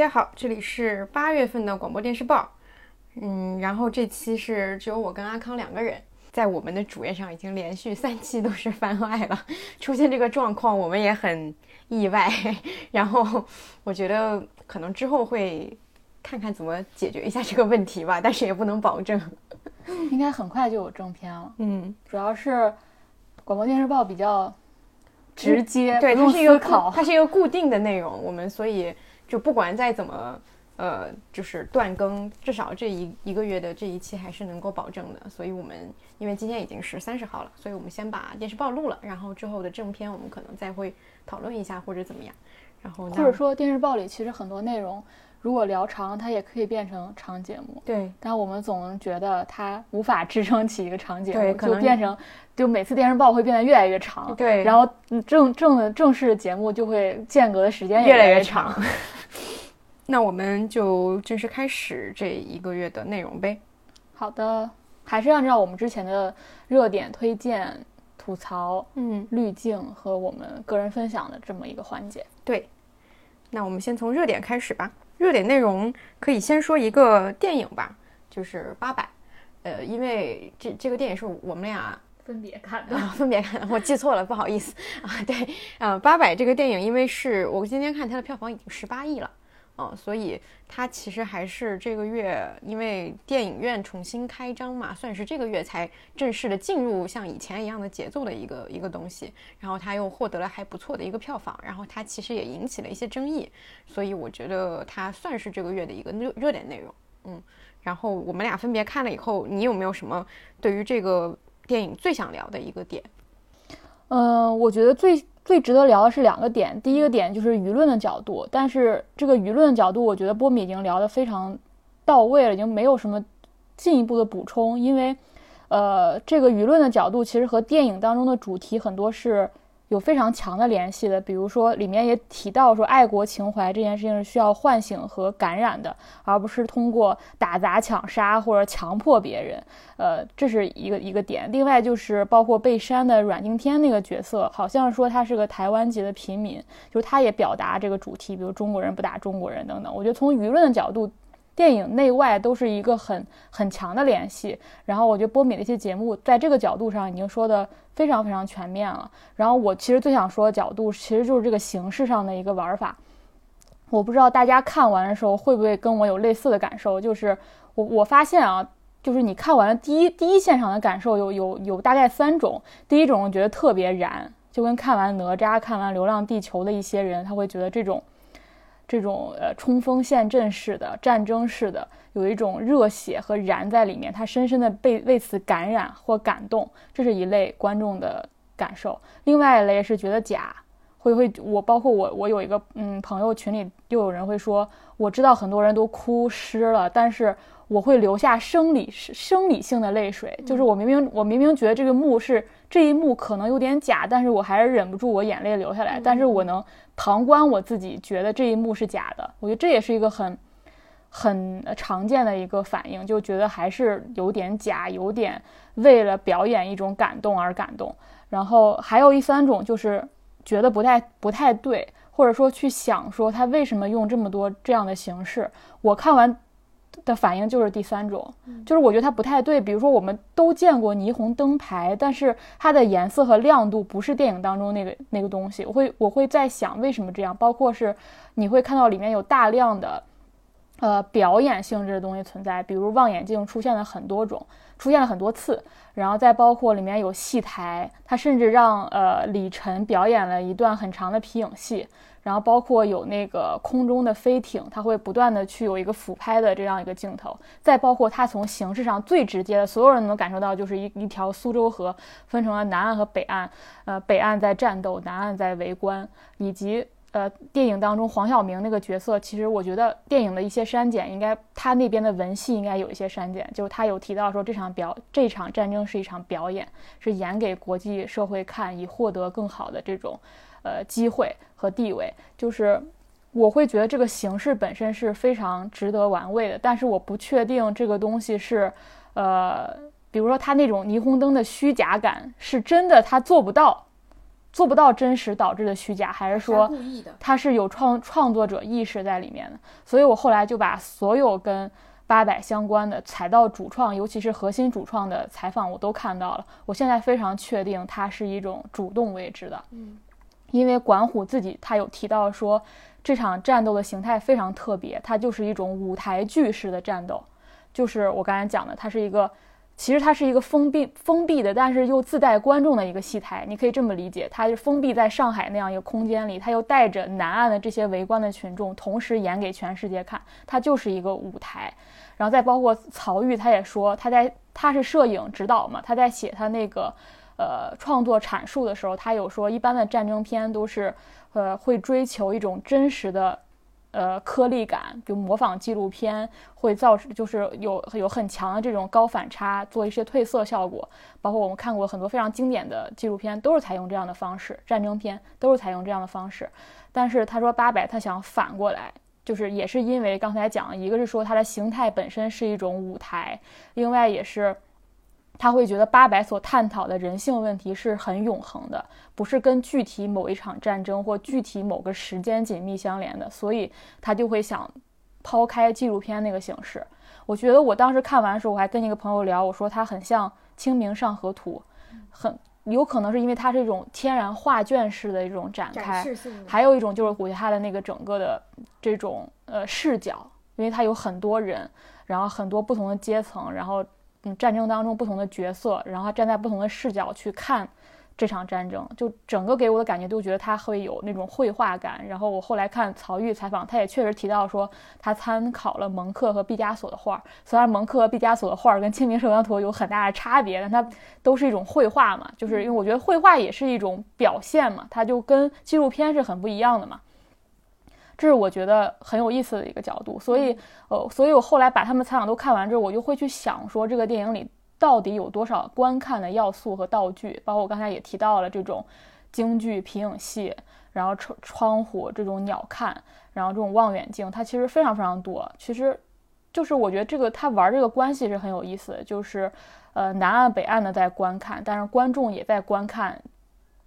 大家好，这里是八月份的广播电视报。嗯，然后这期是只有我跟阿康两个人，在我们的主页上已经连续三期都是番外了，出现这个状况我们也很意外。然后我觉得可能之后会看看怎么解决一下这个问题吧，但是也不能保证。应该很快就有正片了。嗯，主要是广播电视报比较直接，对，它是一个考。它是一个固定的内容，我们所以就不管再怎么呃，就是断更，至少这一一个月的这一期还是能够保证的。所以我们因为今天已经是三十号了，所以我们先把电视报录了，然后之后的正片我们可能再会讨论一下或者怎么样。然后那或者说电视报里其实很多内容，如果聊长，它也可以变成长节目。对但我们总觉得它无法支撑起一个长节目，对可能就变成就每次电视报会变得越来越长，对然后嗯正正的正式的节目就会间隔的时间也越来越越长。那我们就正式开始这一个月的内容呗。好的，还是按照我们之前的热点推荐、吐槽、嗯，滤镜和我们个人分享的这么一个环节。对，那我们先从热点开始吧。热点内容可以先说一个电影吧，就是《八佰》。呃，因为这这个电影是我们俩分别看啊分别看的，我记错了，不好意思啊。对，呃，《八佰》这个电影，因为是我今天看它的票房已经十八亿了。嗯，所以它其实还是这个月，因为电影院重新开张嘛，算是这个月才正式的进入像以前一样的节奏的一个一个东西。然后它又获得了还不错的一个票房，然后它其实也引起了一些争议，所以我觉得它算是这个月的一个热热点内容。嗯，然后我们俩分别看了以后，你有没有什么对于这个电影最想聊的一个点？嗯，我觉得最最值得聊的是两个点。第一个点就是舆论的角度，但是这个舆论的角度，我觉得波米已经聊得非常到位了，已经没有什么进一步的补充。因为，呃，这个舆论的角度其实和电影当中的主题很多是有非常强的联系的。比如说，里面也提到说，爱国情怀这件事情是需要唤醒和感染的，而不是通过打砸抢杀或者强迫别人。呃，这是一个一个点。另外就是包括被删的阮经天那个角色，好像说他是个台湾籍的平民，就是他也表达这个主题，比如中国人不打中国人等等。我觉得从舆论的角度，电影内外都是一个很很强的联系。然后我觉得波米的一些节目在这个角度上已经说的非常非常全面了。然后我其实最想说的角度，其实就是这个形式上的一个玩法。我不知道大家看完的时候会不会跟我有类似的感受，就是我我发现啊。就是你看完了第一第一现场的感受有有有大概三种，第一种我觉得特别燃，就跟看完哪吒、看完《流浪地球》的一些人，他会觉得这种这种呃冲锋陷阵式的战争式的，有一种热血和燃在里面，他深深的被为此感染或感动，这是一类观众的感受。另外一类是觉得假，会会我包括我我有一个嗯朋友群里又有人会说，我知道很多人都哭湿了，但是。我会留下生理生理性的泪水，就是我明明我明明觉得这个幕是这一幕可能有点假，但是我还是忍不住我眼泪流下来，但是我能旁观我自己觉得这一幕是假的，我觉得这也是一个很很常见的一个反应，就觉得还是有点假，有点为了表演一种感动而感动。然后还有一三种就是觉得不太不太对，或者说去想说他为什么用这么多这样的形式，我看完。的反应就是第三种，就是我觉得它不太对。比如说，我们都见过霓虹灯牌，但是它的颜色和亮度不是电影当中那个那个东西。我会我会在想为什么这样。包括是你会看到里面有大量的呃表演性质的东西存在，比如望远镜出现了很多种，出现了很多次。然后再包括里面有戏台，它甚至让呃李晨表演了一段很长的皮影戏。然后包括有那个空中的飞艇，它会不断的去有一个俯拍的这样一个镜头，再包括它从形式上最直接的，所有人能感受到就是一一条苏州河分成了南岸和北岸，呃，北岸在战斗，南岸在围观，以及呃电影当中黄晓明那个角色，其实我觉得电影的一些删减应该他那边的文戏应该有一些删减，就是他有提到说这场表这场战争是一场表演，是演给国际社会看，以获得更好的这种。呃，机会和地位，就是我会觉得这个形式本身是非常值得玩味的，但是我不确定这个东西是，呃，比如说它那种霓虹灯的虚假感是真的，它做不到，做不到真实导致的虚假，还是说故意的？他是有创创作者意识在里面的？所以我后来就把所有跟八百相关的踩到主创，尤其是核心主创的采访，我都看到了。我现在非常确定，它是一种主动为之的。嗯，因为管虎自己他有提到说，这场战斗的形态非常特别，它就是一种舞台剧式的战斗，就是我刚才讲的，它是一个。其实它是一个封闭、封闭的，但是又自带观众的一个戏台，你可以这么理解，它是封闭在上海那样一个空间里，它又带着南岸的这些围观的群众，同时演给全世界看，它就是一个舞台。然后再包括曹郁，他也说他在他是摄影指导嘛，他在写他那个呃创作阐述的时候，他有说一般的战争片都是呃会追求一种真实的。呃，颗粒感，就模仿纪录片会造成，就是有有很强的这种高反差，做一些褪色效果。包括我们看过很多非常经典的纪录片，都是采用这样的方式，战争片都是采用这样的方式。但是他说八百，他想反过来，就是也是因为刚才讲，一个是说它的形态本身是一种舞台，另外也是。他会觉得八百所探讨的人性问题是很永恒的，不是跟具体某一场战争或具体某个时间紧密相连的，所以他就会想抛开纪录片那个形式。我觉得我当时看完的时候，我还跟一个朋友聊，我说它很像《清明上河图》，很有可能是因为它是一种天然画卷式的一种展开，还有一种就是估计他的那个整个的这种呃视角，因为它有很多人，然后很多不同的阶层，然后。嗯，战争当中不同的角色，然后站在不同的视角去看这场战争，就整个给我的感觉都觉得他会有那种绘画感。然后我后来看曹郁采访，他也确实提到说，他参考了蒙克和毕加索的画。虽然蒙克和毕加索的画跟《清明上河图》有很大的差别，但它都是一种绘画嘛，就是因为我觉得绘画也是一种表现嘛，它就跟纪录片是很不一样的嘛。这是我觉得很有意思的一个角度，所以，呃，所以我后来把他们采访都看完之后，我就会去想说，这个电影里到底有多少观看的要素和道具，包括我刚才也提到了这种京剧皮影戏，然后窗窗户这种鸟瞰，然后这种望远镜，它其实非常非常多。其实，就是我觉得这个他玩这个关系是很有意思的，就是，呃，南岸北岸的在观看，但是观众也在观看。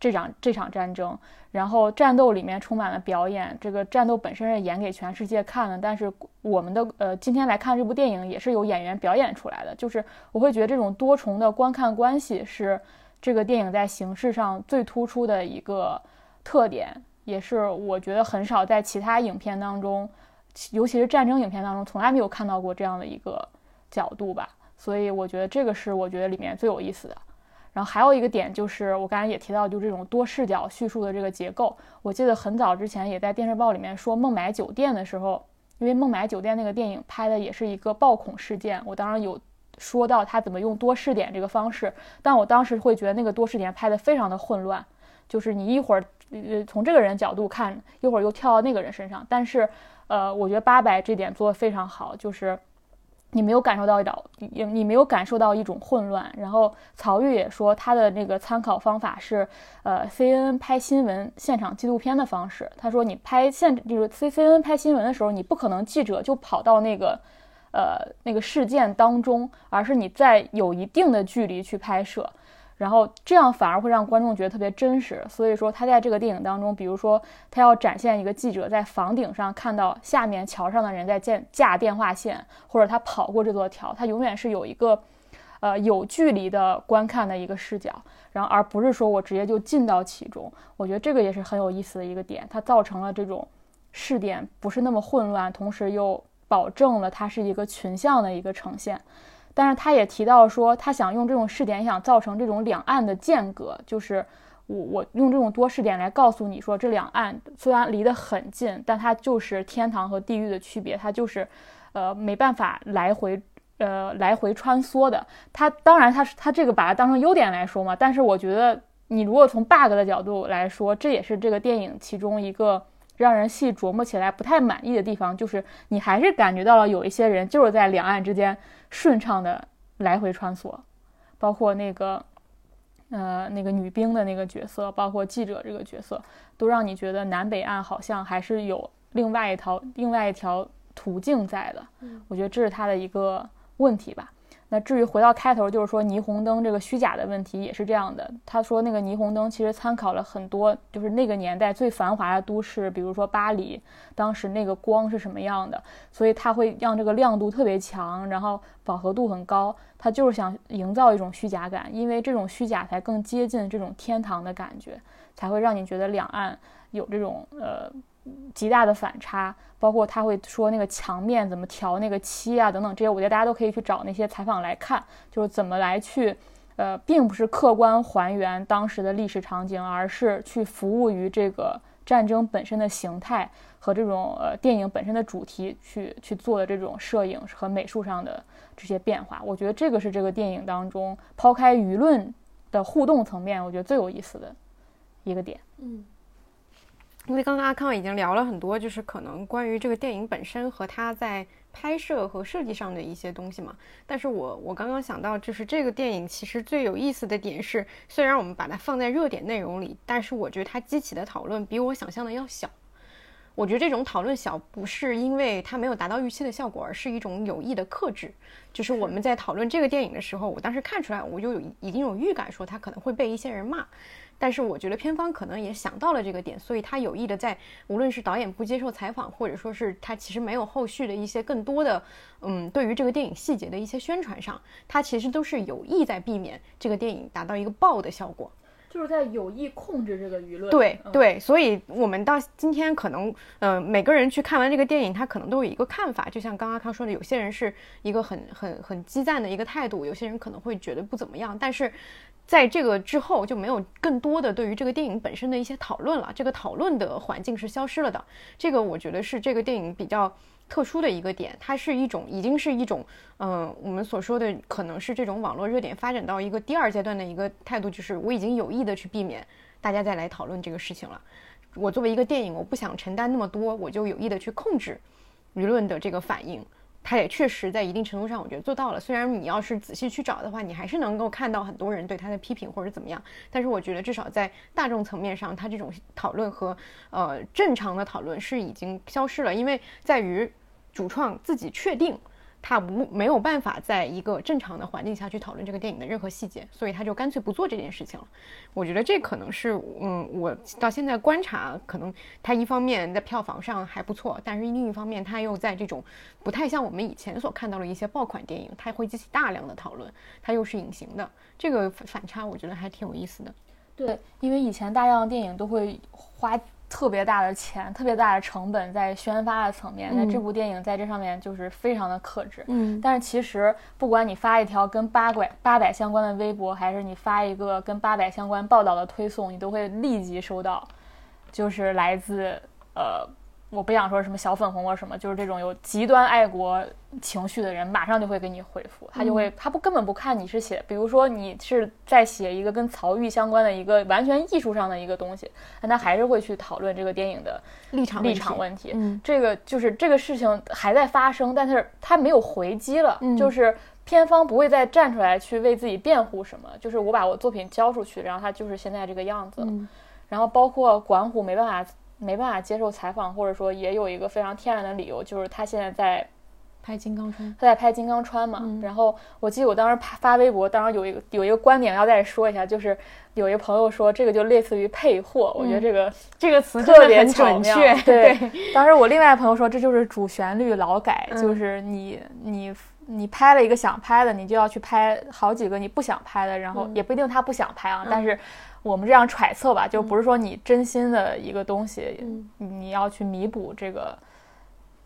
这场这场战争，然后战斗里面充满了表演，这个战斗本身是演给全世界看的。但是我们的呃，今天来看这部电影也是有演员表演出来的。就是我会觉得这种多重的观看关系是这个电影在形式上最突出的一个特点，也是我觉得很少在其他影片当中，尤其是战争影片当中，从来没有看到过这样的一个角度吧。所以我觉得这个是我觉得里面最有意思的。然后还有一个点就是，我刚才也提到，就这种多视角叙述的这个结构。我记得很早之前也在电视报里面说孟买酒店的时候，因为孟买酒店那个电影拍的也是一个暴恐事件，我当然有说到他怎么用多视点这个方式，但我当时会觉得那个多视点拍的非常的混乱，就是你一会儿呃从这个人角度看，一会儿又跳到那个人身上。但是呃，我觉得八百这点做的非常好，就是。你没有感受到一种，你你没有感受到一种混乱。然后曹郁也说，他的那个参考方法是，呃，CNN 拍新闻现场纪录片的方式。他说，你拍现就是 C C N 拍新闻的时候，你不可能记者就跑到那个，呃，那个事件当中，而是你在有一定的距离去拍摄。然后这样反而会让观众觉得特别真实，所以说他在这个电影当中，比如说他要展现一个记者在房顶上看到下面桥上的人在建架电话线，或者他跑过这座桥，他永远是有一个，呃有距离的观看的一个视角，然后而不是说我直接就进到其中。我觉得这个也是很有意思的一个点，它造成了这种视点不是那么混乱，同时又保证了它是一个群像的一个呈现。但是他也提到说，他想用这种试点，想造成这种两岸的间隔，就是我我用这种多试点来告诉你说，这两岸虽然离得很近，但它就是天堂和地狱的区别，它就是，呃，没办法来回，呃，来回穿梭的。他当然，他是他这个把它当成优点来说嘛，但是我觉得你如果从 bug 的角度来说，这也是这个电影其中一个。让人细琢磨起来不太满意的地方，就是你还是感觉到了有一些人就是在两岸之间顺畅的来回穿梭，包括那个，呃，那个女兵的那个角色，包括记者这个角色，都让你觉得南北岸好像还是有另外一条另外一条途径在的。我觉得这是他的一个问题吧。那至于回到开头，就是说霓虹灯这个虚假的问题也是这样的。他说那个霓虹灯其实参考了很多，就是那个年代最繁华的都市，比如说巴黎，当时那个光是什么样的，所以它会让这个亮度特别强，然后饱和度很高。他就是想营造一种虚假感，因为这种虚假才更接近这种天堂的感觉，才会让你觉得两岸有这种呃。极大的反差，包括他会说那个墙面怎么调那个漆啊等等这些，我觉得大家都可以去找那些采访来看，就是怎么来去，呃，并不是客观还原当时的历史场景，而是去服务于这个战争本身的形态和这种呃电影本身的主题去去做的这种摄影和美术上的这些变化。我觉得这个是这个电影当中抛开舆论的互动层面，我觉得最有意思的一个点。嗯。因为刚刚阿康已经聊了很多，就是可能关于这个电影本身和他在拍摄和设计上的一些东西嘛。但是我我刚刚想到，就是这个电影其实最有意思的点是，虽然我们把它放在热点内容里，但是我觉得它激起的讨论比我想象的要小。我觉得这种讨论小，不是因为它没有达到预期的效果，而是一种有意的克制。就是我们在讨论这个电影的时候，我当时看出来，我就有已经有预感说它可能会被一些人骂。但是我觉得片方可能也想到了这个点，所以他有意的在无论是导演不接受采访，或者说是他其实没有后续的一些更多的，嗯，对于这个电影细节的一些宣传上，他其实都是有意在避免这个电影达到一个爆的效果，就是在有意控制这个舆论。对对，所以我们到今天可能，嗯，每个人去看完这个电影，他可能都有一个看法，就像刚刚康说的，有些人是一个很很很激赞的一个态度，有些人可能会觉得不怎么样，但是。在这个之后就没有更多的对于这个电影本身的一些讨论了，这个讨论的环境是消失了的。这个我觉得是这个电影比较特殊的一个点，它是一种已经是一种，嗯，我们所说的可能是这种网络热点发展到一个第二阶段的一个态度，就是我已经有意的去避免大家再来讨论这个事情了。我作为一个电影，我不想承担那么多，我就有意的去控制舆论的这个反应。他也确实在一定程度上，我觉得做到了。虽然你要是仔细去找的话，你还是能够看到很多人对他的批评或者怎么样。但是我觉得至少在大众层面上，他这种讨论和呃正常的讨论是已经消失了，因为在于主创自己确定。他无没有办法在一个正常的环境下去讨论这个电影的任何细节，所以他就干脆不做这件事情了。我觉得这可能是，嗯，我到现在观察，可能他一方面在票房上还不错，但是另一方面他又在这种不太像我们以前所看到的一些爆款电影，他会激起大量的讨论，他又是隐形的，这个反差我觉得还挺有意思的。对，因为以前大量的电影都会花。特别大的钱，特别大的成本在宣发的层面，那这部电影在这上面就是非常的克制。嗯，但是其实不管你发一条跟八百八百相关的微博，还是你发一个跟八百相关报道的推送，你都会立即收到，就是来自呃。我不想说什么小粉红或什么，就是这种有极端爱国情绪的人，马上就会给你回复，他就会，他不根本不看你是写，比如说你是在写一个跟曹郁相关的一个完全艺术上的一个东西，但他还是会去讨论这个电影的立场立场问题。嗯，这个就是这个事情还在发生，但是他没有回击了，就是片方不会再站出来去为自己辩护什么，就是我把我作品交出去，然后他就是现在这个样子，然后包括管虎没办法。没办法接受采访，或者说也有一个非常天然的理由，就是他现在在拍《金刚川》，他在拍《金刚川》嘛。然后我记得我当时发微博，当时有一个有一个观点要再说一下，就是有一个朋友说这个就类似于配货，我觉得这个这个词特别准确。对，当时我另外朋友说这就是主旋律劳改，就是你你你拍了一个想拍的，你就要去拍好几个你不想拍的，然后也不一定他不想拍啊，但是。我们这样揣测吧，就不是说你真心的一个东西，你要去弥补这个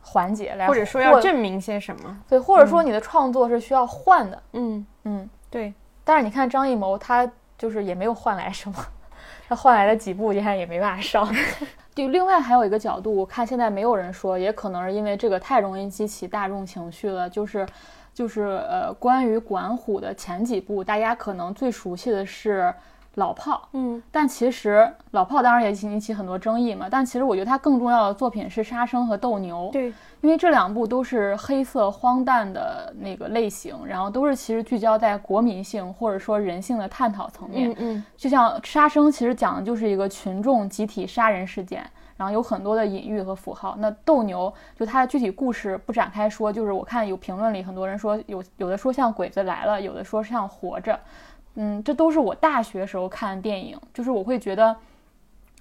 环节来，或者说要证明些什么？对，或者说你的创作是需要换的。嗯嗯，对。但是你看张艺谋，他就是也没有换来什么，他换来了几部你看也没办法上。对，另外还有一个角度，我看现在没有人说，也可能是因为这个太容易激起大众情绪了，就是就是呃，关于管虎的前几部，大家可能最熟悉的是。老炮，嗯，但其实老炮当然也引起很多争议嘛。但其实我觉得他更重要的作品是《杀生》和《斗牛》，对，因为这两部都是黑色荒诞的那个类型，然后都是其实聚焦在国民性或者说人性的探讨层面。嗯嗯，就像《杀生》其实讲的就是一个群众集体杀人事件，然后有很多的隐喻和符号。那斗牛就它的具体故事不展开说，就是我看有评论里很多人说有有的说像鬼子来了，有的说像活着，嗯，这都是我大学时候看的电影，就是我会觉得。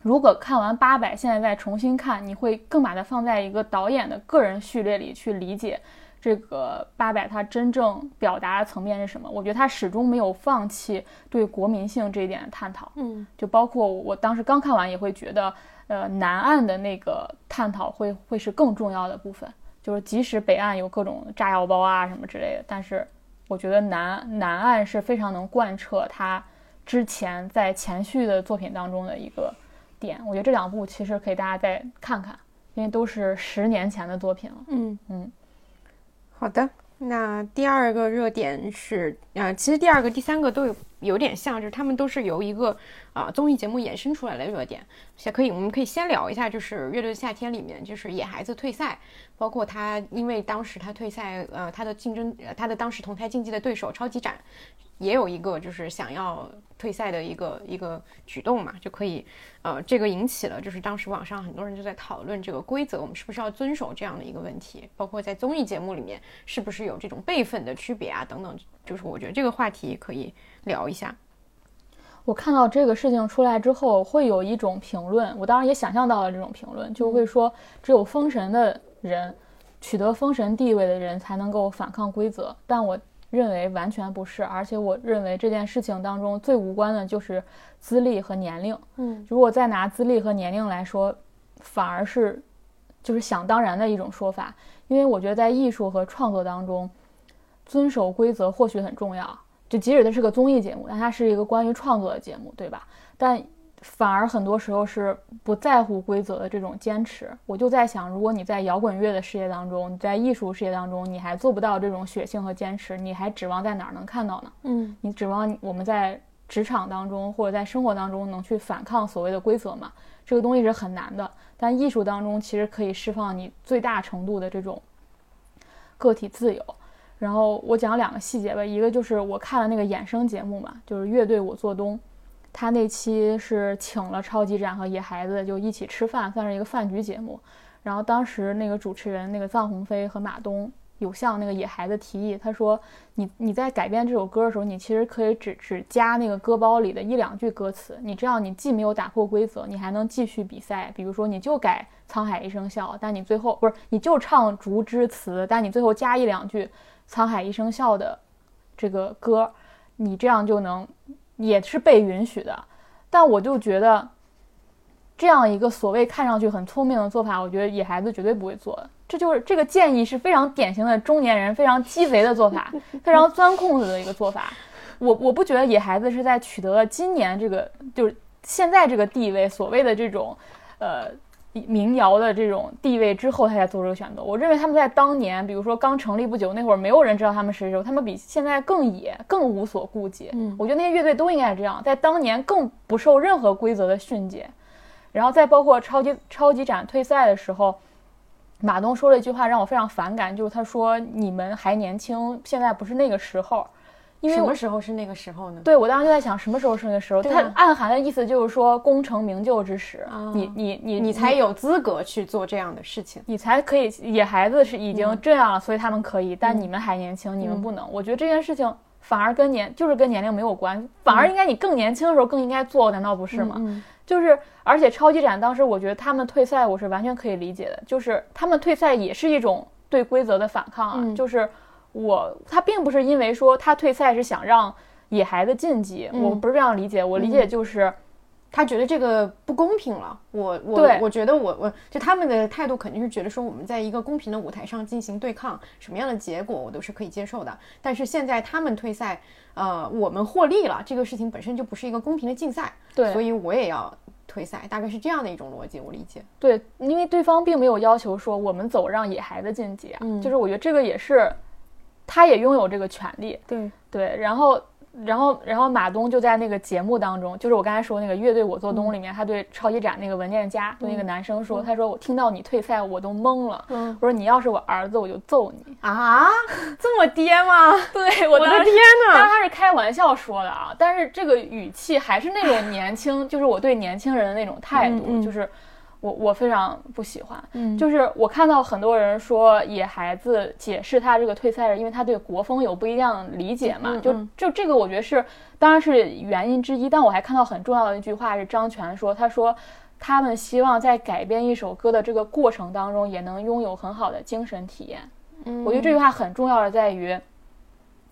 如果看完八百，现在再重新看，你会更把它放在一个导演的个人序列里去理解这个八百它真正表达的层面是什么。我觉得他始终没有放弃对国民性这一点的探讨。嗯，就包括我当时刚看完也会觉得，呃，南岸的那个探讨会会是更重要的部分。就是即使北岸有各种炸药包啊什么之类的，但是我觉得南南岸是非常能贯彻他之前在前序的作品当中的一个。点，我觉得这两部其实可以大家再看看，因为都是十年前的作品了。嗯嗯，好的。那第二个热点是，呃，其实第二个、第三个都有有点像，就是他们都是由一个啊综艺节目衍生出来的热点。先可以，我们可以先聊一下，就是《乐队的夏天》里面，就是野孩子退赛，包括他因为当时他退赛，呃，他的竞争，他的当时同台竞技的对手超级展。也有一个就是想要退赛的一个一个举动嘛，就可以，呃，这个引起了就是当时网上很多人就在讨论这个规则，我们是不是要遵守这样的一个问题，包括在综艺节目里面是不是有这种辈分的区别啊等等，就是我觉得这个话题可以聊一下。我看到这个事情出来之后，会有一种评论，我当然也想象到了这种评论，就会说只有封神的人，取得封神地位的人才能够反抗规则，但我。认为完全不是，而且我认为这件事情当中最无关的就是资历和年龄。嗯，如果再拿资历和年龄来说，反而是就是想当然的一种说法。因为我觉得在艺术和创作当中，遵守规则或许很重要。就即使它是个综艺节目，但它是一个关于创作的节目，对吧？但反而很多时候是不在乎规则的这种坚持，我就在想，如果你在摇滚乐的世界当中，你在艺术世界当中，你还做不到这种血性和坚持，你还指望在哪儿能看到呢？嗯，你指望我们在职场当中或者在生活当中能去反抗所谓的规则吗？这个东西是很难的。但艺术当中其实可以释放你最大程度的这种个体自由。然后我讲两个细节吧，一个就是我看了那个衍生节目嘛，就是乐队我做东。他那期是请了超级展和野孩子就一起吃饭，算是一个饭局节目。然后当时那个主持人那个臧鸿飞和马东有向那个野孩子提议，他说：“你你在改编这首歌的时候，你其实可以只只加那个歌包里的一两句歌词，你这样你既没有打破规则，你还能继续比赛。比如说你就改《沧海一声笑》，但你最后不是你就唱《竹枝词》，但你最后加一两句《沧海一声笑》的这个歌，你这样就能。”也是被允许的，但我就觉得，这样一个所谓看上去很聪明的做法，我觉得野孩子绝对不会做的。这就是这个建议是非常典型的中年人非常鸡贼的做法，非常钻空子的一个做法。我我不觉得野孩子是在取得了今年这个就是现在这个地位，所谓的这种，呃。民谣的这种地位之后，他才做这个选择。我认为他们在当年，比如说刚成立不久那会儿，没有人知道他们是谁时候，他们比现在更野，更无所顾忌。嗯，我觉得那些乐队都应该是这样，在当年更不受任何规则的训诫。然后再包括超级超级展退赛的时候，马东说了一句话让我非常反感，就是他说：“你们还年轻，现在不是那个时候。”什么时候是那个时候呢？对我当时就在想，什么时候是那个时候？它暗含的意思就是说，功成名就之时，你你你你才有资格去做这样的事情，你才可以。野孩子是已经这样了，所以他们可以，但你们还年轻，你们不能。我觉得这件事情反而跟年就是跟年龄没有关，反而应该你更年轻的时候更应该做，难道不是吗？就是而且超级展当时，我觉得他们退赛，我是完全可以理解的，就是他们退赛也是一种对规则的反抗啊，就是。我他并不是因为说他退赛是想让野孩子晋级，我不是这样理解。我理解就是他觉得这个不公平了。我我我觉得我我就他们的态度肯定是觉得说我们在一个公平的舞台上进行对抗，什么样的结果我都是可以接受的。但是现在他们退赛，呃，我们获利了，这个事情本身就不是一个公平的竞赛，对，所以我也要退赛，大概是这样的一种逻辑，我理解。对，因为对方并没有要求说我们走让野孩子晋级啊，就是我觉得这个也是。他也拥有这个权利，对。对，然后，然后，然后马东就在那个节目当中，就是我刚才说那个乐队我做东里面，他对超级展那个文件夹，对那个男生说，他说我听到你退赛，我都懵了，我说你要是我儿子，我就揍你。啊，这么爹吗？对，我的天呐！当然他是开玩笑说的啊，但是这个语气还是那种年轻，就是我对年轻人的那种态度，就是我我非常不喜欢。嗯就是我看到很多人说野孩子解释他这个退赛是因为他对国风有不一样的理解嘛，就就这个我觉得是当然是原因之一，但我还看到很重要的一句话是张全说，他说他们希望在改编一首歌的这个过程当中也能拥有很好的精神体验。嗯我觉得这句话很重要的在于，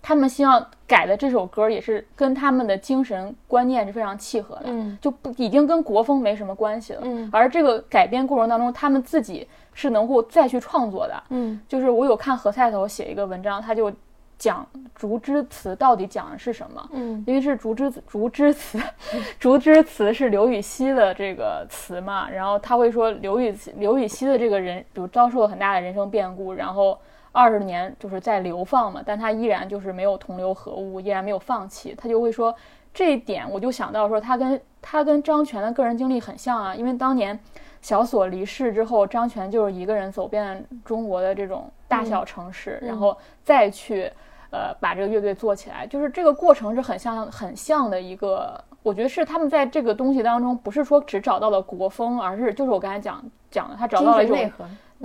他们希望改的这首歌也是跟他们的精神观念是非常契合的，嗯就不已经跟国风没什么关系了。嗯而这个改编过程当中，他们自己是能够再去创作的。嗯就是我有看何菜头写一个文章，他就讲竹枝词到底讲的是什么。嗯因为是竹枝竹枝词，竹枝词是刘禹锡的这个词嘛，然后他会说刘禹刘禹锡的这个人，比如遭受了很大的人生变故，然后二十年就是在流放嘛，但他依然就是没有同流合污，依然没有放弃，他就会说这一点，我就想到说他跟他跟张全的个人经历很像啊，因为当年小锁离世之后，张全就是一个人走遍中国的这种大小城市，然后再去。呃，把这个乐队做起来，就是这个过程是很像很像的一个，我觉得是他们在这个东西当中，不是说只找到了国风，而是就是我刚才讲讲的，他找到了一种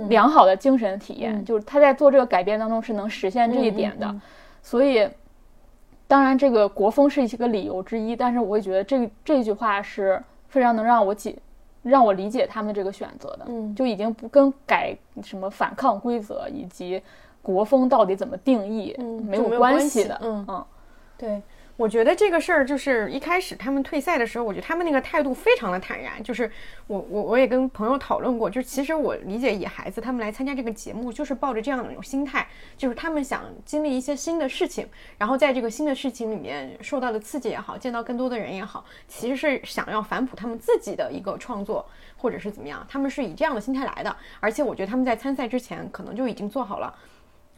良好的精神体验，嗯。就是他在做这个改变当中是能实现这一点的。所以，当然这个国风是一个理由之一，但是我会觉得这这句话是非常能让我解让我理解他们这个选择的，嗯。就已经不跟改什么反抗规则以及国风到底怎么定义、没有嗯没有关系的，嗯。对，我觉得这个事儿就是一开始他们退赛的时候，我觉得他们那个态度非常的坦然。就是我我我也跟朋友讨论过，就是其实我理解野孩子他们来参加这个节目，就是抱着这样的一种心态，就是他们想经历一些新的事情，然后在这个新的事情里面受到的刺激也好，见到更多的人也好，其实是想要反哺他们自己的一个创作，或者是怎么样，他们是以这样的心态来的。而且我觉得他们在参赛之前可能就已经做好了。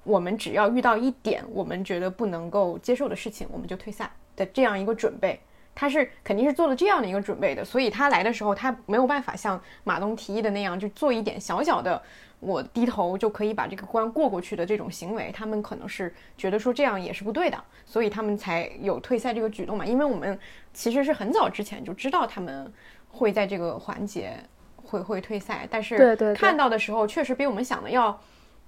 我们只要遇到一点我们觉得不能够接受的事情，我们就退赛的这样一个准备，他是肯定是做了这样的一个准备的，所以他来的时候，他没有办法像马东提议的那样，就做一点小小的我低头就可以把这个关过过去的这种行为，他们可能是觉得说这样也是不对的，所以他们才有退赛这个举动嘛。因为我们其实是很早之前就知道他们会在这个环节会会退赛，但是看到的时候确实比我们想的要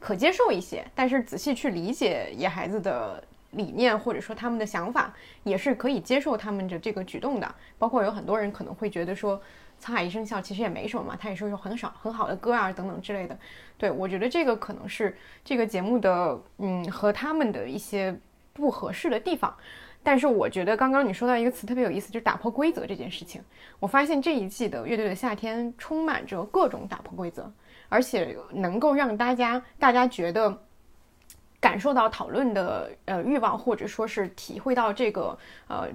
可接受一些，但是仔细去理解野孩子的理念或者说他们的想法，也是可以接受他们的这个举动的。包括有很多人可能会觉得说，《沧海一声笑》其实也没什么嘛，它也是有很少很好的歌啊等等之类的。对我觉得这个可能是这个节目的嗯和他们的一些不合适的地方。但是我觉得刚刚你说到一个词特别有意思，就是打破规则这件事情。我发现这一季的《乐队的夏天》充满着各种打破规则，而且能够让大家大家觉得感受到讨论的呃欲望，或者说是体会到这个呃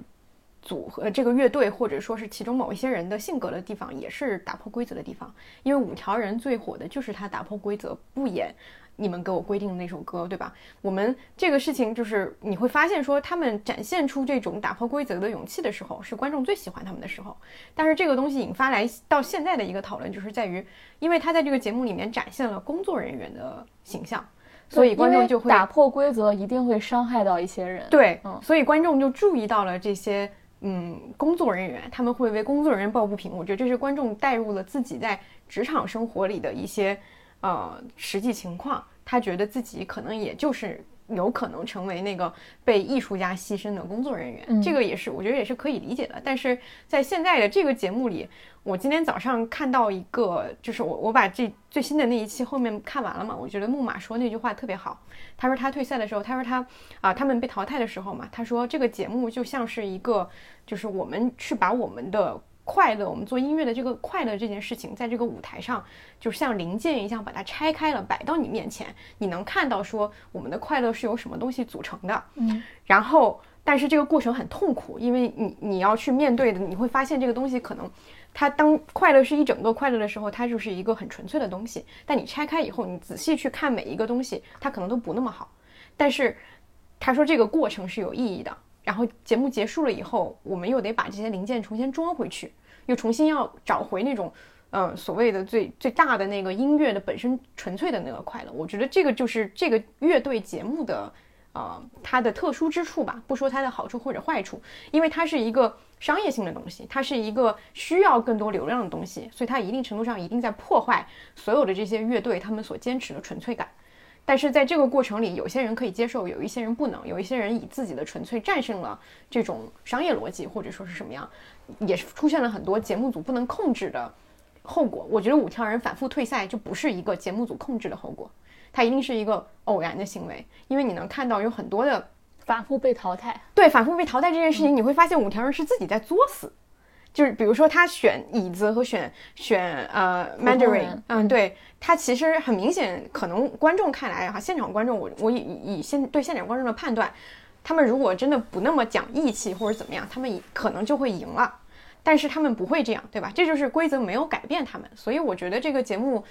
组合这个乐队，或者说是其中某一些人的性格的地方，也是打破规则的地方。因为五条人最火的就是他打破规则，不演你们给我规定的那首歌，对吧？我们这个事情就是你会发现说，他们展现出这种打破规则的勇气的时候，是观众最喜欢他们的时候。但是这个东西引发来到现在的一个讨论，就是在于，因为他在这个节目里面展现了工作人员的形象，所以观众就会打破规则，一定会伤害到一些人。对，嗯所以观众就注意到了这些嗯工作人员，他们会为工作人员抱不平。我觉得这是观众带入了自己在职场生活里的一些呃实际情况，他觉得自己可能也就是。有可能成为那个被艺术家牺牲的工作人员，嗯这个也是我觉得也是可以理解的。但是在现在的这个节目里，我今天早上看到一个，就是我我把这最新的那一期后面看完了嘛，我觉得木马说那句话特别好。他说他退赛的时候，他说他啊、他们被淘汰的时候嘛，他说这个节目就像是一个，就是我们去把我们的快乐，我们做音乐的这个快乐这件事情，在这个舞台上，就像零件一样把它拆开了，摆到你面前，你能看到说我们的快乐是由什么东西组成的，嗯，然后但是这个过程很痛苦，因为你你要去面对的，你会发现这个东西可能。它当快乐是一整个快乐的时候，它就是一个很纯粹的东西。但你拆开以后，你仔细去看每一个东西，它可能都不那么好。但是他说这个过程是有意义的。然后节目结束了以后，我们又得把这些零件重新装回去，又重新要找回那种，嗯、所谓的最最大的那个音乐的本身纯粹的那个快乐。我觉得这个就是这个乐队节目的，呃，它的特殊之处吧。不说它的好处或者坏处，因为它是一个商业性的东西，它是一个需要更多流量的东西，所以它一定程度上一定在破坏所有的这些乐队他们所坚持的纯粹感。但是在这个过程里，有些人可以接受，有一些人不能，有一些人以自己的纯粹战胜了这种商业逻辑，或者说是什么样，也是出现了很多节目组不能控制的后果。我觉得五条人反复退赛就不是一个节目组控制的后果，它一定是一个偶然的行为，因为你能看到有很多的反复被淘汰。对，反复被淘汰这件事情，你会发现五条人是自己在作死。就是比如说他选椅子和选选呃 Mandarin，嗯，对他其实很明显，可能观众看来哈，现场观众我我以以现对现场观众的判断，他们如果真的不那么讲义气或者怎么样，他们可能就会赢了，但是他们不会这样，对吧？这就是规则没有改变他们，所以我觉得这个节目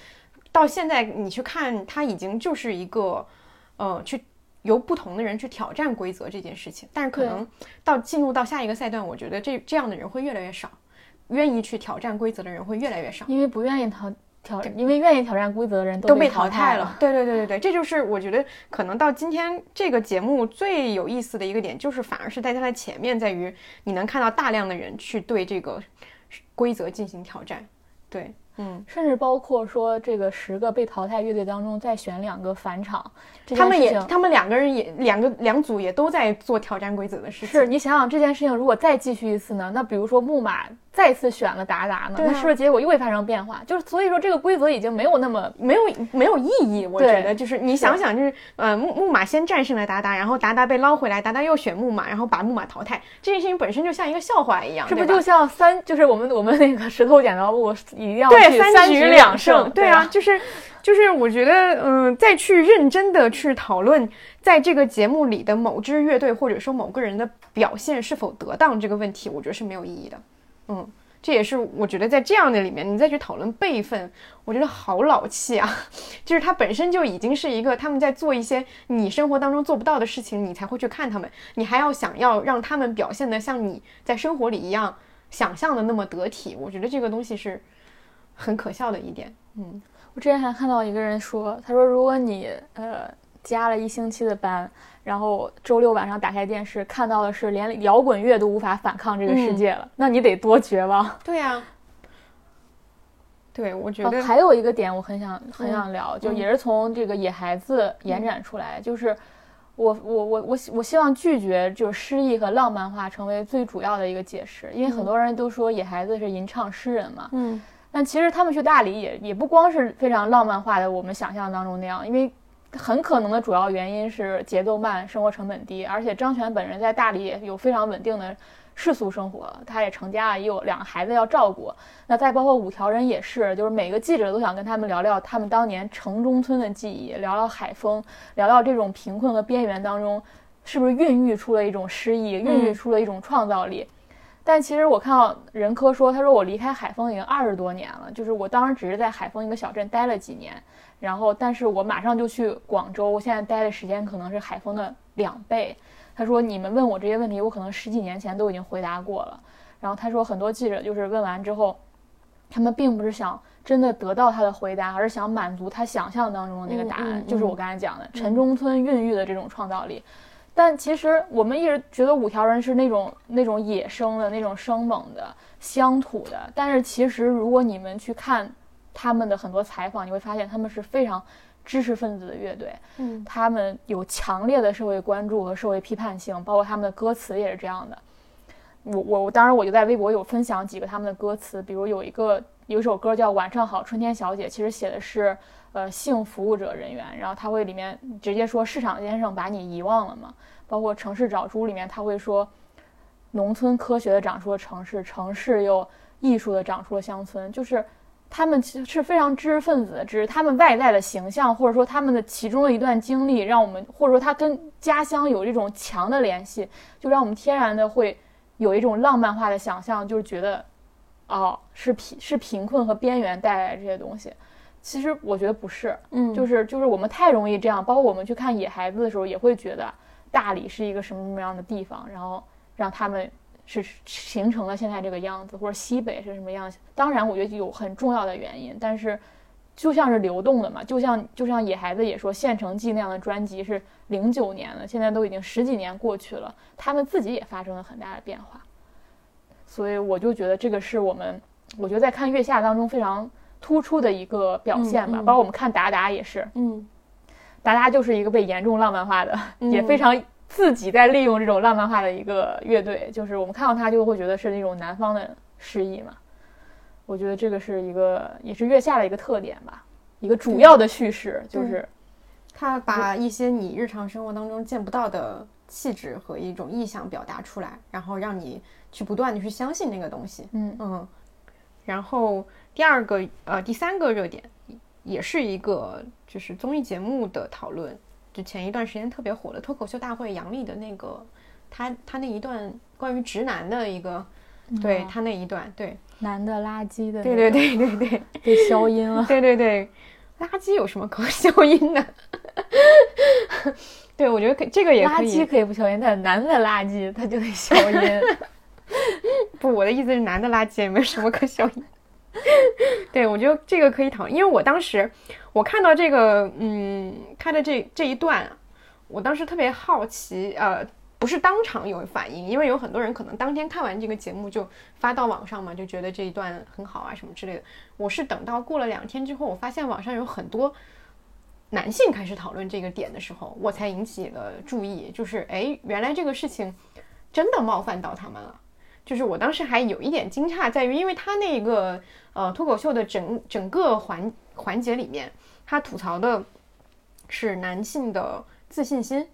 到现在你去看，它已经就是一个呃去由不同的人去挑战规则这件事情，但是可能到进入到下一个赛段，我觉得这这样的人会越来越少。愿意去挑战规则的人会越来越少，因为不愿意挑挑，因为愿意挑战规则的人都被淘汰了。对对对对对，这就是我觉得可能到今天这个节目最有意思的一个点，就是反而是在它的前面，在于你能看到大量的人去对这个规则进行挑战。对，嗯，甚至包括说这个十个被淘汰乐队当中再选两个返场。他们也，他们两个人也，两个两组也都在做挑战规则的事情。是你想想这件事情，如果再继续一次呢？那比如说木马再次选了达达呢？那是不是结果又会发生变化？就是所以说这个规则已经没有那么没有没有意义。我觉得就是你想想，就是呃木木马先战胜了达达，然后达达被捞回来，达达又选木马，然后把木马淘汰，这件事情本身就像一个笑话一样，是不是就像三就是我们我们那个石头剪刀布一定要对三局两胜？对啊，就是。就是我觉得，嗯，再去认真的去讨论，在这个节目里的某支乐队或者说某个人的表现是否得当这个问题，我觉得是没有意义的。嗯，这也是我觉得在这样的里面，你再去讨论辈分，我觉得好老气啊。就是他本身就已经是一个他们在做一些你生活当中做不到的事情，你才会去看他们，你还要想要让他们表现的像你在生活里一样想象的那么得体，我觉得这个东西是很可笑的一点。嗯。我之前还看到一个人说，他说如果你呃加了一星期的班，然后周六晚上打开电视看到的是连摇滚乐都无法反抗这个世界了，那你得多绝望。对呀，对，我觉得还有一个点我很想很想聊，就也是从这个野孩子延展出来，就是我我我我我希望拒绝就是诗意和浪漫化成为最主要的一个解释，因为很多人都说野孩子是吟唱诗人嘛，嗯。但其实他们去大理也也不光是非常浪漫化的，我们想象当中那样，因为很可能的主要原因是节奏慢，生活成本低，而且张全本人在大理有非常稳定的世俗生活，他也成家了，也有两个孩子要照顾。那再包括五条人也是，就是每个记者都想跟他们聊聊他们当年城中村的记忆，聊聊海风，聊聊这种贫困和边缘当中是不是孕育出了一种诗意，孕育出了一种创造力。但其实我看到任科说，他说我离开海丰已经二十多年了，就是我当时只是在海丰一个小镇待了几年，然后但是我马上就去广州，我现在待的时间可能是海丰的两倍。他说你们问我这些问题，我可能十几年前都已经回答过了。然后他说很多记者就是问完之后，他们并不是想真的得到他的回答，而是想满足他想象当中的那个答案，就是我刚才讲的城中村孕育的这种创造力。但其实我们一直觉得五条人是那种那种野生的那种生猛的乡土的，但是其实如果你们去看他们的很多采访，你会发现他们是非常知识分子的乐队，嗯，他们有强烈的社会关注和社会批判性，包括他们的歌词也是这样的。我我当然我就在微博有分享几个他们的歌词，比如有一个有一首歌叫《晚上好，春天小姐》，其实写的是。呃，性服务者人员，然后他会里面直接说市场先生把你遗忘了嘛？包括城市找猪里面他会说，农村科学的长出了城市，城市又艺术的长出了乡村，就是他们其实是非常知识分子，只是他们外在的形象或者说他们的其中的一段经历，让我们或者说他跟家乡有这种强的联系，就让我们天然的会有一种浪漫化的想象，就是觉得，哦，是贫是贫困和边缘带来这些东西。其实我觉得不是，嗯，就是就是我们太容易这样，包括我们去看野孩子的时候，也会觉得大理是一个什么什么样的地方，然后让他们是形成了现在这个样子，或者西北是什么样。当然，我觉得有很重要的原因，但是就像是流动的嘛，就像就像野孩子也说，《县城记》那样的专辑是零九年的，现在都已经十几年过去了，他们自己也发生了很大的变化。所以我就觉得这个是我们，我觉得在看月下当中非常突出的一个表现吧。包括我们看达达也是，嗯达达就是一个被严重浪漫化的，也非常自己在利用这种浪漫化的一个乐队。就是我们看到他就会觉得是那种南方的诗意嘛。我觉得这个是一个也是月下的一个特点吧，一个主要的叙事就是。他把一些你日常生活当中见不到的气质和一种意象表达出来，然后让你去不断的去相信那个东西。嗯嗯。然后第二个呃第三个热点也是一个就是综艺节目的讨论，就前一段时间特别火的脱口秀大会杨笠的那个他他那一段关于直男的一个，对他那一段对男的垃圾的，对对对对对 被消音了。对对对，垃圾有什么可消音的？对，我觉得可这个也可以。垃圾可以不消音，但男的垃圾他就得消音。不，我的意思是男的垃圾也没有什么可消音。对，我觉得这个可以讨论，因为我当时我看到这个，嗯，看的这这一段，我当时特别好奇，呃，不是当场有反应，因为有很多人可能当天看完这个节目就发到网上嘛，就觉得这一段很好啊什么之类的。我是等到过了两天之后，我发现网上有很多男性开始讨论这个点的时候，我才引起了注意，就是哎，原来这个事情真的冒犯到他们了。就是我当时还有一点惊诧，在于因为他那个呃脱口秀的整整个环环节里面，他吐槽的是男性的自信心，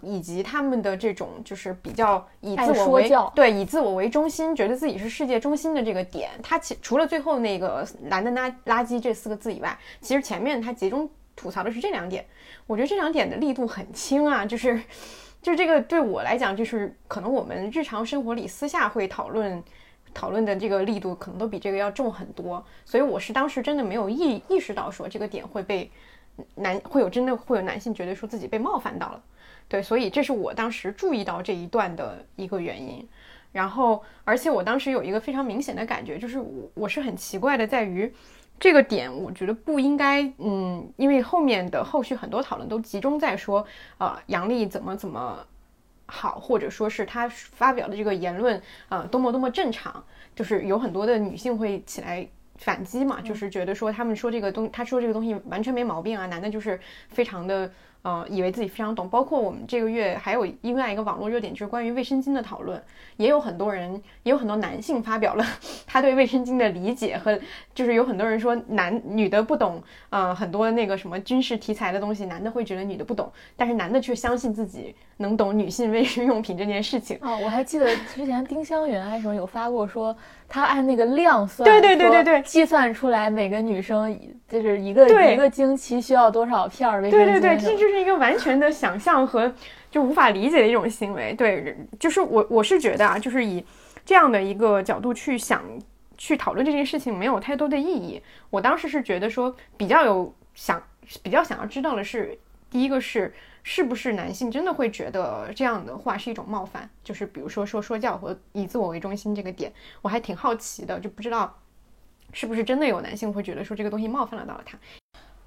以及他们的这种就是比较以自我为对以自我为中心，觉得自己是世界中心的这个点。他其除了最后那个男的垃垃圾这四个字以外，其实前面他集中吐槽的是这两点。我觉得这两点的力度很轻啊，就是。就这个对我来讲，就是可能我们日常生活里私下会讨论讨论的这个力度，可能都比这个要重很多。所以我是当时真的没有意意识到说这个点会被男会有真的会有男性觉得说自己被冒犯到了。对，所以这是我当时注意到这一段的一个原因。然后，而且我当时有一个非常明显的感觉，就是我我是很奇怪的，在于。这个点我觉得不应该，嗯，因为后面的后续很多讨论都集中在说，呃，杨笠怎么怎么好，或者说是他发表的这个言论，呃，多么多么正常，就是有很多的女性会起来反击嘛，就是觉得说他们说这个东，他说这个东西完全没毛病啊，男的就是非常的。呃，以为自己非常懂，包括我们这个月还有另外一个网络热点，就是关于卫生巾的讨论，也有很多人，也有很多男性发表了 他对卫生巾的理解和，就是有很多人说男女的不懂，呃，很多那个什么军事题材的东西，男的会觉得女的不懂，但是男的却相信自己能懂女性卫生用品这件事情。哦，我还记得之前丁香园还是什么有发过说，他按那个量算，对对对对对，计算出来每个女生就是一个一个经期需要多少片卫生巾。对对对，这就是。一个完全的想象和就无法理解的一种行为，对，就是我我是觉得啊，就是以这样的一个角度去想去讨论这件事情，没有太多的意义。我当时是觉得说，比较有想比较想要知道的是，第一个是是不是男性真的会觉得这样的话是一种冒犯，就是比如说说说教和以自我为中心这个点，我还挺好奇的，就不知道是不是真的有男性会觉得说这个东西冒犯了到了他。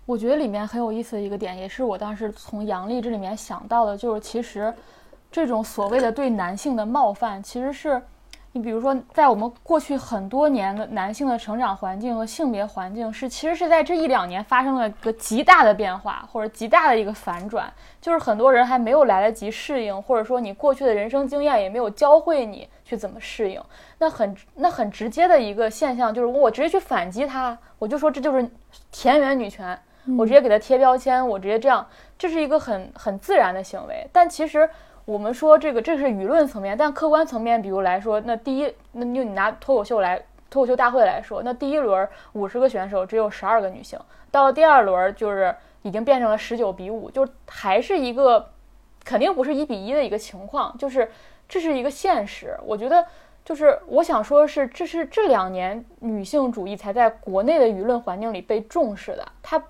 我觉得里面很有意思的一个点，也是我当时从杨笠这里面想到的，就是其实这种所谓的对男性的冒犯，其实是你比如说，在我们过去很多年的男性的成长环境和性别环境，是其实是在这一两年发生了一个极大的变化，或者极大的一个反转，就是很多人还没有来得及适应，或者说你过去的人生经验也没有教会你去怎么适应，那很那很直接的一个现象就是我直接去反击他，我就说这就是田园女权。我直接给他贴标签，我直接这样，这是一个很很自然的行为。但其实我们说这个这是舆论层面，但客观层面，比如来说，那第一，那就你拿脱口秀来脱口秀大会来说，那第一轮五十个选手只有十二个女性，到了第二轮就是已经变成了十九比五，就还是一个肯定不是一比一的一个情况，就是这是一个现实。我觉得就是我想说的是，这是这两年女性主义才在国内的舆论环境里被重视的，它。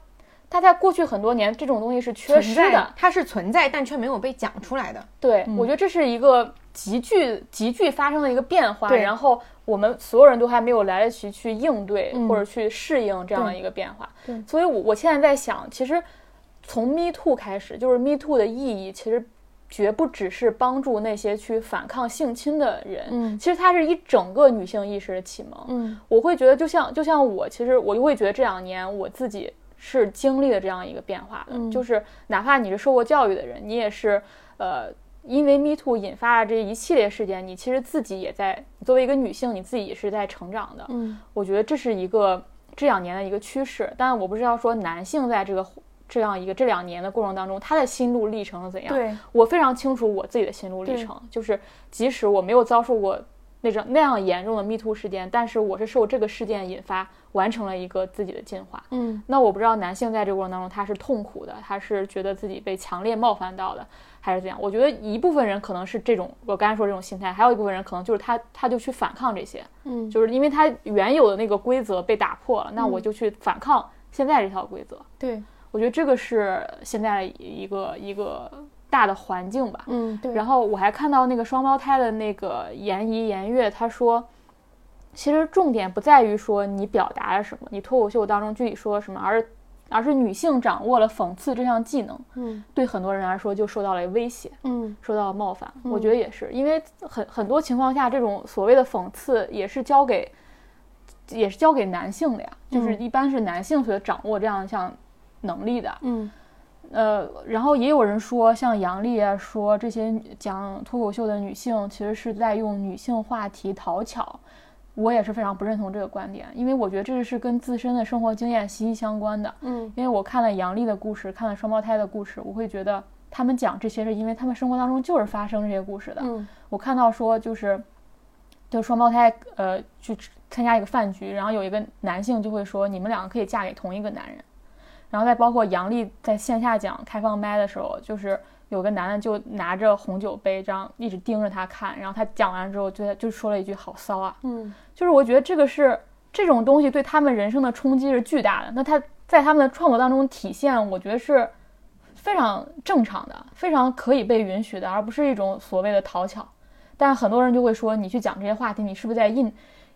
它在过去很多年，这种东西是缺失的，它是存在，但却没有被讲出来的。对，我觉得这是一个急剧、急剧发生的一个变化。然后我们所有人都还没有来得及去应对或者去适应这样的一个变化。对，所以，我我现在在想，其实从 Me Too 开始，就是 Me Too 的意义，其实绝不只是帮助那些去反抗性侵的人，嗯其实它是一整个女性意识的启蒙。嗯我会觉得，就像就像我，其实我就会觉得这两年我自己是经历了这样一个变化的，嗯就是哪怕你是受过教育的人，你也是呃，因为 Me Too 引发了这一系列事件，你其实自己也在作为一个女性，你自己也是在成长的。嗯我觉得这是一个这两年的一个趋势，但我不知道说男性在这个这样一个这两年的过程当中，他的心路历程是怎样。对，我非常清楚我自己的心路历程，就是即使我没有遭受过那种那样严重的 Me Too 事件，但是我是受这个事件引发，完成了一个自己的进化。嗯那我不知道男性在这个过程当中他是痛苦的，他是觉得自己被强烈冒犯到的，还是怎样？我觉得一部分人可能是这种我刚才说这种心态，还有一部分人可能就是他他就去反抗这些，嗯就是因为他原有的那个规则被打破了，那我就去反抗现在这套规则。对，我觉得这个是现在一个一个大的环境吧。嗯对，然后我还看到那个双胞胎的那个严怡严悦，他说，其实重点不在于说你表达了什么，你脱口秀当中具体说了什么，而而是女性掌握了讽刺这项技能，嗯对很多人来说就受到了威胁，嗯受到了冒犯。我觉得也是，因为很很多情况下，这种所谓的讽刺也是交给也是交给男性的呀，就是一般是男性所掌握这样一项能力的。嗯呃，然后也有人说，像杨笠啊，说这些讲脱口秀的女性其实是在用女性话题讨巧。我也是非常不认同这个观点，因为我觉得这是跟自身的生活经验息息相关的。嗯因为我看了杨笠的故事，看了双胞胎的故事，我会觉得他们讲这些是因为他们生活当中就是发生这些故事的。嗯我看到说就是，就双胞胎呃去参加一个饭局，然后有一个男性就会说你们两个可以嫁给同一个男人，然后再包括杨笠在线下讲开放麦的时候，就是有个男的就拿着红酒杯这样一直盯着他看，然后他讲完之后就就说了一句好骚啊，嗯就是我觉得这个是这种东西对他们人生的冲击是巨大的。那他在他们的创作当中体现，我觉得是非常正常的，非常可以被允许的，而不是一种所谓的讨巧。但很多人就会说，你去讲这些话题，你是不是在因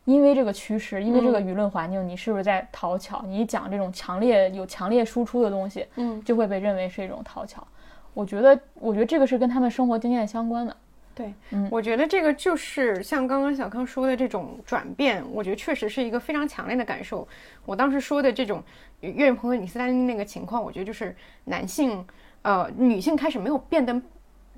因为这个趋势，因为这个舆论环境，你是不是在讨巧？你一讲这种强烈有强烈输出的东西，嗯就会被认为是一种讨巧。我觉得，我觉得这个是跟他们生活经验相关的。对，嗯我觉得这个就是像刚刚小康说的这种转变，我觉得确实是一个非常强烈的感受。我当时说的这种岳云鹏和李斯丹妮那个情况，我觉得就是男性，呃，女性开始没有变得，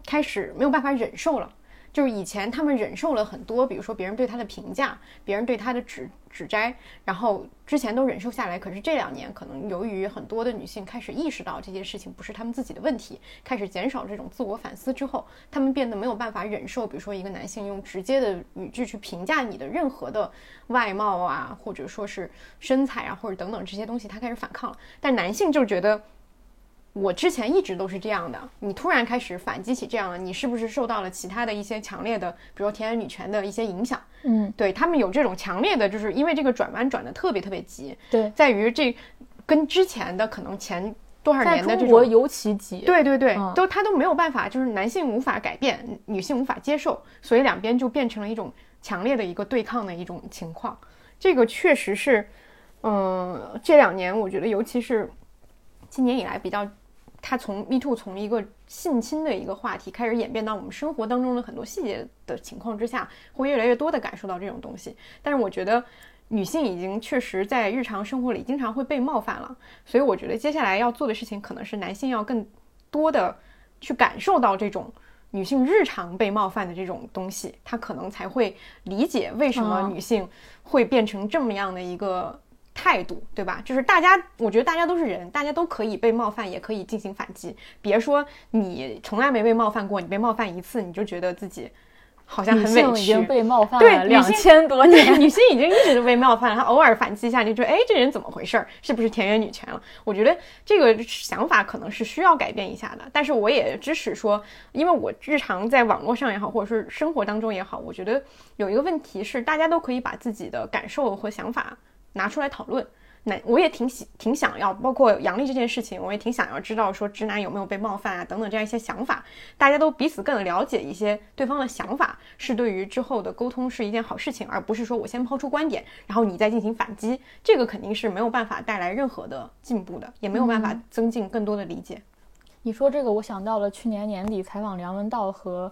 开始没有办法忍受了。就是以前他们忍受了很多，比如说别人对他的评价，别人对他的指指摘，然后之前都忍受下来。可是这两年，可能由于很多的女性开始意识到这件事情不是她们自己的问题，开始减少这种自我反思之后，她们变得没有办法忍受，比如说一个男性用直接的语句去评价你的任何的外貌啊，或者说是身材啊，或者等等这些东西，他开始反抗了。但男性就觉得。我之前一直都是这样的，你突然开始反击起这样了，你是不是受到了其他的一些强烈的，比如说田园女权的一些影响？嗯，对他们有这种强烈的，就是因为这个转弯转的特别特别急，对，在于这跟之前的可能前多少年的这种，中国尤其急。对对对，嗯都他都没有办法，就是男性无法改变，女性无法接受，所以两边就变成了一种强烈的一个对抗的一种情况。这个确实是，嗯、这两年我觉得，尤其是今年以来比较。它从 Me Too 从一个性侵的一个话题开始演变到我们生活当中的很多细节的情况之下，会越来越多的感受到这种东西。但是我觉得女性已经确实在日常生活里经常会被冒犯了，所以我觉得接下来要做的事情可能是男性要更多的去感受到这种女性日常被冒犯的这种东西，他可能才会理解为什么嗯女性会变成这么样的一个。态度，对吧？就是大家，我觉得大家都是人，大家都可以被冒犯，也可以进行反击。别说你从来没被冒犯过，你被冒犯一次，你就觉得自己好像很委屈。已经被冒犯了两性千多对，年。女性已经一直都被冒犯了，她偶尔反击一下，你就觉得，哎，这人怎么回事儿？是不是田园女权了？我觉得这个想法可能是需要改变一下的。但是我也支持说，因为我日常在网络上也好，或者是生活当中也好，我觉得有一个问题是，大家都可以把自己的感受和想法拿出来讨论。那我也挺喜挺想要，包括杨笠这件事情，我也挺想要知道说直男有没有被冒犯啊，等等这样一些想法，大家都彼此更了解一些对方的想法，是对于之后的沟通是一件好事情，而不是说我先抛出观点，然后你再进行反击，这个肯定是没有办法带来任何的进步的，也没有办法增进更多的理解。你说这个，我想到了去年年底采访梁文道和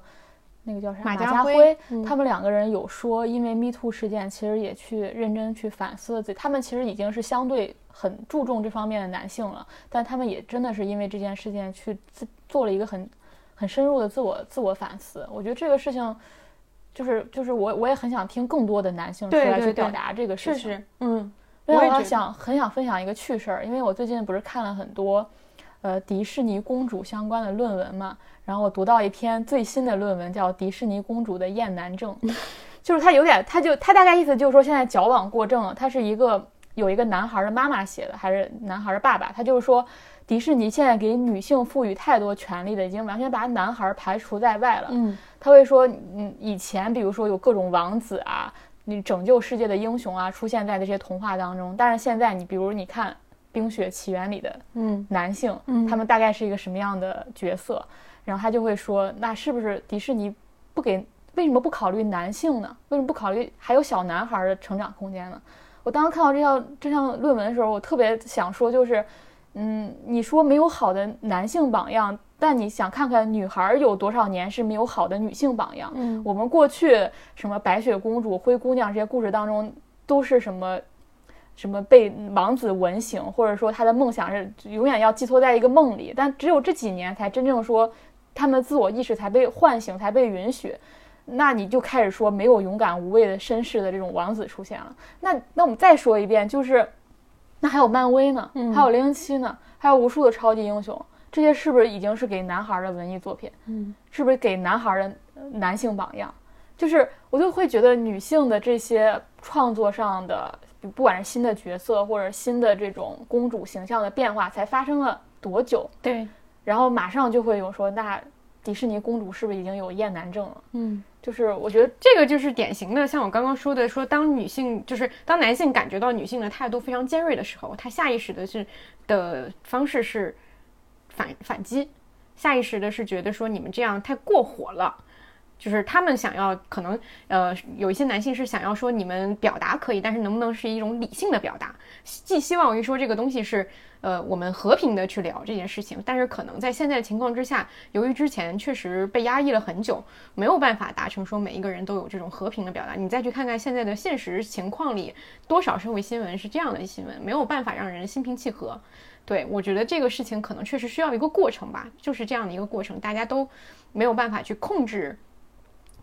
那个叫啥马家家辉嗯他们两个人有说，因为 Me Too 事件，其实也去认真去反思了自己。他们其实已经是相对很注重这方面的男性了，但他们也真的是因为这件事件去自做了一个很很深入的自我自我反思。我觉得这个事情，就是就是我我也很想听更多的男性出对对对来去表达这个事情。是是，嗯，另外，我还想很想分享一个趣事儿，因为我最近不是看了很多，呃，迪士尼公主相关的论文嘛，然后我读到一篇最新的论文，叫《迪士尼公主的厌男症》，就是它有点，它就它大概意思就是说现在矫枉过正了，它是一个有一个男孩的妈妈写的，还是男孩的爸爸，他就是说迪士尼现在给女性赋予太多权利了，已经完全把男孩排除在外了。嗯，他会说，嗯，以前比如说有各种王子啊，你拯救世界的英雄啊，出现在这些童话当中，但是现在你比如你看《冰雪奇缘》里的嗯男性，嗯他们大概是一个什么样的角色？然后他就会说，那是不是迪士尼不给？为什么不考虑男性呢？为什么不考虑还有小男孩的成长空间呢？我当时看到这条这项论文的时候，我特别想说，就是，嗯，你说没有好的男性榜样，但你想看看女孩有多少年是没有好的女性榜样？嗯我们过去什么白雪公主、灰姑娘这些故事当中，都是什么什么被王子吻醒，或者说他的梦想是永远要寄托在一个梦里，但只有这几年才真正说他们的自我意识才被唤醒，才被允许。那你就开始说没有勇敢无畏的绅士的这种王子出现了。那那我们再说一遍，就是那还有漫威呢，嗯还有零零七呢，还有无数的超级英雄，这些是不是已经是给男孩的文艺作品？嗯，是不是给男孩的呃男性榜样？就是我就会觉得女性的这些创作上的，不管是新的角色或者新的这种公主形象的变化，才发生了多久？对，然后马上就会有说，那迪士尼公主是不是已经有厌男症了？嗯。就是我觉得这个就是典型的，像我刚刚说的，说当女性就是当男性感觉到女性的态度非常尖锐的时候，他下意识的是的方式是反反击，下意识的是觉得说你们这样太过火了。就是他们想要，可能呃，有一些男性是想要说你们表达可以，但是能不能是一种理性的表达？寄希望于说这个东西是呃我们和平的去聊这件事情，但是可能在现在的情况之下，由于之前确实被压抑了很久，没有办法达成说每一个人都有这种和平的表达。你再去看看现在的现实情况里，多少社会新闻是这样的新闻，没有办法让人心平气和。对我觉得这个事情可能确实需要一个过程吧，就是这样的一个过程，大家都没有办法去控制。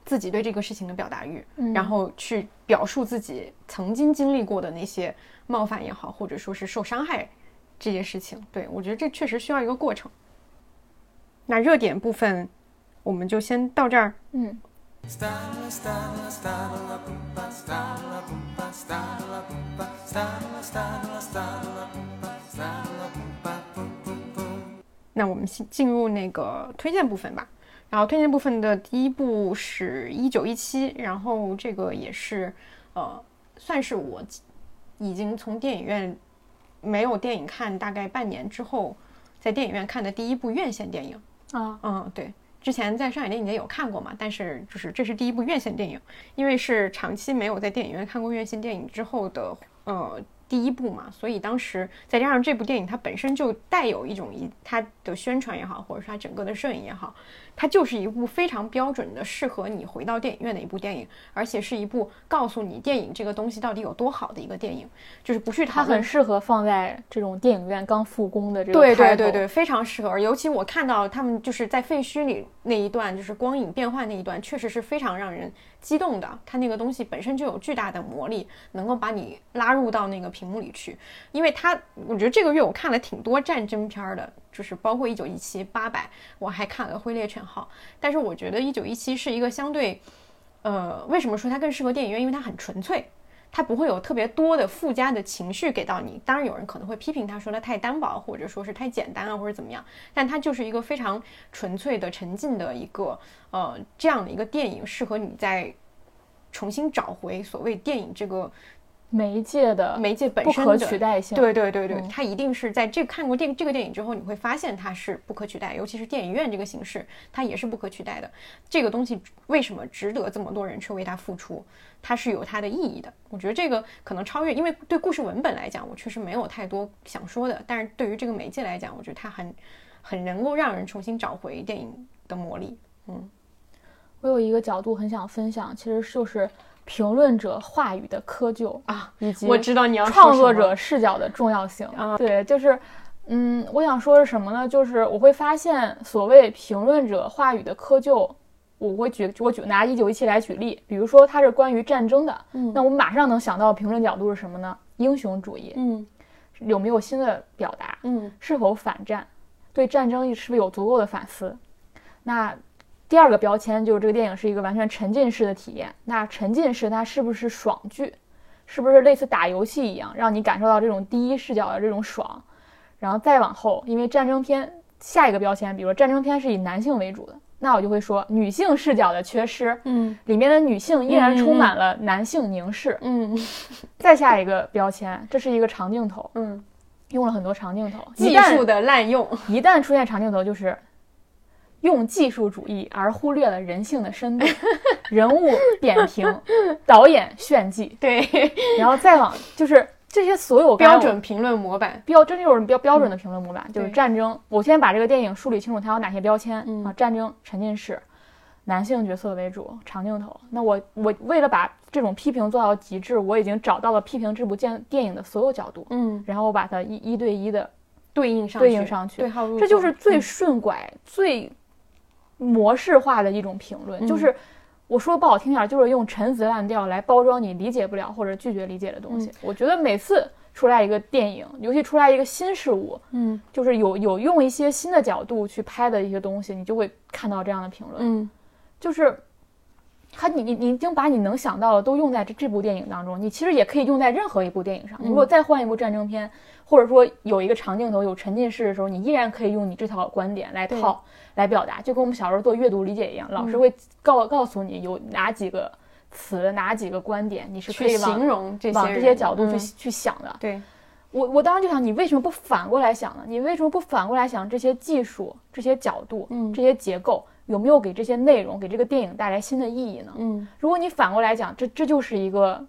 自己对这个事情的表达欲，然后去表述自己曾经经历过的那些冒犯也好，或者说是受伤害这件事情。对我觉得这确实需要一个过程。那热点部分我们就先到这儿。嗯，那我们进进入那个推荐部分吧。然后推荐部分的第一部是一九一七，然后这个也是，呃，算是我已经从电影院没有电影看大概半年之后，在电影院看的第一部院线电影。啊，嗯，对，之前在上海电影节有看过嘛，但是就是这是第一部院线电影，因为是长期没有在电影院看过院线电影之后的，呃。第一部嘛，所以当时再加上这部电影，它本身就带有一种一它的宣传也好，或者说它整个的摄影也好，它就是一部非常标准的适合你回到电影院的一部电影，而且是一部告诉你电影这个东西到底有多好的一个电影，就是不去它很适合放在这种电影院刚复工的这种对对对对，非常适合。尤其我看到他们就是在废墟里那一段，就是光影变换那一段，确实是非常让人激动的。它那个东西本身就有巨大的魔力，能够把你拉入到那个屏幕里去。因为它，我觉得这个月我看了挺多战争片儿的，就是包括一九一七、八百，我还看了《挥猎犬号》。但是我觉得一九一七是一个相对，呃，为什么说它更适合电影院？因为它很纯粹。它不会有特别多的附加的情绪给到你。当然，有人可能会批评它说它太单薄，或者说是太简单啊，或者怎么样。但它就是一个非常纯粹的、沉浸的一个呃这样的一个电影，适合你在重新找回所谓电影这个媒介的媒介本不可取代性。对对对对，嗯它一定是在这看过电这个电影之后，你会发现它是不可取代，尤其是电影院这个形式，它也是不可取代的。这个东西为什么值得这么多人去为它付出？它是有它的意义的。我觉得这个可能超越，因为对故事文本来讲，我确实没有太多想说的，但是对于这个媒介来讲，我觉得它很很能够让人重新找回电影的魔力。嗯，我有一个角度很想分享，其实就是评论者话语的窠臼啊，以及我知道你要创作者视角的重要性啊。对，就是。嗯，我想说是什么呢？就是我会发现，所谓评论者话语的窠臼，我会举我举拿一九一七来举例，比如说它是关于战争的，嗯，那我马上能想到评论角度是什么呢？英雄主义，嗯，有没有新的表达？嗯，是否反战？对战争是不是有足够的反思？那第二个标签就是这个电影是一个完全沉浸式的体验，那沉浸式它是不是爽剧？是不是类似打游戏一样，让你感受到这种第一视角的这种爽？然后再往后，因为战争片下一个标签，比如说战争片是以男性为主的，那我就会说女性视角的缺失。嗯，里面的女性依然充满了男性凝视。嗯，再下一个标签，这是一个长镜头。嗯，用了很多长镜头，技术的滥用。一旦出现长镜头，就是用技术主义而忽略了人性的深度，人物点评，导演炫技。对，然后再往就是。这些所有标准评论模板，标这就是标标准的评论模板，就是战争。我先把这个电影梳理清楚，它有哪些标签啊？战争沉浸式，男性角色为主，长镜头。那我我为了把这种批评做到极致，我已经找到了批评这部电电影的所有角度，嗯，然后我把它一一对一的对应上对应上去，对号入这就是最顺拐、最模式化的一种评论，就是。我说不好听点，就是用陈词滥调来包装你理解不了或者拒绝理解的东西。我觉得每次出来一个电影，尤其出来一个新事物，嗯，就是有有用一些新的角度去拍的一些东西，你就会看到这样的评论。嗯，就是他你你你已经把你能想到的都用在这这部电影当中，你其实也可以用在任何一部电影上。如果再换一部战争片，或者说有一个长镜头有沉浸式的时候，你依然可以用你这套观点来套。来表达，就跟我们小时候做阅读理解一样，老师会告告诉你有哪几个词、哪几个观点，你是可以形容这些往这些角度去去想的。对，我我当时就想，你为什么不反过来想呢？你为什么不反过来想这些技术、这些角度、嗯，这些结构有没有给这些内容、给这个电影带来新的意义呢？嗯，如果你反过来讲，这这就是一个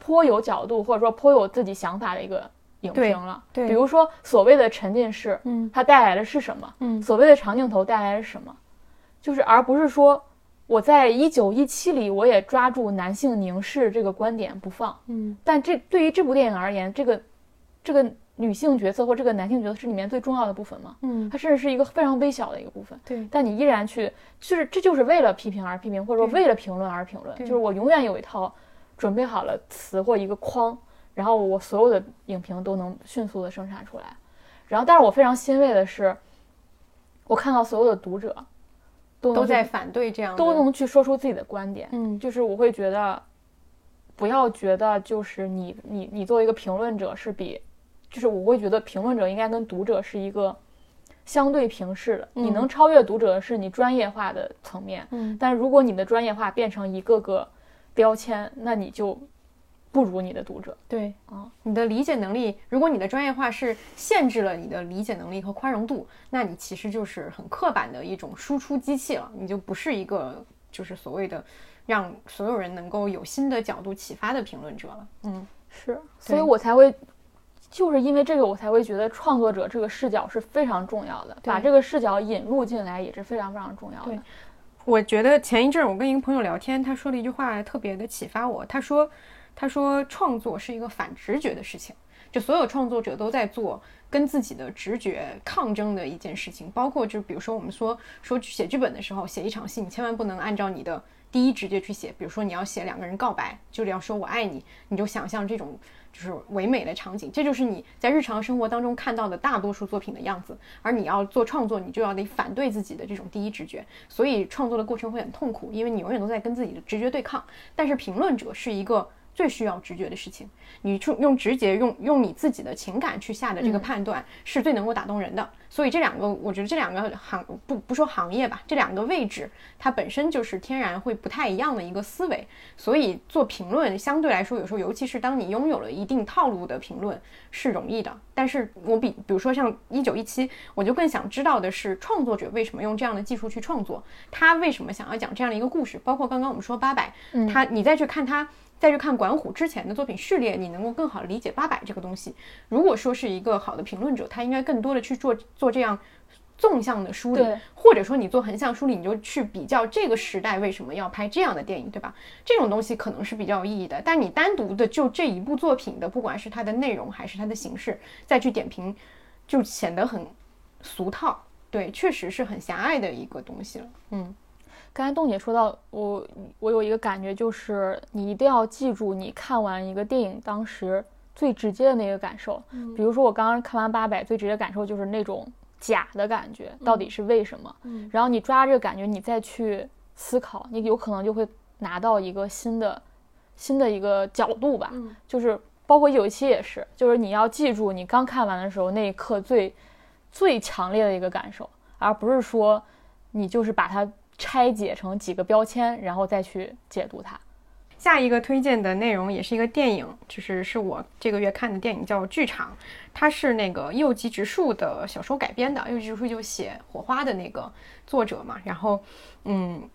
颇有角度或者说颇有自己想法的一个。影评了，对，比如说所谓的沉浸式，嗯，它带来的是什么？嗯，所谓的长镜头带来的是什么？就是而不是说我在一九一七里我也抓住男性凝视这个观点不放，嗯，但这对于这部电影而言，这个这个女性角色或这个男性角色是里面最重要的部分吗？嗯，它甚至是一个非常微小的一个部分，对，但你依然去，就是这就是为了批评而批评，或者说为了评论而评论，就是我永远有一套准备好了词或一个框。然后我所有的影评都能迅速的生产出来，然后但是我非常欣慰的是，我看到所有的读者都都在反对这样，都能去说出自己的观点。嗯，就是我会觉得，不要觉得就是你你你作为一个评论者是比，就是我会觉得评论者应该跟读者是一个相对平视的。你能超越读者的是你专业化的层面。嗯，但如果你的专业化变成一个个标签，那你就。不如你的读者，对啊，你的理解能力，如果你的专业化是限制了你的理解能力和宽容度，那你其实就是很刻板的一种输出机器了，你就不是一个就是所谓的让所有人能够有新的角度启发的评论者了。嗯，是，所以我才会，就是因为这个，我才会觉得创作者这个视角是非常重要的，把这个视角引入进来也是非常非常重要的。我觉得前一阵我跟一个朋友聊天，他说了一句话特别的启发我，他说。他说：“创作是一个反直觉的事情，就所有创作者都在做跟自己的直觉抗争的一件事情。包括就比如说我们说说写剧本的时候，写一场戏，你千万不能按照你的第一直觉去写。比如说你要写两个人告白，就是要说我爱你，你就想象这种就是唯美的场景，这就是你在日常生活当中看到的大多数作品的样子。而你要做创作，你就要得反对自己的这种第一直觉，所以创作的过程会很痛苦，因为你永远都在跟自己的直觉对抗。但是评论者是一个。”最需要直觉的事情，你用用直觉，用用你自己的情感去下的这个判断，是最能够打动人的。所以这两个，我觉得这两个行不不说行业吧，这两个位置它本身就是天然会不太一样的一个思维。所以做评论相对来说，有时候尤其是当你拥有了一定套路的评论是容易的。但是我比比如说像一九一七，我就更想知道的是创作者为什么用这样的技术去创作，他为什么想要讲这样的一个故事。包括刚刚我们说八百，他你再去看他。再去看管虎之前的作品序列，你能够更好理解八百这个东西。如果说是一个好的评论者，他应该更多的去做做这样纵向的梳理，或者说你做横向梳理，你就去比较这个时代为什么要拍这样的电影，对吧？这种东西可能是比较有意义的。但你单独的就这一部作品的，不管是它的内容还是它的形式，再去点评，就显得很俗套。对，确实是很狭隘的一个东西了。嗯。刚才洞姐说到我，我有一个感觉，就是你一定要记住你看完一个电影当时最直接的那个感受。嗯，比如说我刚刚看完八百，最直接感受就是那种假的感觉，到底是为什么？嗯，然后你抓这个感觉，你再去思考，你有可能就会拿到一个新的新的一个角度吧。嗯，就是包括有一期也是，就是你要记住你刚看完的时候那一刻最最强烈的一个感受，而不是说你就是把它。拆解成几个标签，然后再去解读它。下一个推荐的内容也是一个电影，就是是我这个月看的电影，叫《剧场》，它是那个右吉直树的小说改编的。右吉直树就写《火花》的那个作者嘛。然后，嗯，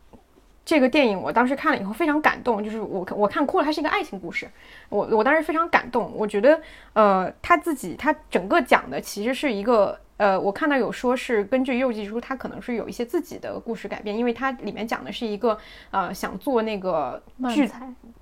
这个电影我当时看了以后非常感动，就是我我看哭了。它是一个爱情故事，我我当时非常感动。我觉得，呃，他自己他整个讲的其实是一个。呃，我看到有说是根据右记书，他可能是有一些自己的故事改编，因为它里面讲的是一个呃想做那个剧，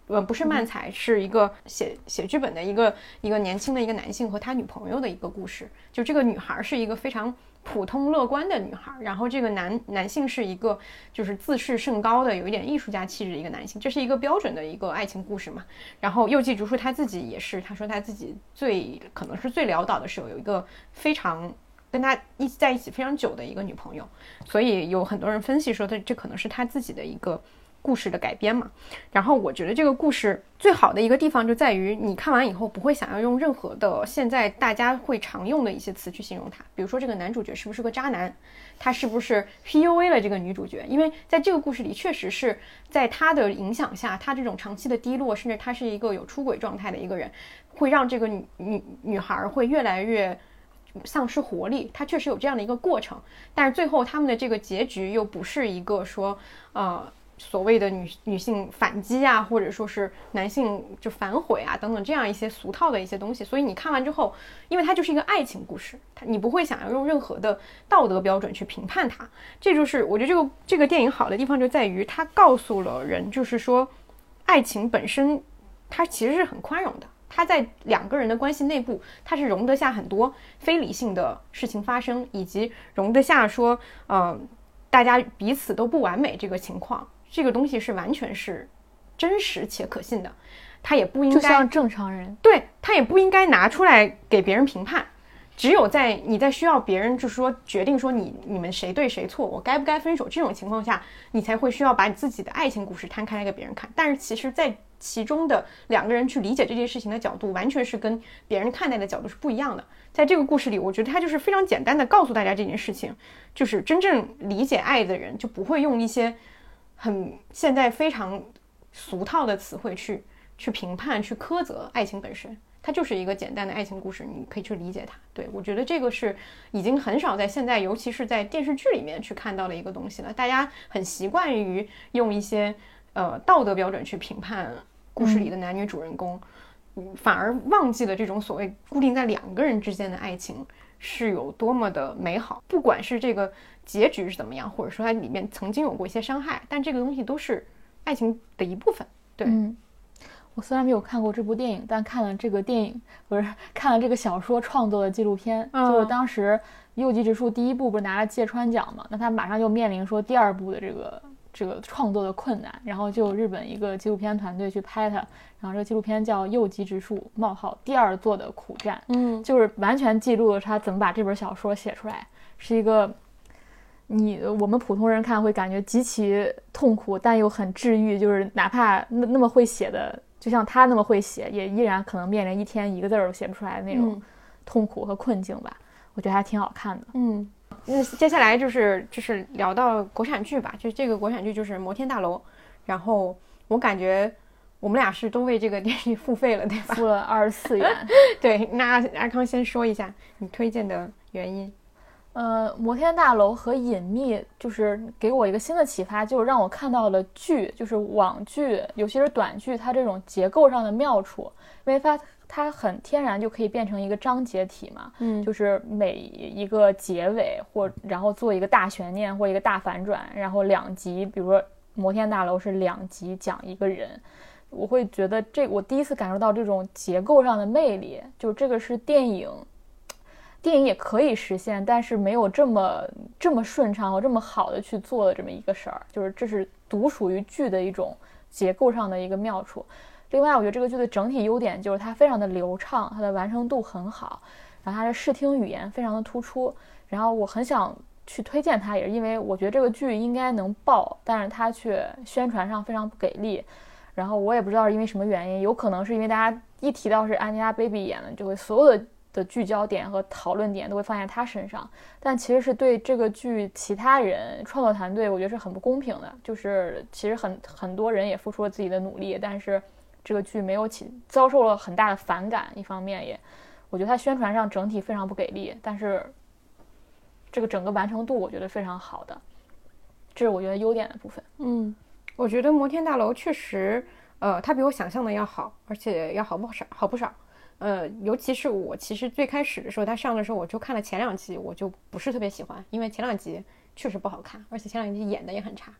呃不是漫才，是一个写写剧本的一个一个年轻的一个男性和他女朋友的一个故事。就这个女孩是一个非常普通乐观的女孩，然后这个男男性是一个就是自视甚高的有一点艺术家气质的一个男性，这是一个标准的一个爱情故事嘛。然后右记竹树他自己也是，他说他自己最可能是最潦倒的时候有一个非常。跟他一起在一起非常久的一个女朋友，所以有很多人分析说，他这可能是他自己的一个故事的改编嘛。然后我觉得这个故事最好的一个地方就在于，你看完以后不会想要用任何的现在大家会常用的一些词去形容他，比如说这个男主角是不是个渣男，他是不是 PUA 了这个女主角？因为在这个故事里，确实是在他的影响下，他这种长期的低落，甚至他是一个有出轨状态的一个人，会让这个女女女孩会越来越。丧失活力，它确实有这样的一个过程，但是最后他们的这个结局又不是一个说，呃，所谓的女女性反击啊，或者说是男性就反悔啊等等这样一些俗套的一些东西。所以你看完之后，因为它就是一个爱情故事，它你不会想要用任何的道德标准去评判它。这就是我觉得这个这个电影好的地方就在于它告诉了人，就是说，爱情本身它其实是很宽容的。他在两个人的关系内部，他是容得下很多非理性的事情发生，以及容得下说，呃，大家彼此都不完美这个情况，这个东西是完全是真实且可信的。他也不应该就像正常人，对他也不应该拿出来给别人评判。只有在你在需要别人就是说决定说你你们谁对谁错，我该不该分手这种情况下，你才会需要把你自己的爱情故事摊开来给别人看。但是其实，在其中的两个人去理解这件事情的角度，完全是跟别人看待的角度是不一样的。在这个故事里，我觉得他就是非常简单的告诉大家这件事情，就是真正理解爱的人就不会用一些很现在非常俗套的词汇去去评判、去苛责爱情本身。它就是一个简单的爱情故事，你可以去理解它。对我觉得这个是已经很少在现在，尤其是在电视剧里面去看到的一个东西了。大家很习惯于用一些呃道德标准去评判。故事里的男女主人公，反而忘记了这种所谓固定在两个人之间的爱情是有多么的美好。不管是这个结局是怎么样，或者说它里面曾经有过一些伤害，但这个东西都是爱情的一部分。对，嗯，我虽然没有看过这部电影，但看了这个电影，不是看了这个小说创作的纪录片，就是当时右极直树第一部不是拿了芥川奖嘛，那他马上就面临说第二部的这个。这个创作的困难，然后就日本一个纪录片团队去拍它，然后这个纪录片叫《右极直树冒号第二座的苦战》，嗯，就是完全记录了他怎么把这本小说写出来，是一个你我们普通人看会感觉极其痛苦，但又很治愈，就是哪怕那那么会写的，就像他那么会写，也依然可能面临一天一个字儿都写不出来的那种痛苦和困境吧。我觉得还挺好看的，嗯。那接下来就是就是聊到国产剧吧，就这个国产剧就是《摩天大楼》，然后我感觉我们俩是都为这个 电视剧付费了，对吧？付了二十四元。对，那阿康先说一下你推荐的原因。呃，《摩天大楼》和《隐秘》就是给我一个新的启发，就是让我看到了剧，就是网剧，尤其是短剧，它这种结构上的妙处，因为它它很天然就可以变成一个章节体嘛，嗯就是每一个结尾或然后做一个大悬念或一个大反转，然后两集，比如说摩天大楼是两集讲一个人，我会觉得这我第一次感受到这种结构上的魅力，就这个是电影。电影也可以实现，但是没有这么这么顺畅和这么好的去做的这么一个事儿，就是这是独属于剧的一种结构上的一个妙处。另外，我觉得这个剧的整体优点就是它非常的流畅，它的完成度很好，然后它的视听语言非常的突出。然后我很想去推荐它，也是因为我觉得这个剧应该能爆，但是它却宣传上非常不给力。然后我也不知道是因为什么原因，有可能是因为大家一提到是 Angelababy 演的，就会所有的。的聚焦点和讨论点都会放在她身上，但其实是对这个剧其他人创作团队，我觉得是很不公平的。就是其实很很多人也付出了自己的努力，但是这个剧没有起遭受了很大的反感。一方面也，我觉得它宣传上整体非常不给力，但是这个整个完成度我觉得非常好的，这是我觉得优点的部分。嗯，我觉得摩天大楼确实，呃，它比我想象的要好，而且要好不少，好不少。呃，尤其是我其实最开始的时候，他上的时候，我就看了前两集，我就不是特别喜欢，因为前两集确实不好看，而且前两集演的也很差。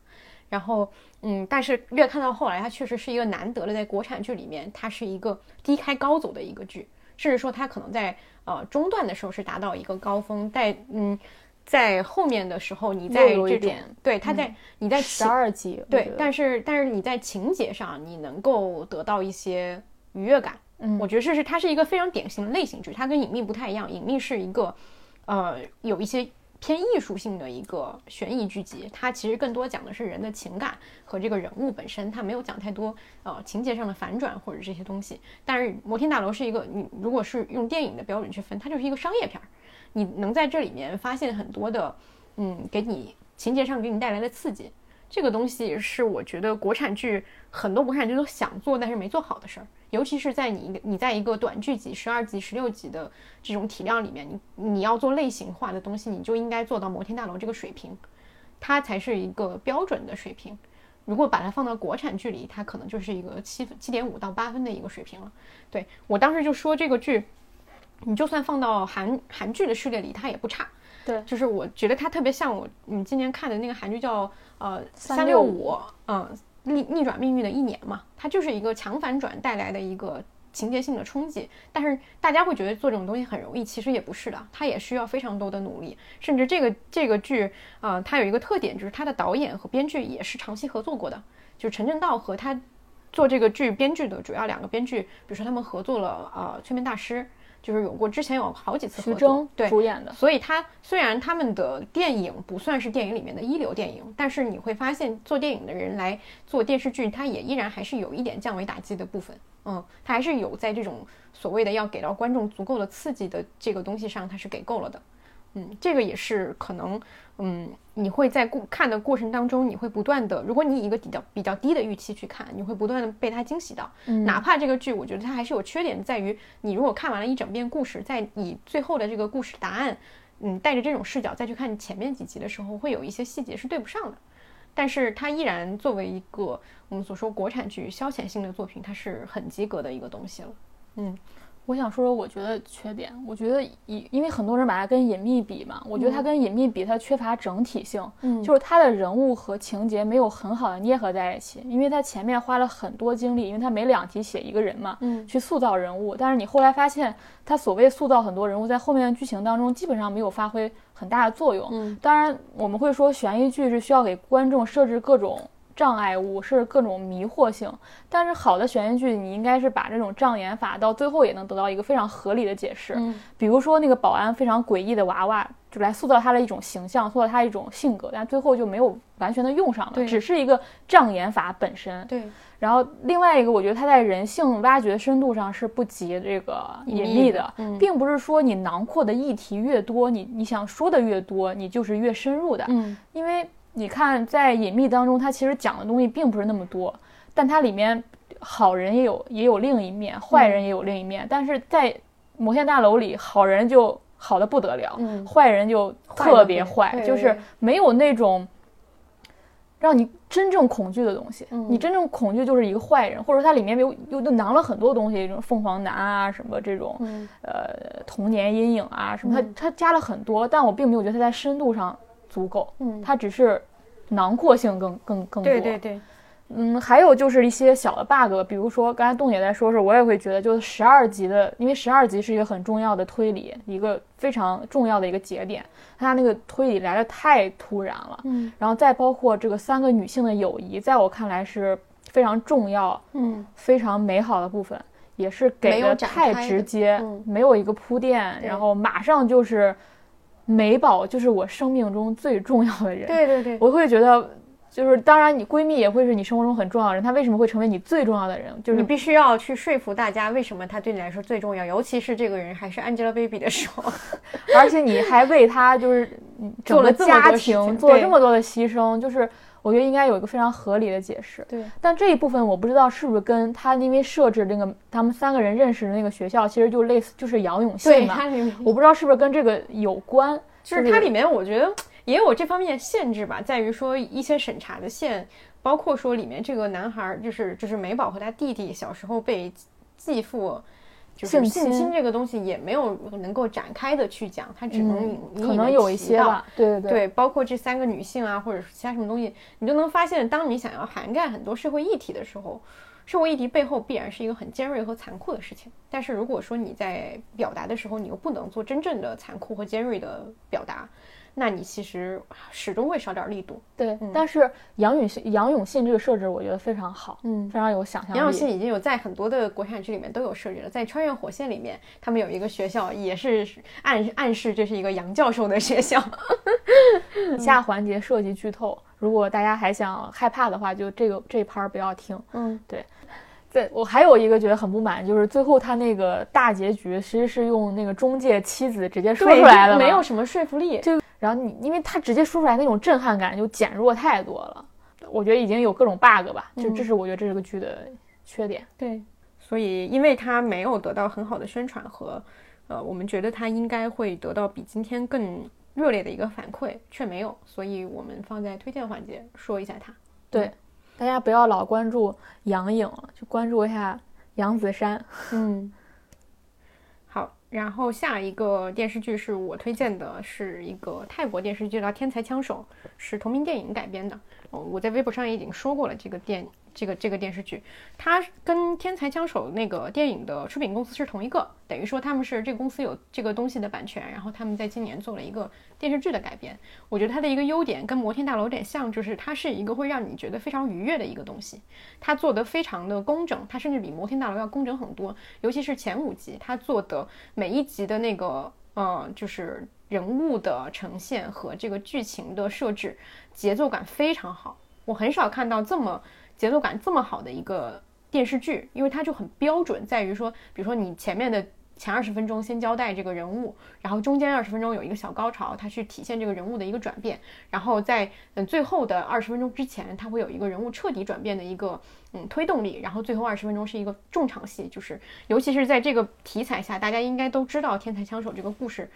然后，嗯，但是越看到后来，它确实是一个难得的在国产剧里面，它是一个低开高走的一个剧，甚至说它可能在呃中段的时候是达到一个高峰，在嗯在后面的时候，你在这种对它在你在十二集对，但是但是你在情节上你能够得到一些愉悦感。嗯，我觉得这是它是一个非常典型的类型剧，它跟隐秘不太一样。隐秘是一个，呃，有一些偏艺术性的一个悬疑剧集，它其实更多讲的是人的情感和这个人物本身，它没有讲太多呃情节上的反转或者这些东西。但是摩天大楼是一个，你如果是用电影的标准去分，它就是一个商业片儿，你能在这里面发现很多的，嗯，给你情节上给你带来的刺激。这个东西是我觉得国产剧很多国产剧都想做但是没做好的事儿，尤其是在你你在一个短剧集十二集、十六集的这种体量里面，你你要做类型化的东西，你就应该做到摩天大楼这个水平，它才是一个标准的水平。如果把它放到国产剧里，它可能就是一个七分七点五到八分的一个水平了。对我当时就说这个剧，你就算放到韩韩剧的序列里，它也不差。对，就是我觉得它特别像我你今年看的那个韩剧叫呃三六五，嗯逆逆转命运的一年嘛，它就是一个强反转带来的一个情节性的冲击。但是大家会觉得做这种东西很容易，其实也不是的，它也需要非常多的努力。甚至这个这个剧啊，它有一个特点，就是它的导演和编剧也是长期合作过的，就是陈正道和他做这个剧编剧的主要两个编剧，比如说他们合作了呃催眠大师。就是有过之前有好几次合作，对主演的，所以他虽然他们的电影不算是电影里面的一流电影，但是你会发现做电影的人来做电视剧，他也依然还是有一点降维打击的部分，嗯，他还是有在这种所谓的要给到观众足够的刺激的这个东西上，他是给够了的。嗯，这个也是可能，嗯，你会在过看的过程当中，你会不断的，如果你以一个比较比较低的预期去看，你会不断的被它惊喜到。嗯，哪怕这个剧，我觉得它还是有缺点，在于你如果看完了一整遍故事，在以最后的这个故事答案，嗯，带着这种视角再去看前面几集的时候，会有一些细节是对不上的。但是它依然作为一个我们所说国产剧消遣性的作品，它是很及格的一个东西了。嗯。我想说说，我觉得缺点，我觉得以因为很多人把它跟隐秘比嘛，我觉得它跟隐秘比，它缺乏整体性，嗯，就是它的人物和情节没有很好的捏合在一起，因为它前面花了很多精力，因为它每两集写一个人嘛，嗯，去塑造人物，但是你后来发现，它所谓塑造很多人物，在后面的剧情当中基本上没有发挥很大的作用，嗯，当然我们会说悬疑剧是需要给观众设置各种。障碍物是各种迷惑性，但是好的悬疑剧，你应该是把这种障眼法到最后也能得到一个非常合理的解释。嗯，比如说那个保安非常诡异的娃娃，就来塑造他的一种形象，塑造他一种性格，但最后就没有完全的用上了，只是一个障眼法本身。对。然后另外一个，我觉得他在人性挖掘深度上是不及这个隐秘的，并不是说你囊括的议题越多，你你想说的越多，你就是越深入的。嗯，因为。你看，在隐秘当中，它其实讲的东西并不是那么多，但它里面好人也有也有另一面，坏人也有另一面。但是在摩天大楼里，好人就好的不得了，坏人就特别坏，就是没有那种让你真正恐惧的东西。你真正恐惧就是一个坏人，或者说它里面有又又囊了很多东西，这种凤凰男啊什么这种，呃童年阴影啊什么，它它加了很多，但我并没有觉得它在深度上足够。嗯，它只是囊括性更更更多。对对对。嗯，还有就是一些小的 bug，比如说刚才洞姐在说时，我也会觉得，就是十二集的，因为十二集是一个很重要的推理，一个非常重要的一个节点，它那个推理来的太突然了。嗯，然后再包括这个三个女性的友谊，在我看来是非常重要，嗯，非常美好的部分，也是给的太直接，没有一个铺垫，然后马上就是美宝就是我生命中最重要的人。对对对，我会觉得。就是，当然，你闺蜜也会是你生活中很重要的人。她为什么会成为你最重要的人？就是你必须要去说服大家，为什么她对你来说最重要。尤其是这个人还是 Angelababy 的时候，而且你还为她就是 做了家庭做了这么多的牺牲。就是我觉得应该有一个非常合理的解释。对，但这一部分我不知道是不是跟他因为设置那个他们三个人认识的那个学校，其实就类似，就是杨永信嘛。我不知道是不是跟这个有关。就是它里面，我觉得。也有这方面限制吧，在于说一些审查的线，包括说里面这个男孩就是就是美宝和他弟弟小时候被继父就是性侵这个东西也没有能够展开的去讲，它只能可能有一些吧，对对对，包括这三个女性啊，或者是其他什么东西，你就能发现，当你想要涵盖很多社会议题的时候，社会议题背后必然是一个很尖锐和残酷的事情。但是如果说你在表达的时候，你又不能做真正的残酷和尖锐的表达。那你其实始终会少点力度，对。但是杨永信杨永信这个设置我觉得非常好，嗯，非常有想象力。杨永信已经有在很多的国产剧里面都有设置了，在《穿越火线》里面，他们有一个学校也是暗暗示这是一个杨教授的学校。下环节涉及剧透，如果大家还想害怕的话，就这个这一盘不要听。嗯，对。对我还有一个觉得很不满，就是最后他那个大结局其实是用那个中介妻子直接说出来的，没有什么说服力。就然后你，因为他直接说出来那种震撼感就减弱太多了。我觉得已经有各种 bug 吧，就这是我觉得这是个剧的缺点。对，所以因为他没有得到很好的宣传和，呃，我们觉得他应该会得到比今天更热烈的一个反馈，却没有，所以我们放在推荐环节说一下他。对。大家不要老关注杨颖了，就关注一下杨子姗。嗯，好，然后下一个电视剧是我推荐的，是一个泰国电视剧叫《天才枪手》，是同名电影改编的。哦，我在微博上已经说过了，这个电。这个这个电视剧，它跟《天才枪手》那个电影的出品公司是同一个，等于说他们是这个公司有这个东西的版权，然后他们在今年做了一个电视剧的改编。我觉得它的一个优点跟《摩天大楼》有点像，就是它是一个会让你觉得非常愉悦的一个东西。它做的非常的工整，它甚至比《摩天大楼》要工整很多，尤其是前五集，它做的每一集的那个呃，就是人物的呈现和这个剧情的设置，节奏感非常好。我很少看到这么。节奏感这么好的一个电视剧，因为它就很标准，在于说，比如说你前面的前二十分钟先交代这个人物，然后中间二十分钟有一个小高潮，它去体现这个人物的一个转变，然后在嗯最后的二十分钟之前，它会有一个人物彻底转变的一个嗯推动力，然后最后二十分钟是一个重场戏，就是尤其是在这个题材下，大家应该都知道《天才枪手》这个故事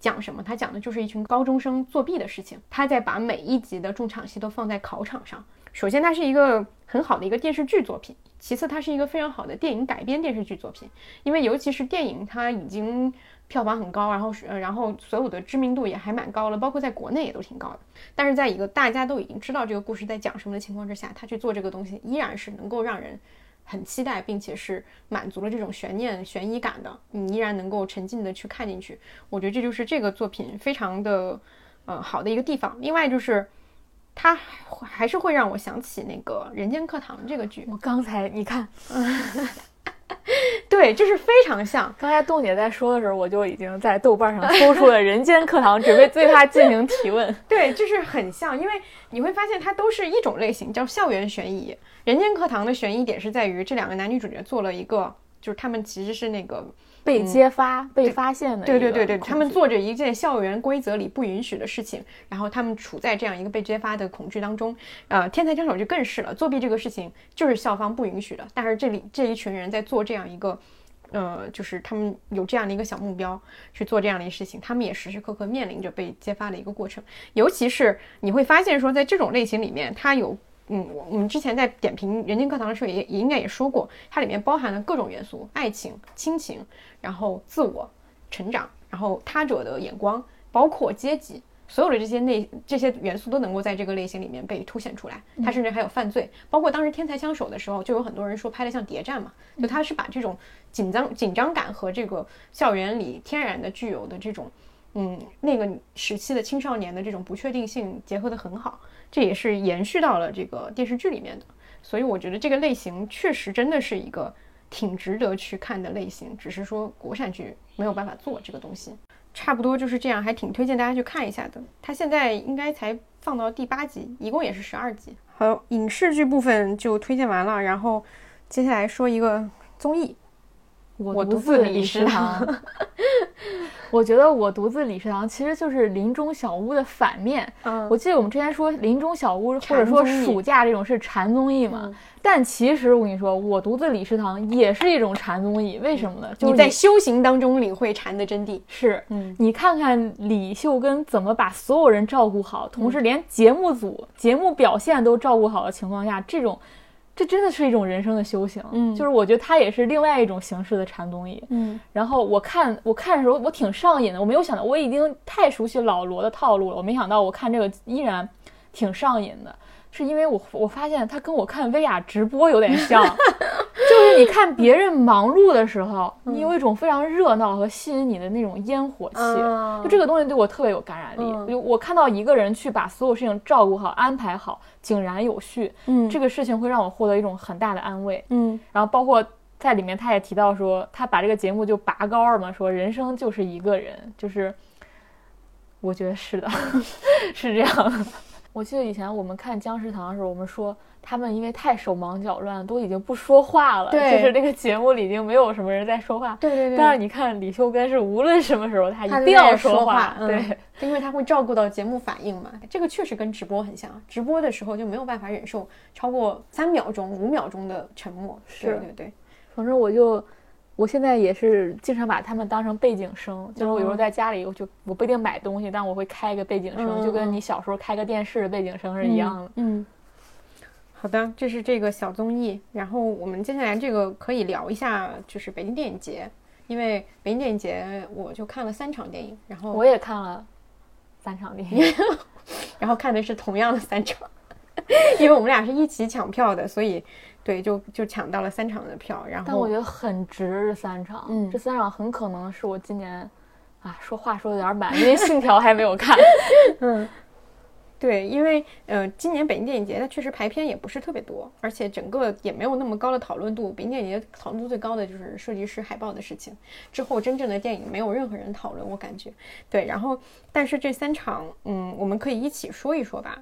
讲什么，它讲的就是一群高中生作弊的事情，他在把每一集的重场戏都放在考场上。首先，它是一个很好的一个电视剧作品；其次，它是一个非常好的电影改编电视剧作品。因为尤其是电影，它已经票房很高，然后呃，然后所有的知名度也还蛮高了，包括在国内也都挺高的。但是，在一个大家都已经知道这个故事在讲什么的情况之下，他去做这个东西，依然是能够让人很期待，并且是满足了这种悬念、悬疑感的。你依然能够沉浸的去看进去。我觉得这就是这个作品非常的呃好的一个地方。另外就是。它还是会让我想起那个《人间课堂》这个剧。我刚才你看，对，就是非常像。刚才豆姐在说的时候，我就已经在豆瓣上搜出了《人间课堂》，准备对它进行提问。对，就是很像，因为你会发现它都是一种类型，叫校园悬疑。《人间课堂》的悬疑点是在于这两个男女主角做了一个，就是他们其实是那个。被揭发、被发现的，对对对对，他们做着一件校园规则里不允许的事情，然后他们处在这样一个被揭发的恐惧当中。呃，天才枪手就更是了，作弊这个事情就是校方不允许的，但是这里这一群人在做这样一个呃，就是他们有这样的一个小目标去做这样的一事情，他们也时时刻刻面临着被揭发的一个过程。尤其是你会发现说，在这种类型里面，它有，嗯，我我们之前在点评人间课堂的时候也也应该也说过，它里面包含了各种元素：爱情、亲情，然后自我成长，然后他者的眼光，包括阶级。所有的这些内这些元素都能够在这个类型里面被凸显出来，它甚至还有犯罪，包括当时天才枪手的时候，就有很多人说拍的像谍战嘛，就他是把这种紧张紧张感和这个校园里天然的具有的这种，嗯，那个时期的青少年的这种不确定性结合的很好，这也是延续到了这个电视剧里面的，所以我觉得这个类型确实真的是一个挺值得去看的类型，只是说国产剧没有办法做这个东西。差不多就是这样，还挺推荐大家去看一下的。它现在应该才放到第八集，一共也是十二集。好，影视剧部分就推荐完了，然后接下来说一个综艺，《我独自李食堂》。我觉得《我独自理食堂》其实就是《林中小屋》的反面。嗯，我记得我们之前说《林中小屋》或者说暑假这种是禅综艺嘛。但其实我跟你说，我独自理食堂也是一种禅综艺，为什么呢？就你在修行当中领会禅的真谛。是，嗯，你看看李秀根怎么把所有人照顾好，同时连节目组节目表现都照顾好的情况下，这种，这真的是一种人生的修行。嗯，就是我觉得它也是另外一种形式的禅宗意。嗯，然后我看我看的时候我挺上瘾的，我没有想到我已经太熟悉老罗的套路了，我没想到我看这个依然挺上瘾的。是因为我我发现他跟我看薇娅直播有点像，就是你看别人忙碌的时候，你有一种非常热闹和吸引你的那种烟火气，就这个东西对我特别有感染力。就我看到一个人去把所有事情照顾好、安排好、井然有序，嗯，这个事情会让我获得一种很大的安慰，嗯。然后包括在里面，他也提到说，他把这个节目就拔高了嘛，说人生就是一个人，就是我觉得是的，是这样。我记得以前我们看《僵尸堂》的时候，我们说他们因为太手忙脚乱，都已经不说话了。对，就是那个节目里已经没有什么人在说话。对对对。但是你看李秀根是无论什么时候他一定要说话，对，因为他会照顾到节目反应嘛。这个确实跟直播很像，直播的时候就没有办法忍受超过三秒钟、五秒钟的沉默。是，对对。反正我就。我现在也是经常把他们当成背景声，就是我有时候在家里，我就我不一定买东西，但我会开一个背景声，就跟你小时候开个电视的背景声是一样的。嗯，好的，这是这个小综艺，然后我们接下来这个可以聊一下，就是北京电影节，因为北京电影节我就看了三场电影，然后我也看了三场电影，然后看的是同样的三场，因为我们俩是一起抢票的，所以。对，就就抢到了三场的票，然后但我觉得很值这三场，嗯，这三场很可能是我今年，啊，说话说的有点满，因为《信条》还没有看，嗯，对，因为呃，今年北京电影节它确实排片也不是特别多，而且整个也没有那么高的讨论度。北京电影节讨论度最高的就是设计师海报的事情，之后真正的电影没有任何人讨论，我感觉。对，然后但是这三场，嗯，我们可以一起说一说吧。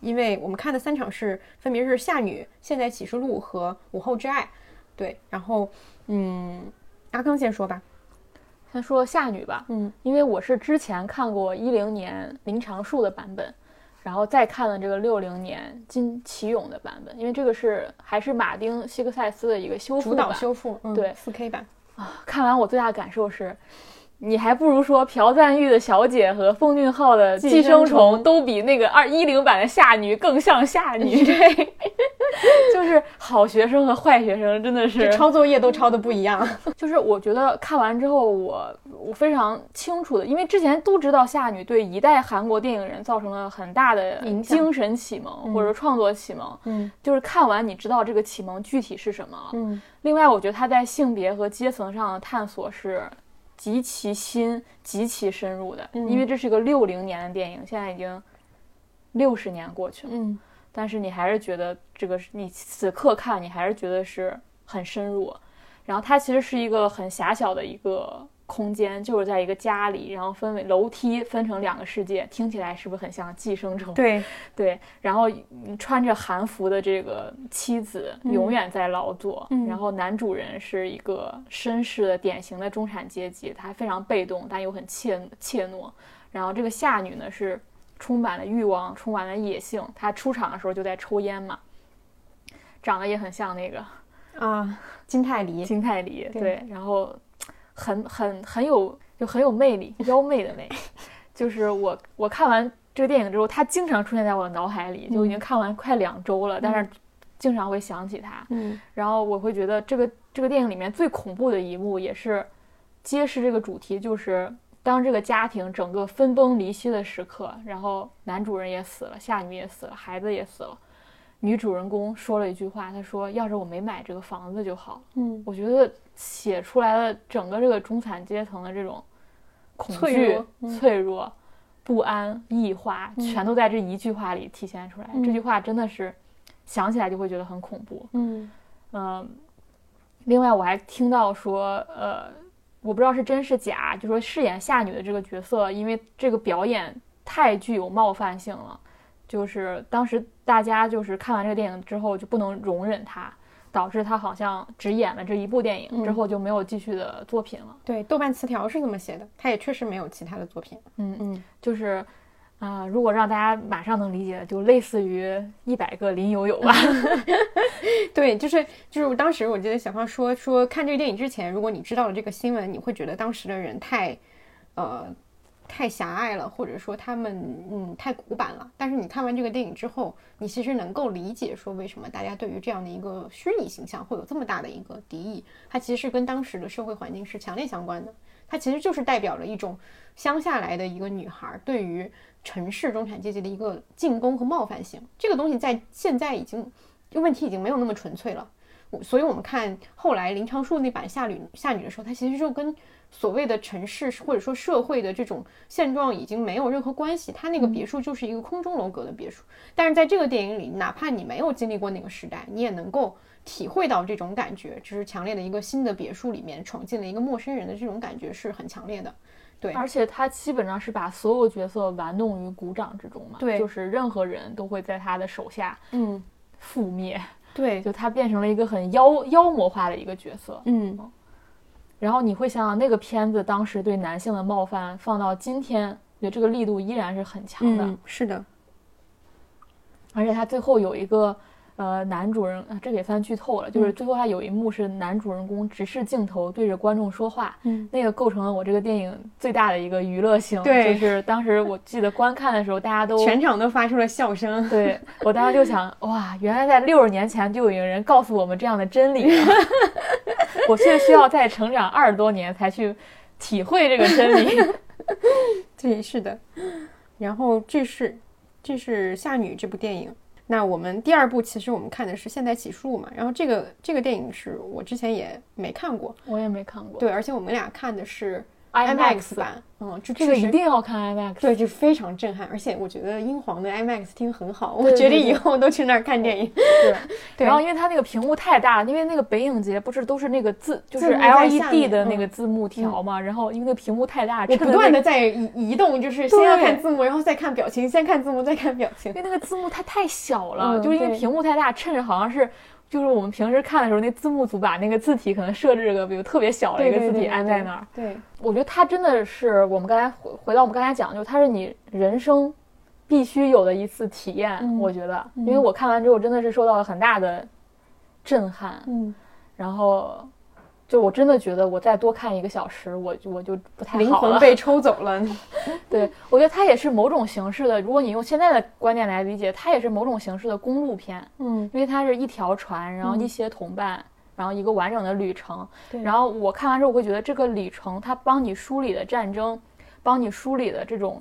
因为我们看的三场是，分别是《夏女》《现代启示录》和《午后之爱》，对，然后，嗯，阿康先说吧，先说《夏女》吧，嗯，因为我是之前看过一零年林长树的版本，然后再看了这个六零年金奇勇的版本，因为这个是还是马丁·希克塞斯的一个修复版，修复，对，四 K 版。啊，看完我最大的感受是。你还不如说朴赞玉的小姐和奉俊昊的寄生虫都比那个二一零版的夏女更像夏女，对，就是好学生和坏学生真的是抄作业都抄的不一样。就是我觉得看完之后，我我非常清楚的，因为之前都知道夏女对一代韩国电影人造成了很大的精神启蒙或者创作启蒙。嗯，就是看完你知道这个启蒙具体是什么了。嗯，另外我觉得他在性别和阶层上的探索是。极其新、极其深入的，因为这是一个六零年的电影，现在已经六十年过去了。嗯，但是你还是觉得这个，你此刻看你还是觉得是很深入。然后它其实是一个很狭小的一个。空间就是在一个家里，然后分为楼梯分成两个世界，听起来是不是很像寄生虫？对 对，然后穿着韩服的这个妻子永远在劳作，然后男主人是一个绅士的典型的中产阶级，他非常被动，但又很怯怯懦。然后这个夏女呢是充满了欲望，充满了野性。她出场的时候就在抽烟嘛，长得也很像那个。啊，金泰梨，金泰梨，对，然后很很很有就很有魅力，妖媚的魅。就是我我看完这个电影之后，它经常出现在我的脑海里，就已经看完快两周了，但是经常会想起它。嗯，然后我会觉得这个这个电影里面最恐怖的一幕，也是揭示这个主题，就是当这个家庭整个分崩离析的时刻，然后男主人也死了，夏女也死了，孩子也死了，女主人公说了一句话，她说：“要是我没买这个房子就好。”嗯，我觉得写出来了整个这个中产阶层的这种。恐惧、脆弱、不安、异化，全都在这一句话里体现出来。这句话真的是想起来就会觉得很恐怖。嗯嗯。另外，我还听到说，呃，我不知道是真是假，就说饰演夏女的这个角色，因为这个表演太具有冒犯性了，就是当时大家就是看完这个电影之后就不能容忍他。导致他好像只演了这一部电影，之后就没有继续的作品了。对，豆瓣词条是这么写的，他也确实没有其他的作品。嗯嗯，就是，啊，如果让大家马上能理解，就类似于一百个林有有吧。对，就是就是，当时我记得小胖说说看这个电影之前，如果你知道了这个新闻，你会觉得当时的人太，呃。太狭隘了，或者说他们嗯太古板了。但是你看完这个电影之后，你其实能够理解说为什么大家对于这样的一个虚拟形象会有这么大的一个敌意。它其实是跟当时的社会环境是强烈相关的。它其实就是代表了一种乡下来的一个女孩对于城市中产阶级的一个进攻和冒犯性。这个东西在现在已经这个问题已经没有那么纯粹了。所以我们看后来林长树那版夏女夏女的时候，它其实就跟。所谓的城市或者说社会的这种现状已经没有任何关系，他那个别墅就是一个空中楼阁的别墅。但是在这个电影里，哪怕你没有经历过那个时代，你也能够体会到这种感觉，就是强烈的一个新的别墅里面闯进了一个陌生人的这种感觉是很强烈的。对，而且他基本上是把所有角色玩弄于股掌之中嘛，对，就是任何人都会在他的手下，嗯，覆灭。对，就他变成了一个很妖妖魔化的一个角色，嗯。然后你会想想那个片子当时对男性的冒犯，放到今天，觉得这个力度依然是很强的。是的，而且他最后有一个。呃，男主人，这个也算剧透了，就是最后他有一幕是男主人公直视镜头对着观众说话，嗯，那个构成了我这个电影最大的一个娱乐性，对，就是当时我记得观看的时候，大家都 全场都发出了笑声，对我当时就想，哇，原来在六十年前就有一个人告诉我们这样的真理，我却需要再成长二十多年才去体会这个真理，对，是的，然后这是这是夏女这部电影。那我们第二部其实我们看的是《现代起诉》嘛，然后这个这个电影是我之前也没看过，我也没看过。对，而且我们俩看的是 IMAX 版，嗯，就这个一定要看 IMAX，对，就非常震撼。而且我觉得英皇的 IMAX 厅很好，我决定以后都去那儿看电影。对，然后因为它那个屏幕太大了，因为那个北影节不是都是那个字，就是 LED 的那个字幕条嘛，然后因为那个屏幕太大，我不断的在移移动，就是先要看字幕，然后再看表情，先看字幕再看表情，因为那个字幕它太小了，就是因为屏幕太大，趁着好像是。就是我们平时看的时候，那字幕组把那个字体可能设置个，比如特别小的一个字体安在那儿。对，我觉得它真的是我们刚才回回到我们刚才讲，就它是你人生必须有的一次体验。我觉得，因为我看完之后真的是受到了很大的震撼。嗯，然后。就我真的觉得，我再多看一个小时，我我就不太好。灵魂被抽走了。对，我觉得它也是某种形式的。如果你用现在的观念来理解，它也是某种形式的公路片。嗯，因为它是一条船，然后一些同伴，然后一个完整的旅程。对。然后我看完之后，我会觉得这个旅程，它帮你梳理的战争，帮你梳理的这种，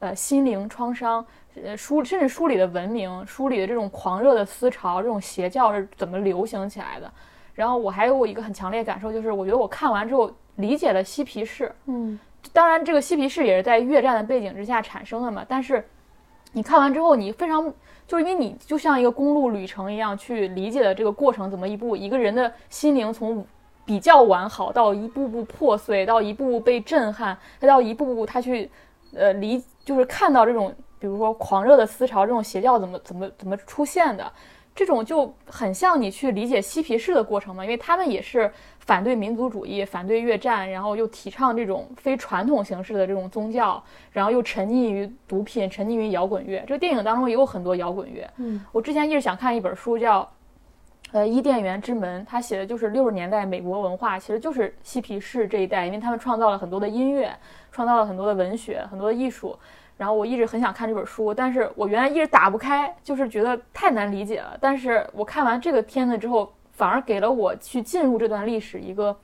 呃，心灵创伤，呃，梳甚至梳理的文明，梳理的这种狂热的思潮，这种邪教是怎么流行起来的。然后我还有我一个很强烈感受，就是我觉得我看完之后理解了嬉皮士。嗯，当然这个嬉皮士也是在越战的背景之下产生的嘛。但是你看完之后，你非常就是因为你就像一个公路旅程一样去理解了这个过程，怎么一步一个人的心灵从比较完好到一步步破碎，到一步步被震撼，再到一步步他去呃理就是看到这种比如说狂热的思潮，这种邪教怎么怎么怎么出现的。这种就很像你去理解嬉皮士的过程嘛，因为他们也是反对民族主义、反对越战，然后又提倡这种非传统形式的这种宗教，然后又沉溺于毒品、沉溺于摇滚乐。这个电影当中也有很多摇滚乐。嗯，我之前一直想看一本书，叫呃，《伊甸园之门》，他写的就是六十年代美国文化，其实就是嬉皮士这一代，因为他们创造了很多的音乐，创造了很多的文学，很多的艺术。然后我一直很想看这本书，但是我原来一直打不开，就是觉得太难理解了。但是我看完这个片子之后，反而给了我去进入这段历史一个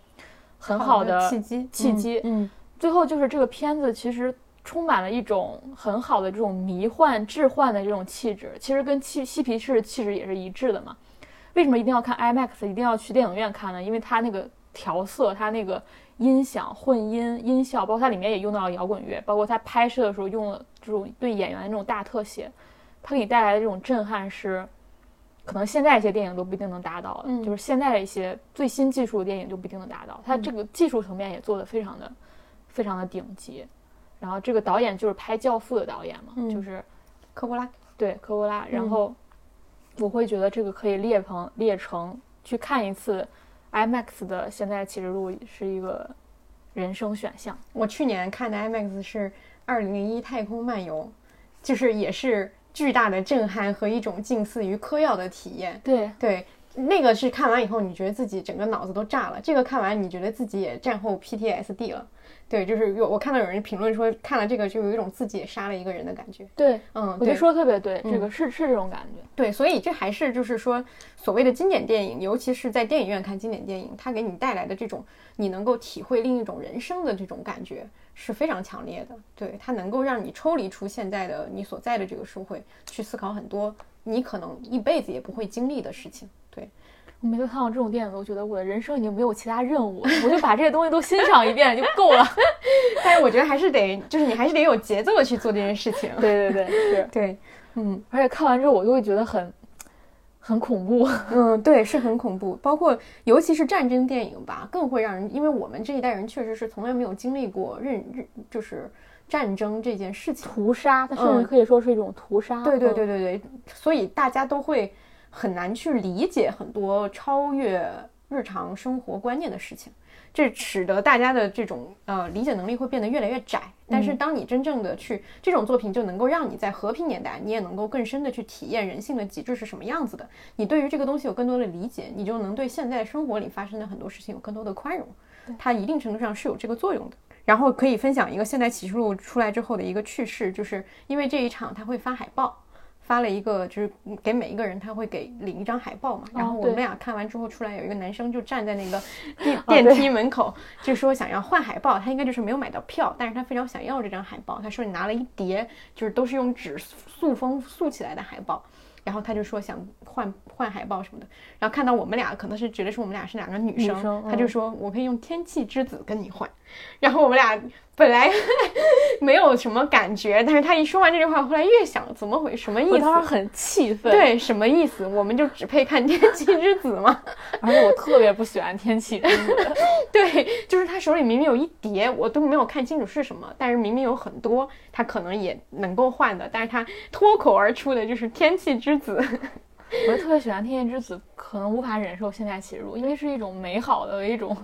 很好的契机。契机，嗯，最后就是这个片子其实充满了一种很好的这种迷幻、置换的这种气质，其实跟嬉嬉皮士的气质也是一致的嘛。为什么一定要看 IMAX，一定要去电影院看呢？因为它那个调色，它那个音响、混音、音效，包括它里面也用到了摇滚乐，包括它拍摄的时候用了这种对演员的这种大特写，它给你带来的这种震撼是，可能现在一些电影都不一定能达到的，就是现在的一些最新技术的电影就不一定能达到。它这个技术层面也做得非常的、非常的顶级。然后这个导演就是拍《教父》的导演嘛，就是科波拉，对科波拉，然后。我会觉得这个可以列成列成去看一次，IMAX 的《现在启示录》是一个人生选项。我去年看的 IMAX 是《二零零一太空漫游》，就是也是巨大的震撼和一种近似于嗑药的体验。对对，那个是看完以后你觉得自己整个脑子都炸了，这个看完你觉得自己也战后 PTSD 了。对，就是有我看到有人评论说，看了这个就有一种自己也杀了一个人的感觉。对，嗯，我觉得说的特别对，这个是是这种感觉。对，所以这还是就是说，所谓的经典电影，尤其是在电影院看经典电影，它给你带来的这种你能够体会另一种人生的这种感觉是非常强烈的。对，它能够让你抽离出现在的你所在的这个社会，去思考很多你可能一辈子也不会经历的事情。对。我每次看到这种电影，都觉得我的人生已经没有其他任务，我就把这些东西都欣赏一遍就够了。但是我觉得还是得，就是你还是得有节奏的去做这件事情。对对对，是，对，嗯，而且看完之后我就会觉得很，很恐怖。嗯，对，是很恐怖。包括尤其是战争电影吧，更会让人，因为我们这一代人确实是从来没有经历过认认，就是战争这件事情，屠杀，它甚至可以说是一种屠杀。对对对对对，所以大家都会。很难去理解很多超越日常生活观念的事情，这使得大家的这种呃理解能力会变得越来越窄。但是当你真正的去这种作品，就能够让你在和平年代，你也能够更深的去体验人性的极致是什么样子的。你对于这个东西有更多的理解，你就能对现在生活里发生的很多事情有更多的宽容。它一定程度上是有这个作用的。然后可以分享一个现代启示录出来之后的一个趣事，就是因为这一场他会发海报。发了一个，就是给每一个人，他会给领一张海报嘛。然后我们俩看完之后出来，有一个男生就站在那个 电电梯门口，就说想要换海报。他应该就是没有买到票，但是他非常想要这张海报。他说你拿了一叠，就是都是用纸塑封塑起来的海报。然后他就说想换换海报什么的。然后看到我们俩，可能是觉得是我们俩是两个女生，他就说我可以用天气之子跟你换。然后我们俩。本来 没有什么感觉，但是他一说完这句话，后来越想怎么回什么意思？我当时很气愤。对，什么意思？我们就只配看《天气之子》吗？而且我特别不喜欢《天气之子 》。对，就是他手里明明有一叠，我都没有看清楚是什么，但是明明有很多，他可能也能够换的，但是他脱口而出的就是《天气之子》。我就特别喜欢《天气之子》，可能无法忍受《现代启示录》，因为是一种美好的一种，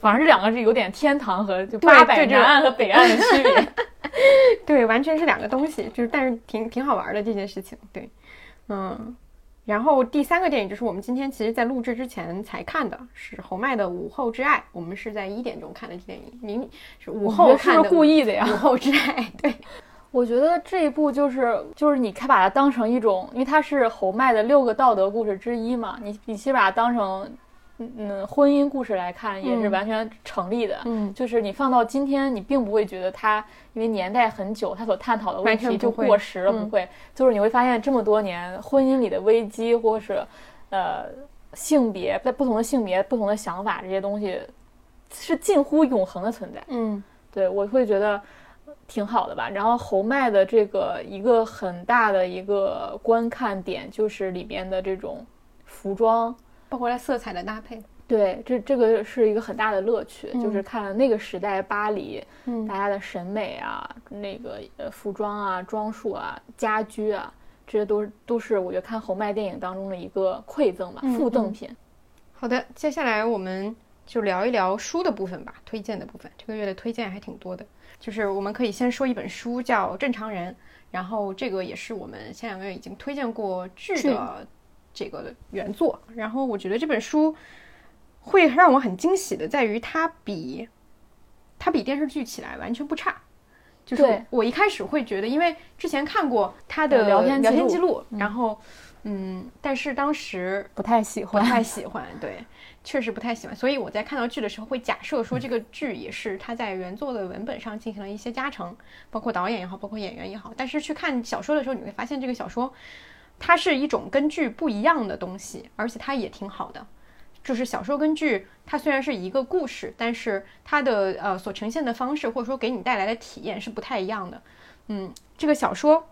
反正这两个是有点天堂和就八百南岸和北岸的区别。对，完全是两个东西，就是但是挺挺好玩的这件事情。对，嗯，然后第三个电影就是我们今天其实在录制之前才看的，是侯麦的《午后之爱》，我们是在一点钟看的电影，明是午后看的，故意的呀，《午后之爱》对。我觉得这一部就是就是你可以把它当成一种，因为它是侯麦的六个道德故事之一嘛，你你其实把它当成嗯婚姻故事来看也是完全成立的。嗯，就是你放到今天，你并不会觉得它因为年代很久，它所探讨的问题就过时了，不会。就是你会发现这么多年婚姻里的危机，或是呃性别在不同的性别、不同的想法这些东西，是近乎永恒的存在。嗯，对我会觉得。挺好的吧，然后侯麦的这个一个很大的一个观看点就是里边的这种服装，包括它色彩的搭配。对，这这个是一个很大的乐趣，就是看那个时代巴黎，嗯，大家的审美啊，那个呃服装啊、装束啊、家居啊，这些都是都是我觉得看侯麦电影当中的一个馈赠吧，附赠品。好的，接下来我们就聊一聊书的部分吧，推荐的部分。这个月的推荐还挺多的。就是我们可以先说一本书，叫《正常人》，然后这个也是我们前两个月已经推荐过剧的这个原作。然后我觉得这本书会让我很惊喜的，在于它比它比电视剧起来完全不差。就是我一开始会觉得，因为之前看过他的聊天聊天记录，然后嗯，但是当时不太喜欢，不太喜欢，对，确实不太喜欢。所以我在看到剧的时候，会假设说这个剧也是他在原作的文本上进行了一些加成，包括导演也好，包括演员也好。但是去看小说的时候，你会发现这个小说它是一种跟剧不一样的东西，而且它也挺好的。就是小说跟剧，它虽然是一个故事，但是它的呃所呈现的方式，或者说给你带来的体验是不太一样的。嗯，这个小说，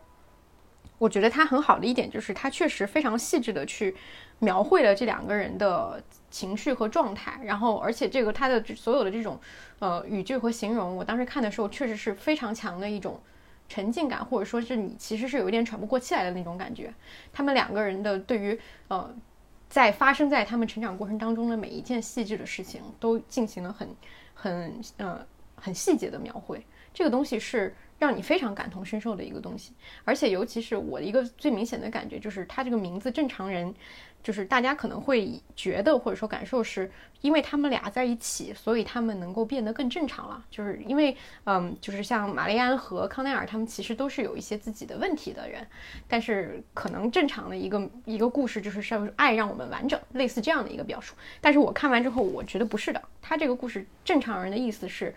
我觉得它很好的一点就是它确实非常细致的去描绘了这两个人的情绪和状态，然后而且这个它的所有的这种呃语句和形容，我当时看的时候确实是非常强的一种沉浸感，或者说是你其实是有一点喘不过气来的那种感觉。他们两个人的对于呃。在发生在他们成长过程当中的每一件细致的事情，都进行了很、很、呃、很细节的描绘。这个东西是让你非常感同身受的一个东西，而且尤其是我的一个最明显的感觉，就是他这个名字“正常人”。就是大家可能会觉得，或者说感受是，因为他们俩在一起，所以他们能够变得更正常了。就是因为，嗯，就是像玛丽安和康奈尔，他们其实都是有一些自己的问题的人，但是可能正常的一个一个故事就是说爱让我们完整，类似这样的一个表述。但是我看完之后，我觉得不是的。他这个故事正常人的意思是，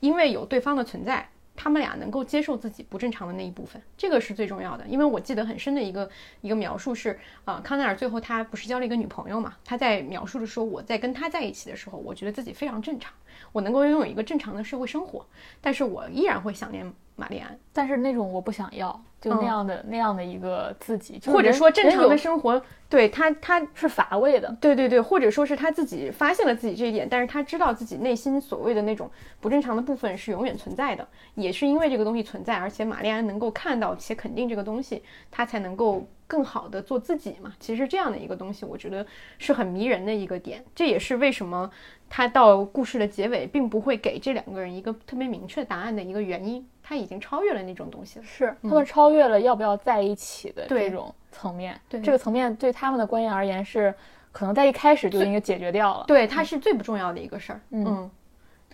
因为有对方的存在。他们俩能够接受自己不正常的那一部分，这个是最重要的。因为我记得很深的一个一个描述是，啊，康奈尔最后他不是交了一个女朋友嘛？他在描述的说，我在跟他在一起的时候，我觉得自己非常正常，我能够拥有一个正常的社会生活，但是我依然会想念玛丽安，但是那种我不想要。就那样的那样的一个自己，或者说正常的生活，对他他是乏味的，对对对，或者说是他自己发现了自己这一点，但是他知道自己内心所谓的那种不正常的部分是永远存在的，也是因为这个东西存在，而且玛丽安能够看到且肯定这个东西，他才能够更好的做自己嘛。其实这样的一个东西，我觉得是很迷人的一个点，这也是为什么他到故事的结尾并不会给这两个人一个特别明确答案的一个原因。他已经超越了那种东西了，是他们超越了要不要在一起的这种层面。对这个层面，对他们的观念而言是可能在一开始就应该解决掉了。对，它是最不重要的一个事儿。嗯，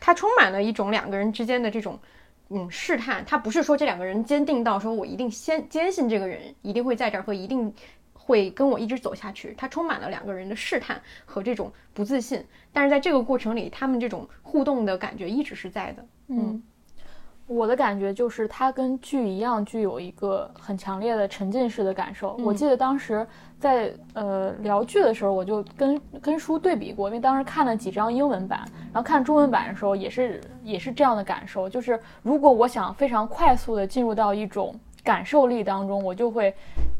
它充满了一种两个人之间的这种嗯试探。它不是说这两个人坚定到说我一定先坚信这个人一定会在这儿和一定会跟我一直走下去。它充满了两个人的试探和这种不自信。但是在这个过程里，他们这种互动的感觉一直是在的。嗯。我的感觉就是，它跟剧一样，具有一个很强烈的沉浸式的感受。我记得当时在呃聊剧的时候，我就跟跟书对比过，因为当时看了几张英文版，然后看中文版的时候，也是也是这样的感受。就是如果我想非常快速的进入到一种感受力当中，我就会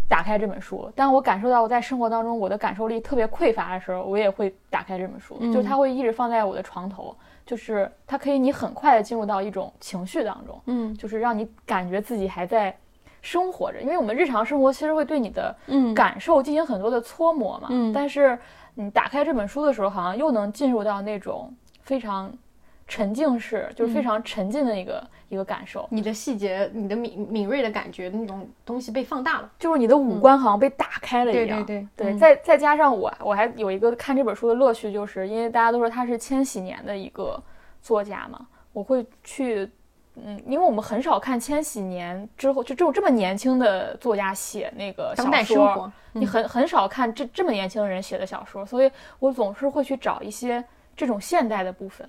打开这本书；但我感受到我在生活当中我的感受力特别匮乏的时候，我也会打开这本书，就是它会一直放在我的床头。就是它可以，你很快的进入到一种情绪当中，嗯，就是让你感觉自己还在生活着。因为我们日常生活其实会对你的感受进行很多的搓磨嘛，嗯，但是你打开这本书的时候，好像又能进入到那种非常沉浸式，就是非常沉浸的一个。一个感受，你的细节，你的敏敏锐的感觉的那种东西被放大了，就是你的五官好像被打开了一样。对对对。对，再再加上我，我还有一个看这本书的乐趣，就是因为大家都说他是千禧年的一个作家嘛，我会去，嗯，因为我们很少看千禧年之后就这种这么年轻的作家写那个小说，你很很少看这这么年轻的人写的小说，所以我总是会去找一些这种现代的部分。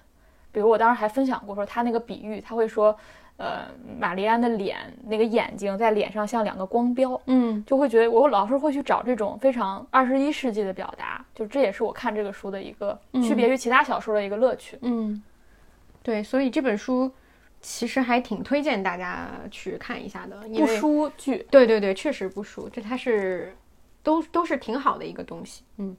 比如我当时还分享过，说他那个比喻，他会说，呃，玛丽安的脸那个眼睛在脸上像两个光标，嗯，就会觉得我老是会去找这种非常二十一世纪的表达，就这也是我看这个书的一个区别于其他小说的一个乐趣。嗯，对，所以这本书其实还挺推荐大家去看一下的，不输剧。对对对，确实不输，这它是都都是挺好的一个东西。嗯，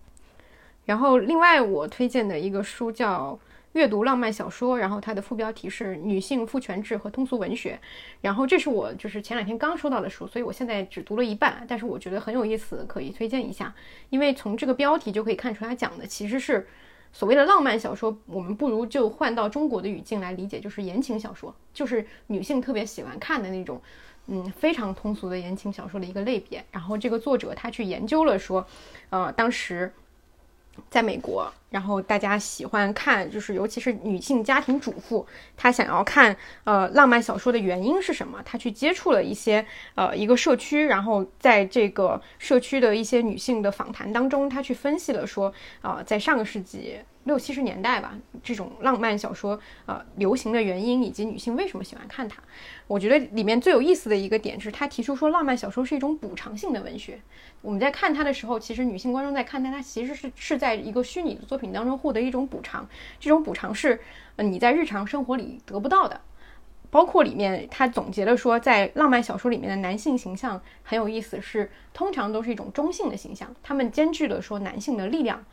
然后另外我推荐的一个书叫。阅读浪漫小说，然后它的副标题是女性父权制和通俗文学，然后这是我就是前两天刚收到的书，所以我现在只读了一半，但是我觉得很有意思，可以推荐一下。因为从这个标题就可以看出，它讲的其实是所谓的浪漫小说，我们不如就换到中国的语境来理解，就是言情小说，就是女性特别喜欢看的那种，嗯，非常通俗的言情小说的一个类别。然后这个作者他去研究了说，呃，当时。在美国，然后大家喜欢看，就是尤其是女性家庭主妇，她想要看呃浪漫小说的原因是什么？她去接触了一些呃一个社区，然后在这个社区的一些女性的访谈当中，她去分析了说，啊，在上个世纪。六七十年代吧，这种浪漫小说呃流行的原因以及女性为什么喜欢看它，我觉得里面最有意思的一个点是，他提出说浪漫小说是一种补偿性的文学。我们在看它的时候，其实女性观众在看它，它其实是是在一个虚拟的作品当中获得一种补偿，这种补偿是呃你在日常生活里得不到的。包括里面他总结了说，在浪漫小说里面的男性形象很有意思，是通常都是一种中性的形象，他们兼具了说男性的力量。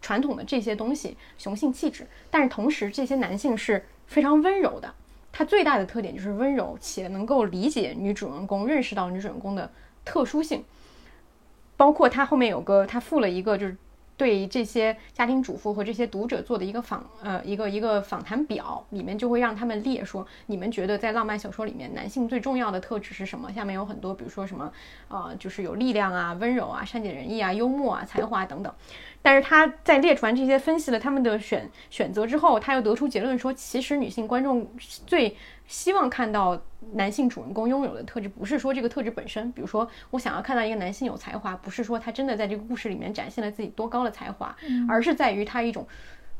传统的这些东西，雄性气质，但是同时这些男性是非常温柔的。他最大的特点就是温柔，且能够理解女主人公，认识到女主人公的特殊性。包括他后面有个，他附了一个就是。对这些家庭主妇和这些读者做的一个访呃一个一个访谈表里面就会让他们列说，你们觉得在浪漫小说里面男性最重要的特质是什么？下面有很多，比如说什么呃就是有力量啊、温柔啊、善解人意啊、幽默啊、才华等等。但是他在列出完这些分析了他们的选选择之后，他又得出结论说，其实女性观众最。希望看到男性主人公拥有的特质，不是说这个特质本身。比如说，我想要看到一个男性有才华，不是说他真的在这个故事里面展现了自己多高的才华，而是在于他一种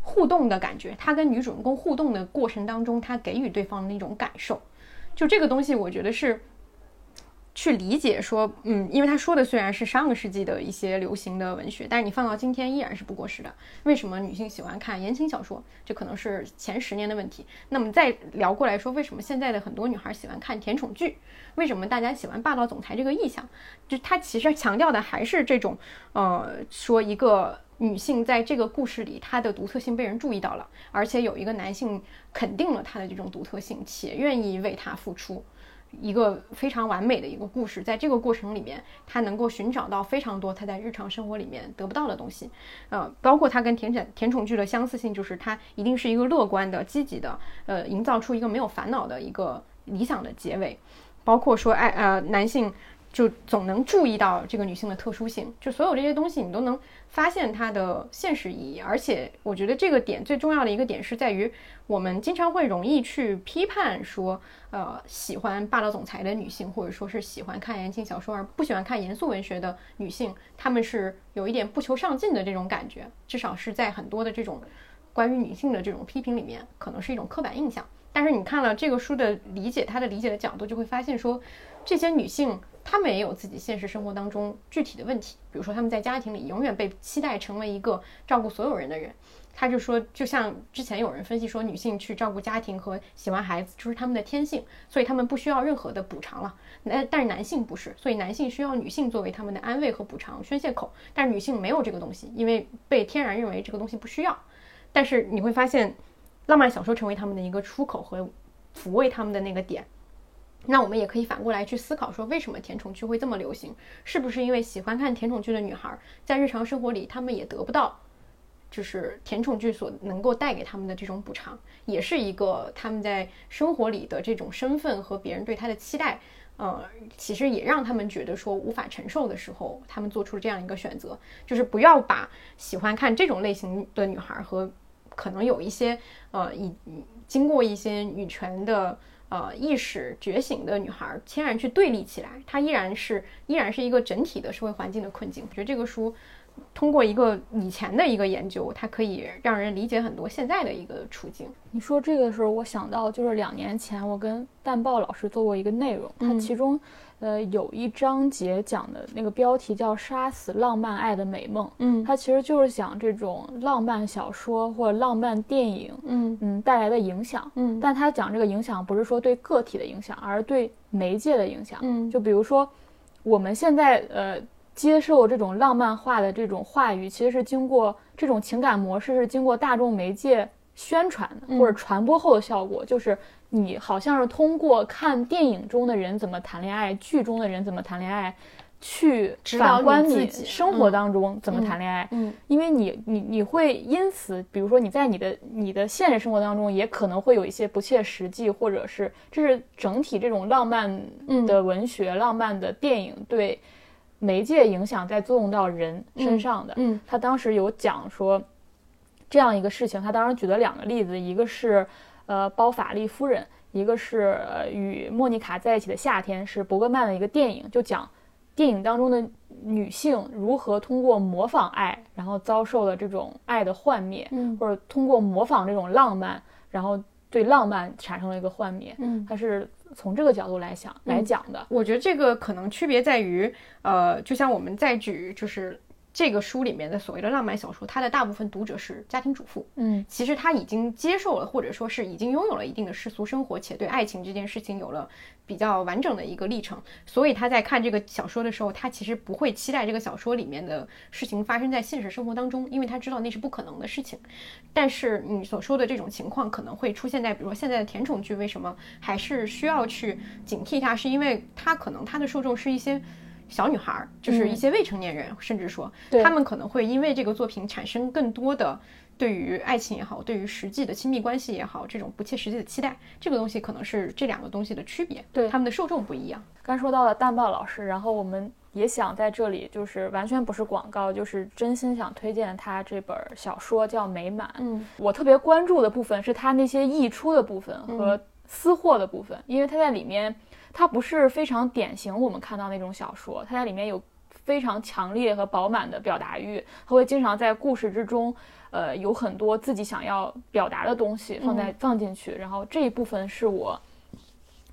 互动的感觉。他跟女主人公互动的过程当中，他给予对方的那种感受，就这个东西，我觉得是。去理解说，嗯，因为他说的虽然是上个世纪的一些流行的文学，但是你放到今天依然是不过时的。为什么女性喜欢看言情小说？这可能是前十年的问题。那么再聊过来说，为什么现在的很多女孩喜欢看甜宠剧？为什么大家喜欢霸道总裁这个意象？就他其实强调的还是这种，呃，说一个女性在这个故事里她的独特性被人注意到了，而且有一个男性肯定了她的这种独特性，且愿意为她付出。一个非常完美的一个故事，在这个过程里面，他能够寻找到非常多他在日常生活里面得不到的东西，呃，包括他跟甜宠甜宠剧的相似性，就是他一定是一个乐观的、积极的，呃，营造出一个没有烦恼的一个理想的结尾，包括说爱呃男性。就总能注意到这个女性的特殊性，就所有这些东西你都能发现它的现实意义。而且我觉得这个点最重要的一个点是在于，我们经常会容易去批判说，呃，喜欢霸道总裁的女性，或者说是喜欢看言情小说而不喜欢看严肃文学的女性，她们是有一点不求上进的这种感觉。至少是在很多的这种关于女性的这种批评里面，可能是一种刻板印象。但是你看了这个书的理解，她的理解的角度，就会发现说，这些女性。他们也有自己现实生活当中具体的问题，比如说他们在家庭里永远被期待成为一个照顾所有人的人。他就说，就像之前有人分析说，女性去照顾家庭和喜欢孩子就是他们的天性，所以他们不需要任何的补偿了。那但是男性不是，所以男性需要女性作为他们的安慰和补偿宣泄口。但是女性没有这个东西，因为被天然认为这个东西不需要。但是你会发现，浪漫小说成为他们的一个出口和抚慰他们的那个点。那我们也可以反过来去思考，说为什么甜宠剧会这么流行？是不是因为喜欢看甜宠剧的女孩，在日常生活里，她们也得不到，就是甜宠剧所能够带给她们的这种补偿，也是一个她们在生活里的这种身份和别人对她的期待，呃，其实也让他们觉得说无法承受的时候，他们做出这样一个选择，就是不要把喜欢看这种类型的女孩和可能有一些呃，已经过一些女权的。呃，意识觉醒的女孩，天然去对立起来，她依然是依然是一个整体的社会环境的困境。我觉得这个书通过一个以前的一个研究，它可以让人理解很多现在的一个处境。你说这个的时候，我想到就是两年前我跟淡豹老师做过一个内容，它其中。呃，有一章节讲的那个标题叫“杀死浪漫爱的美梦”，嗯，它其实就是讲这种浪漫小说或者浪漫电影，嗯。嗯带来的影响，嗯，但他讲这个影响不是说对个体的影响，而是对媒介的影响，嗯，就比如说我们现在呃接受这种浪漫化的这种话语，其实是经过这种情感模式是经过大众媒介宣传的或者传播后的效果，就是。你好像是通过看电影中的人怎么谈恋爱，剧中的人怎么谈恋爱，去反观你生活当中怎么谈恋爱，嗯。因为你你你会因此，比如说你在你的你的现实生活当中，也可能会有一些不切实际，或者是这是整体这种浪漫的文学、浪漫的电影对媒介影响在作用到人身上的。嗯。他当时有讲说这样一个事情，他当时举了两个例子，一个是呃包法利夫人，一个是呃与莫妮卡在一起的夏天，是伯格曼的一个电影，就讲电影当中的女性如何通过模仿爱，然后遭受了这种爱的幻灭，嗯或者通过模仿这种浪漫，然后对浪漫产生了一个幻灭。嗯。它是从这个角度来想来讲的。我觉得这个可能区别在于，呃，就像我们在举就是这个书里面的所谓的浪漫小说，它的大部分读者是家庭主妇，嗯其实他已经接受了，或者说是已经拥有了一定的世俗生活，且对爱情这件事情有了比较完整的一个历程，所以他在看这个小说的时候，他其实不会期待这个小说里面的事情发生在现实生活当中，因为他知道那是不可能的事情。但是你所说的这种情况可能会出现在，比如说现在的甜宠剧，为什么还是需要去警惕它？是因为它可能它的受众是一些。小女孩儿就是一些未成年人，甚至说对。他们可能会因为这个作品产生更多的对于爱情也好，对于实际的亲密关系也好，这种不切实际的期待，这个东西可能是这两个东西的区别，对。他们的受众不一样。刚说到了淡豹老师，然后我们也想在这里，就是完全不是广告，就是真心想推荐他这本小说叫《美满》。嗯。我特别关注的部分是他那些溢出的部分和私货的部分，因为他在里面，他不是非常典型我们看到那种小说，他在里面有非常强烈和饱满的表达欲，他会经常在故事之中，呃，有很多自己想要表达的东西放在、放进去，然后这一部分是我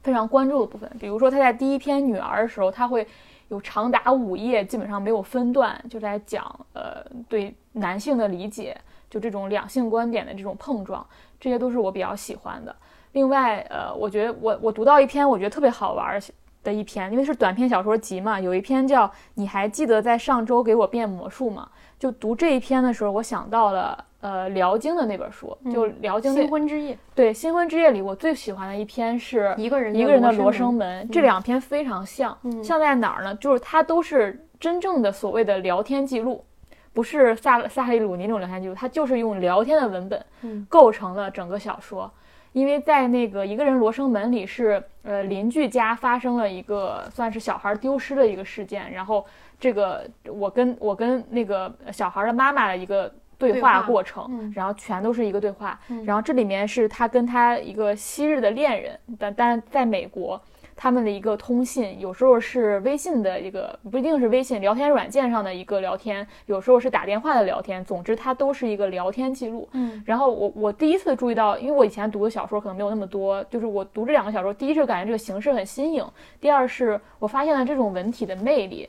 非常关注的部分。比如说他在第一篇《女儿》的时候，他会有长达五页，基本上没有分段，就在讲呃对男性的理解，就这种两性观点的这种碰撞，这些都是我比较喜欢的。另外，呃，我觉得我我读到一篇我觉得特别好玩的一篇，因为是短篇小说集嘛，有一篇叫《你还记得在上周给我变魔术吗》？就读这一篇的时候，我想到了呃辽经的那本书，就辽经那新婚之夜，对《新婚之夜》里我最喜欢的一篇是一个人一个人的罗罗生生门，这两篇非常像，像在哪儿呢？就是它都是真正的所谓的聊天记录，不是萨萨利鲁尼那种聊天记录，它就是用聊天的文本嗯构成了整个小说。因为在那个一个人罗生门里是呃邻居家发生了一个算是小孩丢失的一个事件，然后这个我跟我跟那个小孩的妈妈的一个对对话话过程，嗯然后全都是一个对话，然后这里面是他跟他一个昔日的恋人，但但是在美国。他们的一个通信，有时候是微信的一个，不一定是微信聊天软件上的一个聊天，有时候是打电话的聊天。总之，它都是一个聊天记录。嗯，然后我我第一次注意到，因为我以前读的小说可能没有那么多，就是我读这两个小说，第一是感觉这个形式很新颖，第二是我发现了这种文体的魅力。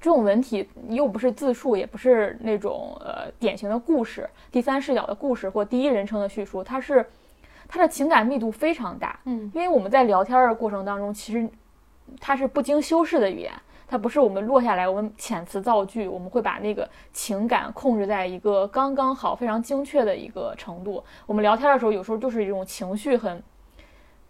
这种文体又不是自述，也不是那种呃典型的故事，第三视角的故事或第一人称的叙述，它是它的情感密度非常大。嗯，因为我们在聊天的过程当中，其实它是不经修饰的语言，它不是我们落下来，我们遣词造句，我们会把那个情感控制在一个刚刚好、非常精确的一个程度。我们聊天的时候，有时候就是一种情绪很，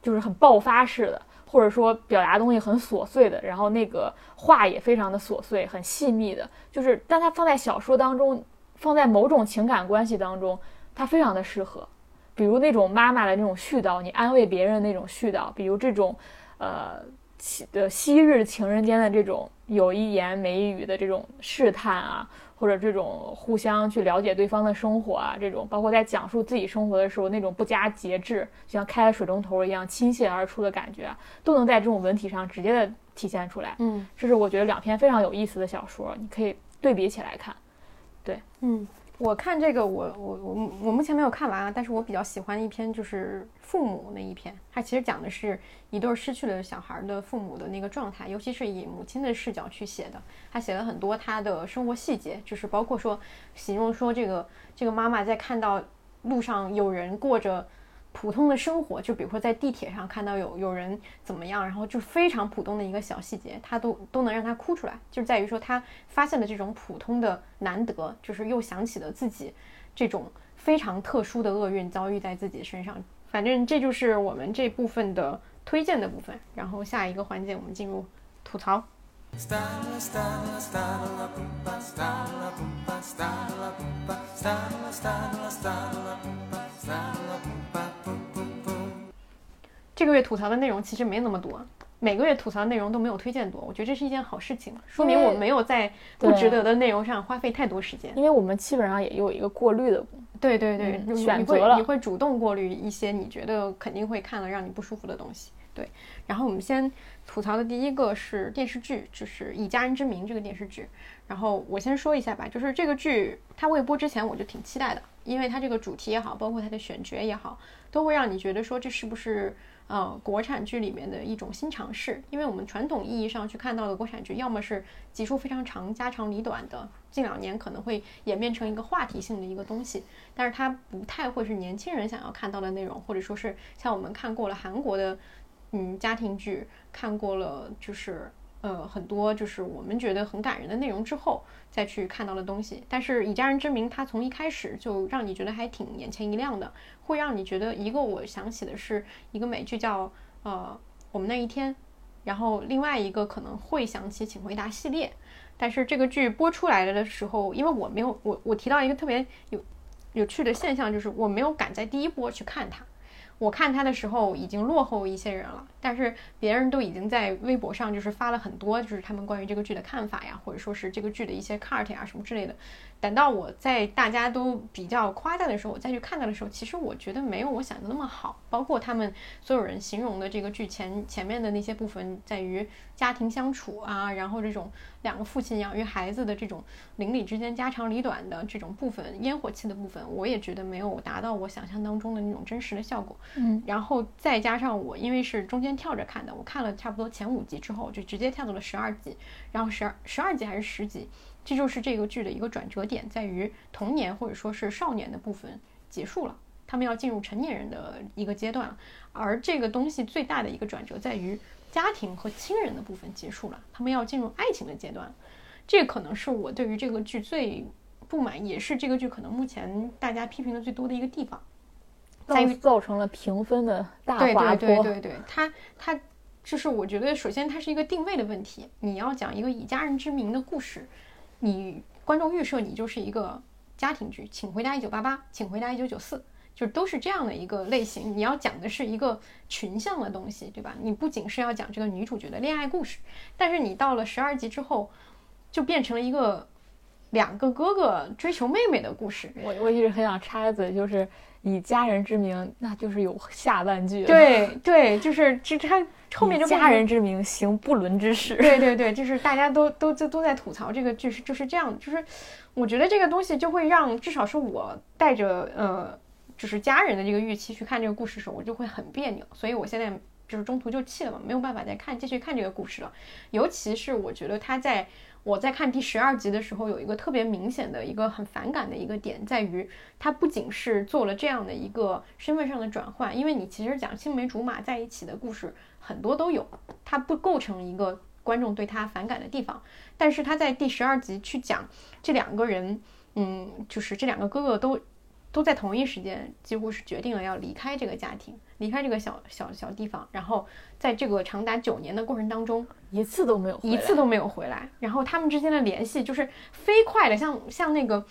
就是很爆发式的，或者说表达东西很琐碎的，然后那个话也非常的琐碎、很细密的，就是但它放在小说当中，放在某种情感关系当中，它非常的适合。比如那种妈妈的那种絮叨，你安慰别人那种絮叨，比如这种，呃，昔的昔日情人间的这种有一言没一语的这种试探啊，或者这种互相去了解对方的生活啊，这种包括在讲述自己生活的时候那种不加节制，就像开了水龙头一样倾泻而出的感觉啊，都能在这种文体上直接的体现出来。嗯这是我觉得两篇非常有意思的小说，你可以对比起来看。对嗯，我看这个我我我我目前没有看完啊，但是我比较喜欢一篇就是父母那一篇，它其实讲的是一对失去了小孩的父母的那个状态，尤其是以母亲的视角去写的。他写了很多他的生活细节，就是包括说形容说这个这个妈妈在看到路上有人过着。普通的生活，就比如说在地铁上看到有有人怎么样，然后就非常普通的一个小细节，他都都能让他哭出来，就在于说他发现了这种普通的难得，就是又想起了自己这种非常特殊的厄运遭遇在自己身上。反正这就是我们这部分的推荐的部分，然后下一个环节我们进入吐槽。这个月吐槽的内容其实没那么多，每个月吐槽的内容都没有推荐多，我觉得这是一件好事情，说明我没有在不值得的内容上花费太多时间。因为我们基本上也有一个过滤的，对对对，嗯你会选择了你会主动过滤一些你觉得肯定会看了让你不舒服的东西。对，然后我们先吐槽的第一个是电视剧，就是《以家人之名》这个电视剧。然后我先说一下吧，就是这个剧它未播之前我就挺期待的，因为它这个主题也好，包括它的选角也好，都会让你觉得说这是不是呃国产剧里面的一种新尝试。因为我们传统意义上去看到的国产剧，要么是集数非常长、家长里短的，近两年可能会演变成一个话题性的一个东西，但是它不太会是年轻人想要看到的内容，或者说是像我们看过了韩国的嗯家庭剧，看过了就是呃很多就是我们觉得很感人的内容之后再去看到的东西。但是以家人之名，它从一开始就让你觉得还挺眼前一亮的，会让你觉得一个我想起的是一个美剧叫呃我们那一天，然后另外一个可能会想起请回答系列。但是这个剧播出来了的时候，因为我没有我我提到一个特别有有趣的现象，就是我没有赶在第一波去看它。我看它的时候已经落后一些人了，但是别人都已经在微博上就是发了很多，就是他们关于这个剧的看法呀，或者说是这个剧的一些 cut 呀什么之类的。等到我在大家都比较夸赞的时候，我再去看它的时候，其实我觉得没有我想的那么好。包括他们所有人形容的这个剧前前面的那些部分，在于家庭相处啊，然后这种两个父亲养育孩子的这种邻里之间家长里短的这种部分，烟火气的部分，我也觉得没有达到我想象当中的那种真实的效果。嗯，然后再加上我因为是中间跳着看的，我看了差不多前五集之后，就直接跳到了十二集，然后十二十二集还是十集，这就是这个剧的一个转折点，在于童年或者说是少年的部分结束了，他们要进入成年人的一个阶段了，而这个东西最大的一个转折在于家庭和亲人的部分结束了，他们要进入爱情的阶段，这可能是我对于这个剧最不满，也是这个剧可能目前大家批评的最多的一个地方。在于造成了评分的大对滑坡。对对对对，它它就是我觉得首先它是一个定位的问题，你要讲一个以家人之名的故事，你观众预设你就是一个家庭剧，请回答一九八八，请回答一九九四。就都是这样的一个类型，你要讲的是一个群像的东西，对吧？你不仅是要讲这个女主角的恋爱故事，但是你到了十二集之后，就变成了一个两个哥哥追求妹妹的故事。我我一直很想插一嘴，就是以家人之名，那就是有下半句了。对对，就是这他后面以就家人之名行不伦之事。对对对，就是大家都都都都在吐槽这个剧是就是这样，就是我觉得这个东西就会让至少是我带着呃就是家人的这个预期去看这个故事的时候，我就会很别扭，所以我现在就是中途就弃了嘛，没有办法再看继续看这个故事了。尤其是我觉得他在我在看第十二集的时候，有一个特别明显的一个很反感的一个点，在于他不仅是做了这样的一个身份上的转换，因为你其实讲青梅竹马在一起的故事很多都有，它不构成一个观众对他反感的地方。但是他在第十二集去讲这两个人，嗯，就是这两个哥哥都都在同一时间，几乎是决定了要离开这个家庭，离开这个小小小地方，然后在这个长达九年的过程当中，一次都没有回来，一次都没有回来。然后他们之间的联系就是飞快的，像像那个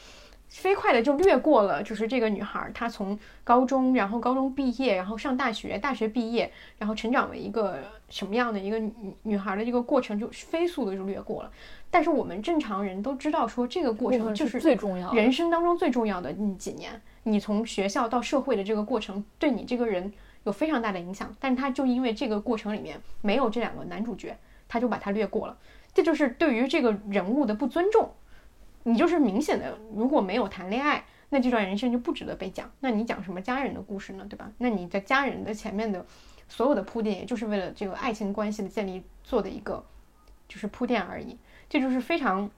飞快的就掠过了，就是这个女孩儿她从高中，然后高中毕业，然后上大学，大学毕业，然后成长为一个什么样的一个女女孩儿的这个过程，就飞速的就掠过了。但是我们正常人都知道说这个过程就是最重要。人生当中最重要的嗯几年，你从学校到社会的这个过程，对你这个人有非常大的影响。但是他就因为这个过程里面没有这两个男主角，他就把他略过了。这就是对于这个人物的不尊重。你就是明显的，如果没有谈恋爱，那这段人生就不值得被讲。那你讲什么家人的故事呢？对吧？那你在家人的前面的所有的铺垫，也就是为了这个爱情关系的建立做的一个就是铺垫而已。这就是非常，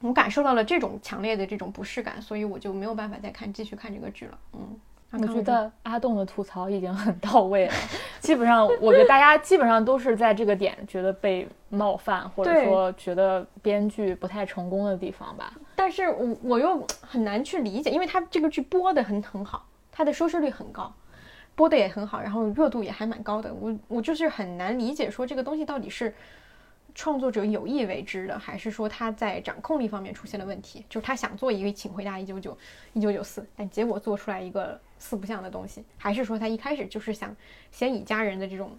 我感受到了这种强烈的这种不适感，所以我就没有办法再看继续看这个剧了。嗯，我觉得阿栋的吐槽已经很到位了，基本上我觉得大家基本上都是在这个点觉得被冒犯，或者说觉得编剧不太成功的地方吧。但是我我又很难去理解，因为他这个剧播的很很好，它的收视率很高，播的也很好，然后热度也还蛮高的。我我就是很难理解说这个东西到底是创作者有意为之的，还是说他在掌控力方面出现了问题？就是他想做一个《请回答一九九一九九四》，但结果做出来一个四不像的东西，还是说他一开始就是想先以家人的这种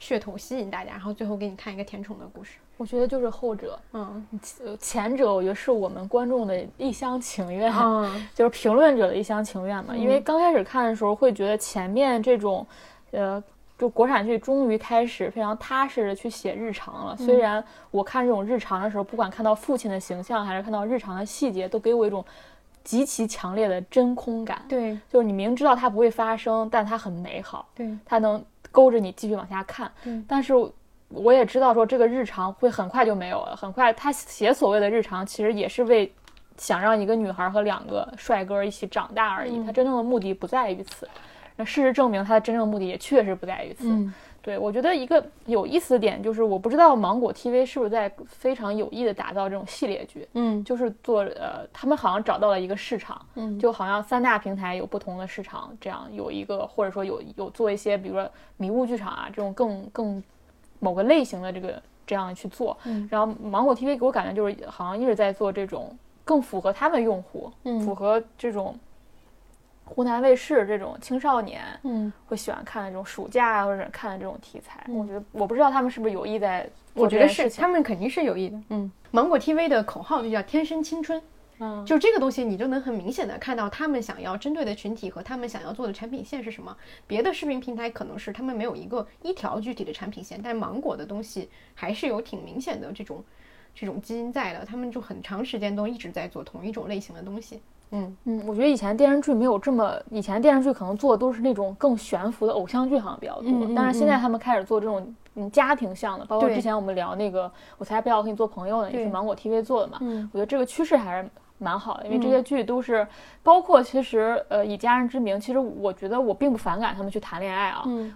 噱头吸引大家，然后最后给你看一个甜宠的故事？我觉得就是后者，嗯呃前者我觉得是我们观众的一厢情愿，嗯就是评论者的一厢情愿嘛。嗯因为刚开始看的时候会觉得前面这种，呃。就国产剧终于开始非常踏实的去写日常了。虽然我看这种日常的时候，不管看到父亲的形象，还是看到日常的细节，都给我一种极其强烈的真空感。对就是你明知道它不会发生，但它很美好，对它能勾着你继续往下看。对但是我也知道说这个日常会很快就没有了，很快他写所谓的日常，其实也是为想让一个女孩和两个帅哥一起长大而已。嗯他真正的目的不在于此。那事实证明，它的真正目的也确实不在于此。嗯。对我觉得一个有意思的点就是，我不知道芒果 TV 是不是在非常有意的打造这种系列剧，嗯。就是做呃，他们好像找到了一个市场，嗯。就好像三大平台有不同的市场，这样有一个或者说有有做一些，比如说迷雾剧场啊这种更更某个类型的这个这样去做，嗯。然后芒果 TV 给我感觉就是好像一直在做这种更符合他们用户，嗯。符合这种湖南卫视这种青少年嗯，会喜欢看的这种暑假啊或者看的这种题材，嗯我觉得我不知道他们是不是有意在做我觉得是他们肯定是有意的。嗯，芒果 TV 的口号就叫“天生青春”。嗯就这个东西，你就能很明显的看到他们想要针对的群体和他们想要做的产品线是什么。别的视频平台可能是他们没有一个一条具体的产品线，但芒果的东西还是有挺明显的这种这种基因在的。他们就很长时间都一直在做同一种类型的东西。嗯嗯，我觉得以前电视剧没有这么，以前电视剧可能做的都是那种更悬浮的偶像剧，好像比较多。嗯嗯但是现在他们开始做这种嗯家庭向的，包括之前我们聊那个我才不要和你做朋友呢，也是芒果 TV 做的嘛。嗯我觉得这个趋势还是蛮好的，因为这嗯。些剧都是，包括其实呃以家人之名，其实我觉得我并不反感他们去谈恋爱啊。嗯，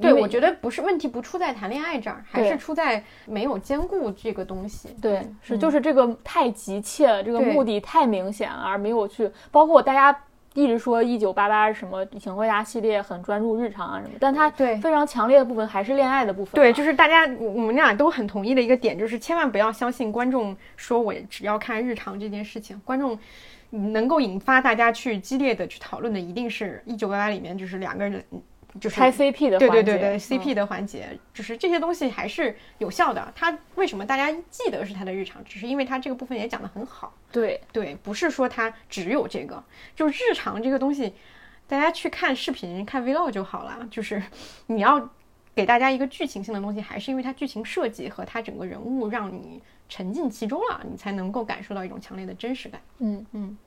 对，我觉得不是问题，不出在谈恋爱这儿，还是出在没有兼顾这个东西。对，是嗯就是这个太急切了，这个目的太明显了，而没有去包括大家一直说一九八八什么请回答系列很专注日常啊什么，但它对非常强烈的部分还是恋爱的部分。对，就是大家我我们俩都很同意的一个点，就是千万不要相信观众说我只要看日常这件事情，观众能够引发大家去激烈的去讨论的，一定是一九八八里面就是两个人就是拆 CP 的对环节，对对对嗯 CP 的环节，就是这些东西还是有效的。它为什么大家记得是它的日常，只是因为它这个部分也讲得很好。对对，不是说它只有这个，就是日常这个东西，大家去看视频、看 vlog 就好了。就是你要给大家一个剧情性的东西，还是因为它剧情设计和它整个人物让你沉浸其中了，你才能够感受到一种强烈的真实感。嗯嗯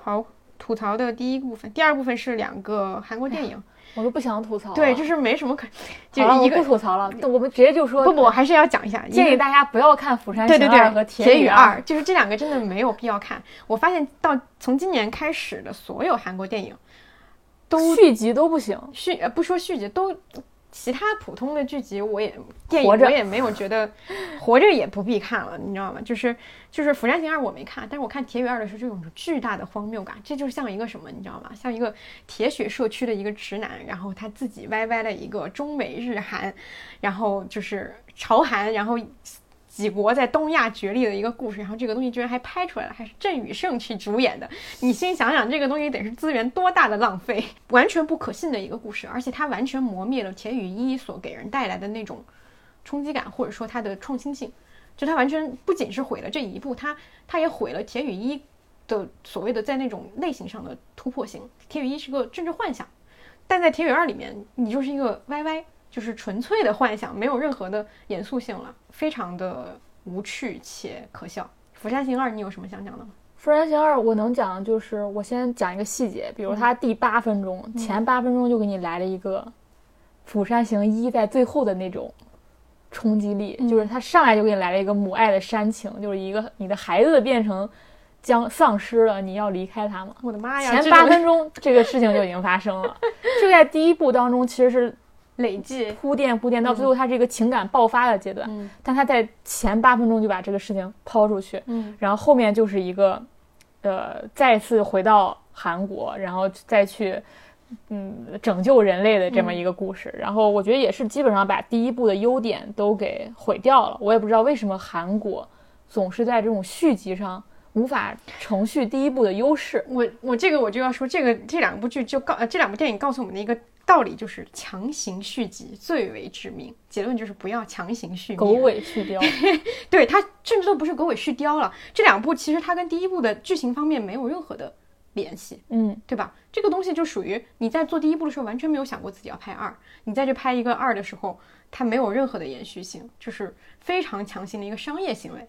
好，吐槽的第一部分，第二部分是两个韩国电影，我都不想吐槽。对，就是没什么可，就一个不吐槽了，我们直接就说不不，我还是要讲一下，建议大家不要看《釜山行二》和《铁与雨二二》，就是这两个真的没有必要看。我发现到从今年开始的所有韩国电影，都续集都不行。续呃不说续集，都其他普通的剧集我也电影我也没有觉得活着也不必看了，你知道吗？就是就是《釜山行二》我没看，但是我看《铁血二》的时候就有种巨大的荒谬感，这就像一个什么，你知道吗？像一个铁血社区的一个直男，然后他自己歪歪了一个中美日韩，然后就是朝韩，然后。几国在东亚角力的一个故事，然后这个东西居然还拍出来了，还是郑宇盛去主演的。你心想想，这个东西得是资源多大的浪费，完全不可信的一个故事，而且它完全磨灭了铁与一所给人带来的那种冲击感，或者说它的创新性。就它完全不仅是毁了这一部，它它也毁了铁与一的所谓的在那种类型上的突破性。铁与一是个政治幻想，但在铁与二里面，你就是一个 YY。就是纯粹的幻想，没有任何的严肃性了，非常的无趣且可笑。《釜山行二》，你有什么想讲的吗？《釜山行二》我能讲的就是，我先讲一个细节，比如它第八分钟、前八分钟就给你来了一个《釜山行一》在最后的那种冲击力，就是它上来就给你来了一个母爱的煽情，就是一个你的孩子变成将丧失了，你要离开他吗？我的妈呀！前八分钟这个事情就已经发生了，这个在第一部当中其实是累计，铺垫铺垫到最后，他这个情感爆发的阶段，嗯但他在前八分钟就把这个事情抛出去，嗯然后后面就是一个，呃，再次回到韩国，然后再去嗯拯救人类的这么一个故事。然后我觉得也是基本上把第一部的优点都给毁掉了。我也不知道为什么韩国总是在这种续集上无法承续第一部的优势。我我这个我就要说，这个这两部剧就告呃这两部电影告诉我们的一个道理就是强行续集最为致命。结论就是不要强行续狗尾续貂。对它甚至都不是狗尾续貂了。这两部其实它跟第一部的剧情方面没有任何的。联系，嗯，对吧？这个东西就属于你在做第一部的时候完全没有想过自己要拍二，你再去拍一个二的时候，它没有任何的延续性，就是非常强行的一个商业行为。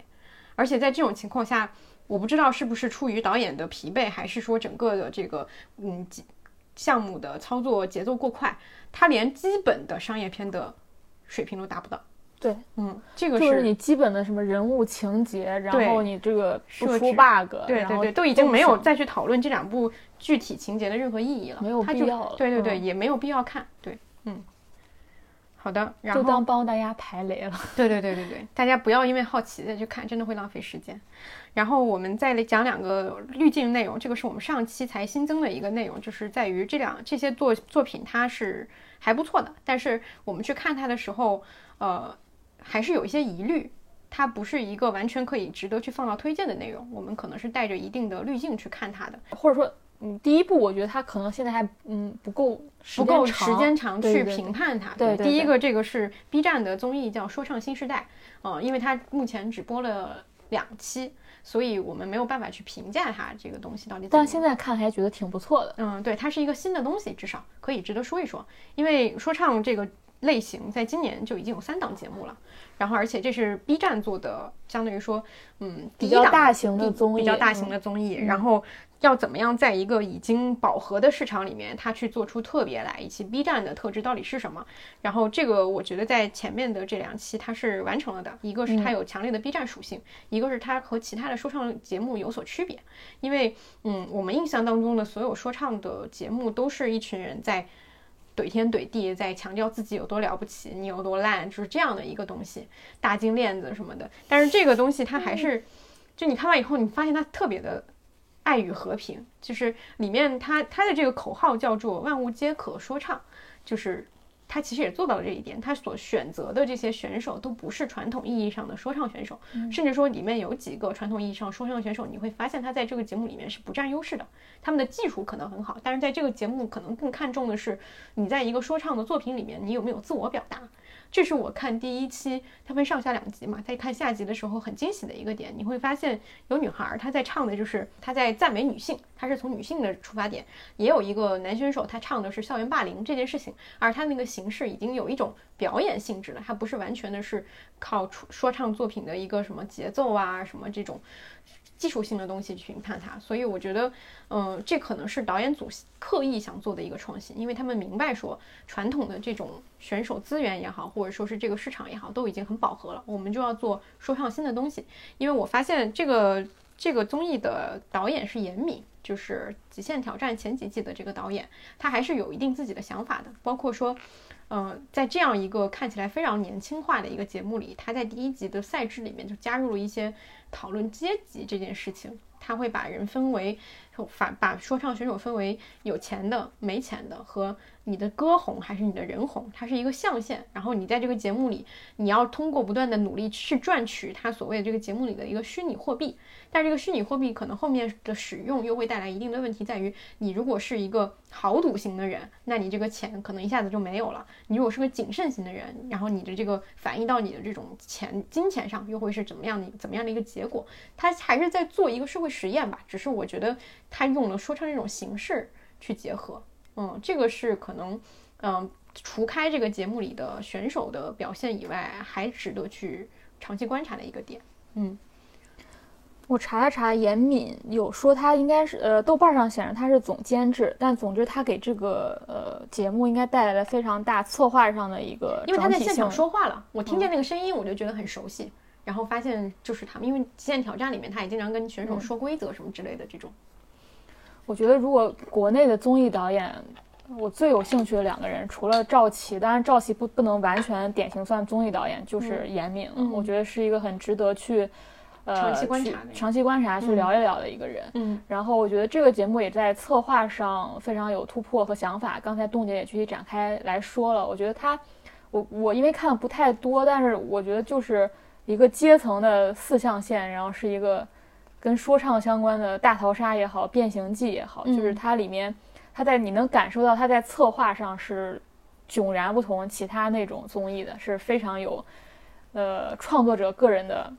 而且在这种情况下，我不知道是不是出于导演的疲惫，还是说整个的这个嗯项目的操作节奏过快，他连基本的商业片的水平都达不到。对，嗯，这个是你基本的什么人物情节，然后你这个不出 bug，对对对，都已经没有再去讨论这两部具体情节的任何意义了，没有必要了。对对对，也没有必要看。对，嗯，好的，然后就当帮大家排雷了。对对对对对，大家不要因为好奇再去看，真的会浪费时间。然后我们再来讲两个滤镜内容，这个是我们上期才新增的一个内容，就是在于这两这些作作品它是还不错的，但是我们去看它的时候，呃。还是有一些疑虑，它不是一个完全可以值得去放到推荐的内容。我们可能是带着一定的滤镜去看它的，或者说，嗯，第一部我觉得它可能现在还嗯不够不够时间长去评判它。对，第一个这个是 B 站的综艺叫《说唱新时代》，嗯，因为它目前只播了两期，所以我们没有办法去评价它这个东西到底。但现在看还觉得挺不错的。嗯，对，它是一个新的东西，至少可以值得说一说。因为说唱这个。类型在今年就已经有三档节目了，然后而且这是 B 站做的，相当于说，嗯，比较大型的综艺，比较大型的综艺。然后要怎么样在一个已经饱和的市场里面，它去做出特别来，以及 B 站的特质到底是什么？然后这个我觉得在前面的这两期它是完成了的，一个是它有强烈的 B 站属性，一个是它和其他的说唱节目有所区别。因为，嗯，我们印象当中的所有说唱的节目都是一群人在。怼天怼地，在强调自己有多了不起，你有多烂，就是这样的一个东西，大金链子什么的。但是这个东西它还是，就你看完以后，你发现它特别的爱与和平，就是里面它它的这个口号叫做万物皆可说唱，就是。他其实也做到了这一点，他所选择的这些选手都不是传统意义上的说唱选手，甚至说里面有几个传统意义上说唱选手，你会发现他在这个节目里面是不占优势的，他们的技术可能很好，但是在这个节目可能更看重的是你在一个说唱的作品里面，你有没有自我表达。这是我看第一期，它分上下两集嘛，在看下集的时候很惊喜的一个点，你会发现有女孩她在唱的就是她在赞美女性，她是从女性的出发点，也有一个男选手他唱的是校园霸凌这件事情，而他那个形形式已经有一种表演性质了，它不是完全的是靠说唱作品的一个什么节奏啊什么这种。技术性的东西去评判它，所以我觉得，嗯，这可能是导演组刻意想做的一个创新，因为他们明白说，传统的这种选手资源也好，或者说是这个市场也好，都已经很饱和了，我们就要做说唱新的东西。因为我发现这个这个综艺的导演是严敏，就是《极限挑战》前几季的这个导演，他还是有一定自己的想法的，包括说。呃，在这样一个看起来非常年轻化的一个节目里，他在第一集的赛制里面就加入了一些讨论阶级这件事情。他会把人分为，把把说唱选手分为有钱的、没钱的和你的歌红还是你的人红，它是一个象限。然后你在这个节目里，你要通过不断的努力去赚取他所谓的这个节目里的一个虚拟货币。但这个虚拟货币可能后面的使用又会带来一定的问题，在于你如果是一个豪赌型的人，那你这个钱可能一下子就没有了；你如果是个谨慎型的人，然后你的这个反映到你的这种钱金钱上，又会是怎么样的怎么样的一个结果？他还是在做一个社会实验吧，只是我觉得他用了说唱这种形式去结合，嗯，这个是可能，嗯，除开这个节目里的选手的表现以外，还值得去长期观察的一个点，嗯。我查了查，严敏有说他应该是呃，豆瓣上显示他是总监制，但总之他给这个呃节目应该带来了非常大策划上的一个，因为他在现场说话了，我听见那个声音我就觉得很熟悉，然后发现就是他们，因为《极限挑战》里面他也经常跟选手说规则什么之类的这种。我觉得如果国内的综艺导演，我最有兴趣的两个人，除了赵琦，当然赵琦不不能完全典型算综艺导演，就是严敏了。我觉得是一个很值得去。呃长期观去察的长期观察去嗯聊一聊的一个人。嗯然后我觉得这个节目也在策划上非常有突破和想法。刚才冻姐也具体展开来说了，我觉得他，我我因为看的不太多，但是我觉得就是一个阶层的四象限，然后是一个跟说唱相关的大逃杀也好，变形记也好，就是嗯它里面，它在你能感受到它在策划上是迥然不同其他那种综艺的，是非常有呃创作者个人的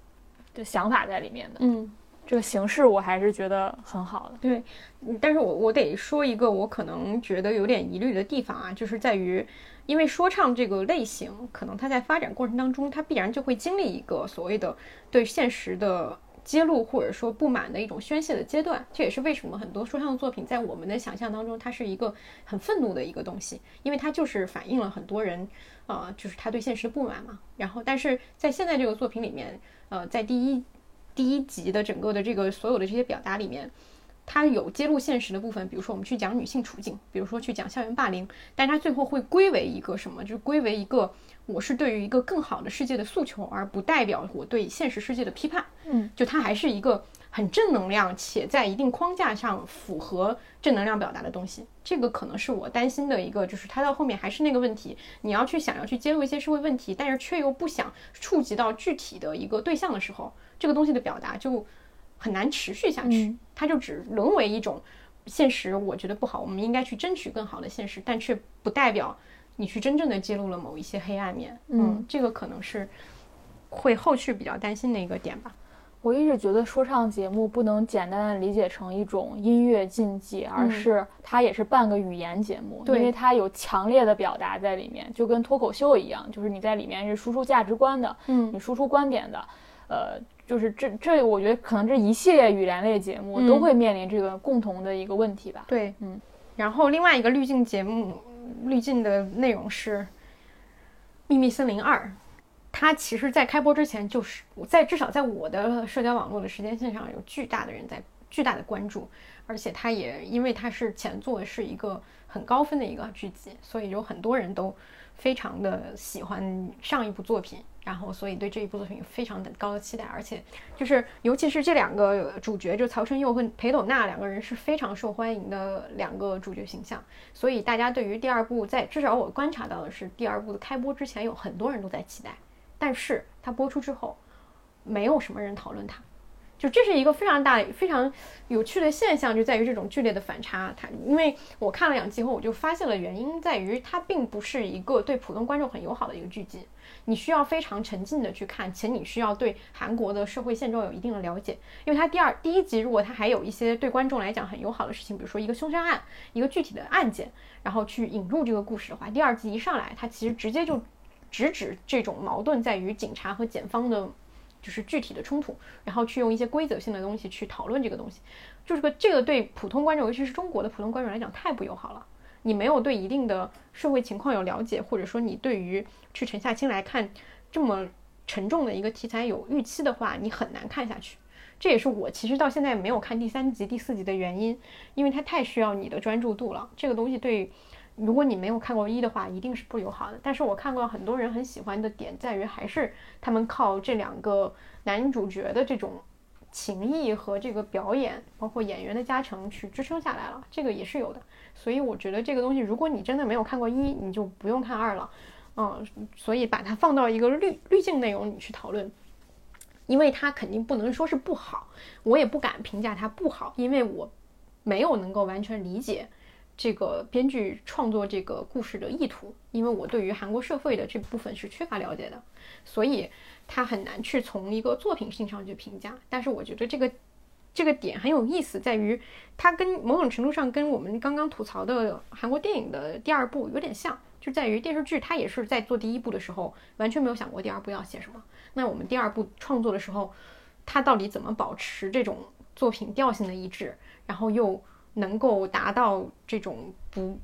的想法在里面的。嗯。这个形式我还是觉得很好的。对，嗯但是我我得说一个我可能觉得有点疑虑的地方啊，就是在于，因为说唱这个类型，可能它在发展过程当中，它必然就会经历一个所谓的对现实的揭露，或者说不满的一种宣泄的阶段。这也是为什么很多说唱作品在我们的想象当中，它是一个很愤怒的一个东西，因为它就是反映了很多人，呃，就是他对现实的不满嘛。然后，但是在现在这个作品里面，呃，在第一第一集的整个的这个所有的这些表达里面，它有揭露现实的部分，比如说我们去讲女性处境，比如说去讲校园霸凌，但它最后会归为一个什么？就是归为一个我是对于一个更好的世界的诉求，而不代表我对现实世界的批判。嗯，就它还是一个很正能量且在一定框架上符合正能量表达的东西。这个可能是我担心的一个，就是它到后面还是那个问题，你要去想要去揭露一些社会问题，但是却又不想触及到具体的一个对象的时候，这个东西的表达就很难持续下去，嗯它就只沦为一种现实，我觉得不好，我们应该去争取更好的现实，但却不代表你去真正的揭露了某一些黑暗面。嗯这个可能是会后续比较担心的一个点吧。我一直觉得说唱节目不能简单的理解成一种音乐竞技，而是它也是半个语言节目，因为它有强烈的表达在里面，就跟脱口秀一样，就是你在里面是输出价值观的，嗯你输出观点的，呃，就是这这，我觉得可能这一系列语言类节目嗯都会面临这个共同的一个问题吧。对，嗯。然后另外一个滤镜节目，滤镜的内容是《秘密森林二》。它其实，在开播之前，就是在至少在我的社交网络的时间线上，有巨大的人在巨大的关注，而且它也因为它是前作是一个很高分的一个剧集，所以有很多人都非常的喜欢上一部作品，然后所以对这一部作品有非常的高的期待，而且就是尤其是这两个主角，就曹承佑和裴斗娜两个人是非常受欢迎的两个主角形象，所以大家对于第二部在至少我观察到的是，第二部的开播之前有很多人都在期待，但是它播出之后，没有什么人讨论它。就这是一个非常大、非常有趣的现象，就在于这种剧烈的反差。它因为我看了两集后，我就发现了原因在于它并不是一个对普通观众很友好的一个剧集。你需要非常沉浸的去看，且你需要对韩国的社会现状有一定的了解。因为它第二第一集如果它还有一些对观众来讲很友好的事情，比如说一个凶杀案、一个具体的案件，然后去引入这个故事的话，第二集一上来，它其实直接就直指这种矛盾在于警察和检方的。就是具体的冲突，然后去用一些规则性的东西去讨论这个东西，就是个这个对普通观众，尤其是中国的普通观众来讲太不友好了。你没有对一定的社会情况有了解，或者说你对于去沉下心来看这么沉重的一个题材有预期的话，你很难看下去。这也是我其实到现在没有看第三集、第四集的原因，因为它太需要你的专注度了。这个东西对，如果你没有看过一的话，一定是不友好的。但是我看过很多人很喜欢的点在于，还是他们靠这两个男主角的这种情谊和这个表演，包括演员的加成去支撑下来了，这个也是有的。所以我觉得这个东西，如果你真的没有看过一，你就不用看二了。嗯，所以把它放到一个滤滤镜内容你去讨论，因为它肯定不能说是不好，我也不敢评价它不好，因为我没有能够完全理解这个编剧创作这个故事的意图，因为我对于韩国社会的这部分是缺乏了解的，所以他很难去从一个作品性上去评价。但是我觉得这个这个点很有意思，在于它跟某种程度上跟我们刚刚吐槽的韩国电影的第二部有点像，就在于电视剧它也是在做第一部的时候完全没有想过第二部要写什么。那我们第二部创作的时候，它到底怎么保持这种作品调性的一致，然后又能够达到这种不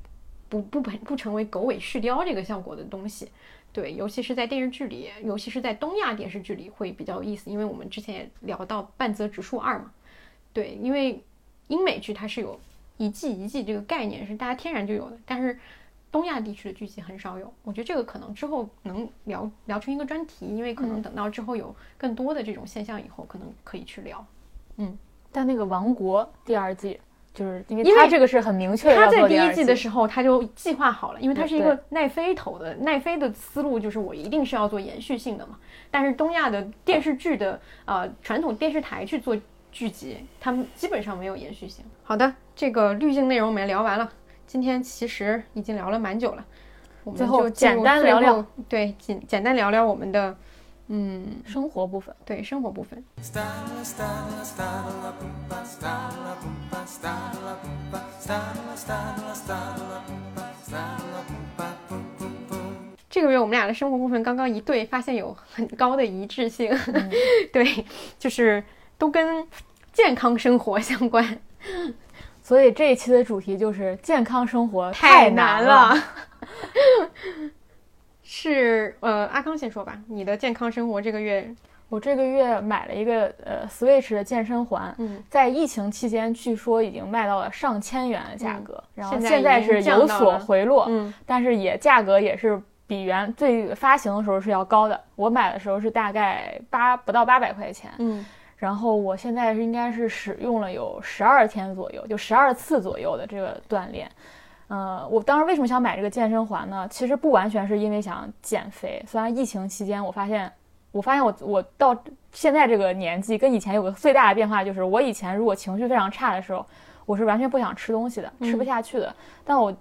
不不不不成为狗尾续貂这个效果的东西？对，尤其是在电视剧里，尤其是在东亚电视剧里会比较有意思，因为我们之前也聊到半泽直树二嘛。对，因为英美剧它是有一季一季这个概念是大家天然就有的，但是东亚地区的剧集很少有。我觉得这个可能之后能聊聊成一个专题，因为可能等到之后有更多的这种现象以后，可能可以去聊。嗯，但那个《王国》第二季。就是因为他这个是很明确的他在第一季的时候他就计划好了，因为他是一个奈飞投的，奈飞的思路就是我一定是要做延续性的嘛。但是东亚的电视剧的呃传统电视台去做剧集，他们基本上没有延续性。好的，这个滤镜内容我们也聊完了，今天其实已经聊了蛮久了，我们最后就简单聊聊，对，简简单聊聊我们的嗯生活部分。对生活部分。这个月我们俩的生活部分刚刚一对，发现有很高的一致性，对，就是都跟健康生活相关，所以这一期的主题就是健康生活太难难了。是呃，阿康先说吧，你的健康生活这个月，我这个月买了一个呃 Switch 的健身环，嗯，在疫情期间据说已经卖到了上千元的价格，然后现在是有所回落，嗯但是也价格也是比原最发行的时候是要高的。我买的时候是大概八不到八百块钱，嗯然后我现在是应该是使用了有十二天左右，就十二次左右的这个锻炼。呃，我当时为什么想买这个健身环呢？其实不完全是因为想减肥，虽然疫情期间我发现，我发现我我到现在这个年纪跟以前有个最大的变化，就是我以前如果情绪非常差的时候，我是完全不想吃东西的，吃不下去的。但我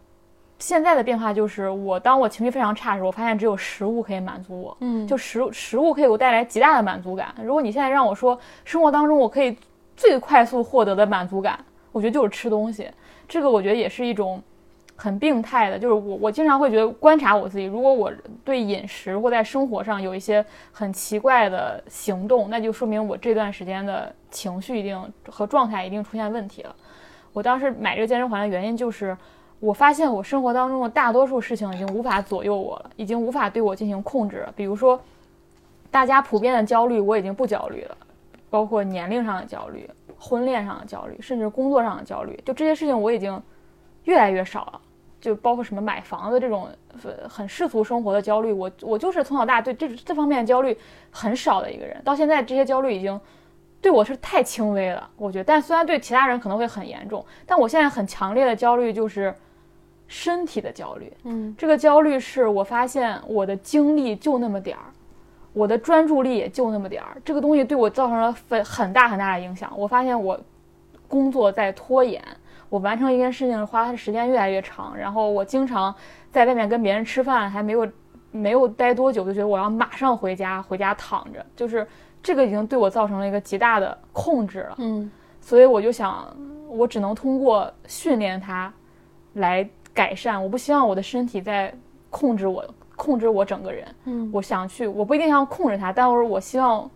现在的变化就是，我当我情绪非常差的时候，我发现只有食物可以满足我，嗯就食物食物可以给我带来极大的满足感。如果你现在让我说生活当中我可以最快速获得的满足感，我觉得就是吃东西。这个我觉得也是一种很病态的，就是我我经常会觉得观察我自己，如果我对饮食或在生活上有一些很奇怪的行动，那就说明我这段时间的情绪一定和状态一定出现问题了。我当时买这个健身环的原因就是。我发现我生活当中的大多数事情已经无法左右我了，已经无法对我进行控制了。比如说，大家普遍的焦虑，我已经不焦虑了，包括年龄上的焦虑、婚恋上的焦虑，甚至工作上的焦虑，就这些事情我已经越来越少了。就包括什么买房子这种呃很世俗生活的焦虑，我我就是从小到大对这这方面的焦虑很少的一个人，到现在这些焦虑已经对我是太轻微了，我觉得。但虽然对其他人可能会很严重，但我现在很强烈的焦虑就是身体的焦虑。嗯这个焦虑是我发现我的精力就那么点儿，我的专注力也就那么点儿，这个东西对我造成了很很大很大的影响。我发现我工作在拖延，我完成一件事情花的时间越来越长，然后我经常在外面跟别人吃饭，还没有没有待多久就觉得我要马上回家，回家躺着，就是这个已经对我造成了一个极大的控制了。嗯所以我就想，我只能通过训练它来改善。我不希望我的身体在控制我，控制我整个人。嗯我想去，我不一定要控制它，但是我希望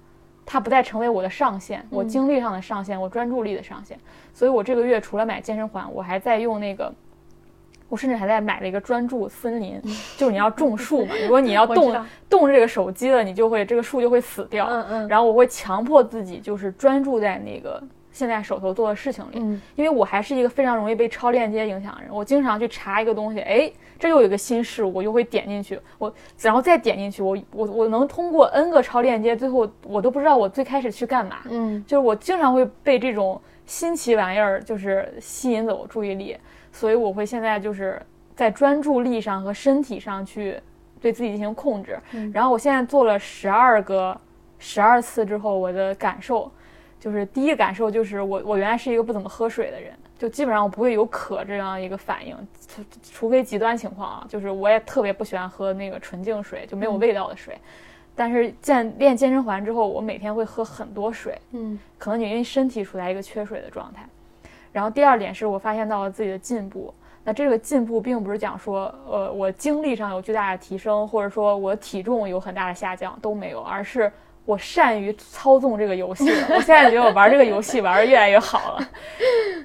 它不再成为我的上限，我精力上的上限，我专注力的上限。所以我这个月除了买健身环，我还在用那个。我甚至还在买了一个专注森林，就是你要种树嘛。如果你要动动这个手机了，你就会这个树就会死掉。嗯嗯然后我会强迫自己就是专注在那个现在手头做的事情里，嗯因为我还是一个非常容易被超链接影响的人。我经常去查一个东西，哎，这又有一个新事物，我就会点进去，我然后再点进去，我我我能通过 N 个超链接，最后我都不知道我最开始去干嘛。嗯就是我经常会被这种新奇玩意儿就是吸引走注意力，所以我会现在就是在专注力上和身体上去对自己进行控制。然后我现在做了十二个十二次之后，我的感受就是第一个感受就是我我原来是一个不怎么喝水的人，就基本上我不会有渴这样一个反应，除除非极端情况啊，就是我也特别不喜欢喝那个纯净水，就没有味道的水。但是健练健身环之后，我每天会喝很多水，嗯可能你因为身体处在一个缺水的状态。然后第二点是我发现到了自己的进步。那这个进步并不是讲说，呃，我精力上有巨大的提升，或者说我体重有很大的下降都没有，而是我善于操纵这个游戏了。我现在觉得我玩这个游戏玩的越来越好了，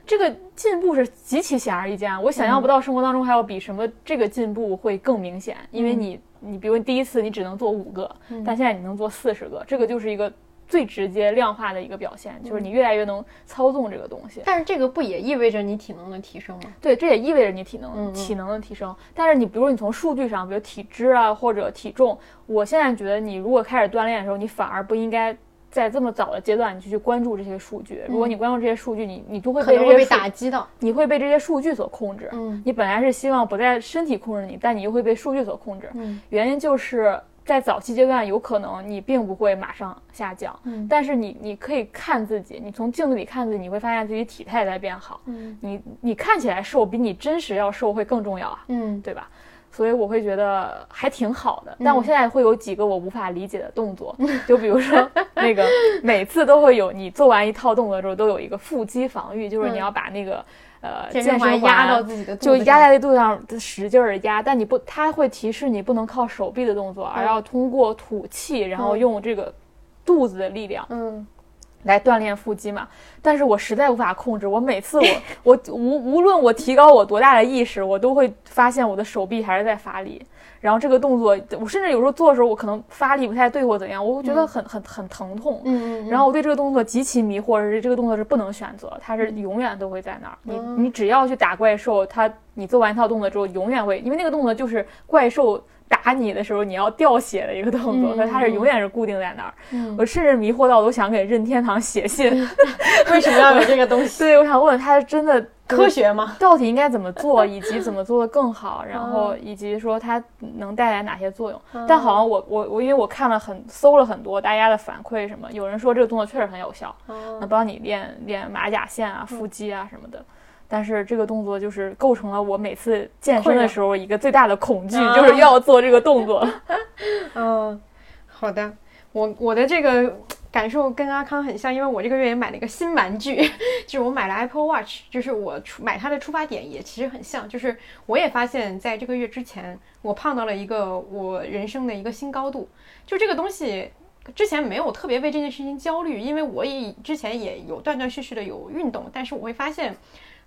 这个进步是极其显而易见。我想象不到生活当中还有比什么这个进步会更明显，因为你你比如第一次你只能做五个，但现在你能做四十个，这个就是一个最直接量化的一个表现，就是你越来越能操纵这个东西。但是这个不也意味着你体能的提升吗？对，这也意味着你体能体能的提升。但是你比如你从数据上，比如体脂啊或者体重，我现在觉得你如果开始锻炼的时候，你反而不应该在这么早的阶段你就去关注这些数据。如果你关注这些数据，你你就会被会被打击到，你会被这些数据所控制。嗯，你本来是希望不在身体控制你，但你又会被数据所控制。嗯，原因就是。在早期阶段，有可能你并不会马上下降，嗯，但是你你可以看自己，你从镜子里看自己，你会发现自己体态在变好，嗯，你你看起来瘦，比你真实要瘦会更重要啊，嗯，对吧？所以我会觉得还挺好的，但我现在会有几个我无法理解的动作，就比如说 那个每次都会有你做完一套动作之后都有一个腹肌防御，就是你要把那个。呃，健身环压到自己的，就压在那肚子上，使劲儿压。但你不，它会提示你不能靠手臂的动作，而要通过吐气，然后用这个肚子的力量，嗯，来锻炼腹肌嘛。但是我实在无法控制，我每次我我无无论我提高我多大的意识，我都会发现我的手臂还是在发力。然后这个动作，我甚至有时候做的时候，我可能发力不太对或怎样，我会觉得很很很疼痛。嗯然后我对这个动作极其迷惑，是这个动作是不能选择，它是永远都会在那儿。你你只要去打怪兽，它你做完一套动作之后，永远会，因为那个动作就是怪兽打你的时候你要掉血的一个动作，所 以它是永远是固定在那儿。我甚至迷惑到我都想给任天堂写信，为什么要有这个东西？对，我想问他真的。科学吗？到底应该怎么做，以及怎么做的更好，然后以及说它能带来哪些作用？但好像我我我，因为我看了很搜了很多大家的反馈，什么有人说这个动作确实很有效，能帮你练练马甲线啊、腹肌啊什么的。但是这个动作就是构成了我每次健身的时候一个最大的恐惧，就是要做这个动作。嗯，好的，我我的这个。感受跟阿康很像，因为我这个月也买了一个新玩具，就是我买了 Apple Watch，就是我出买它的出发点也其实很像，就是我也发现在这个月之前，我胖到了一个我人生的一个新高度。就这个东西之前没有特别为这件事情焦虑，因为我也之前也有断断续续的有运动，但是我会发现。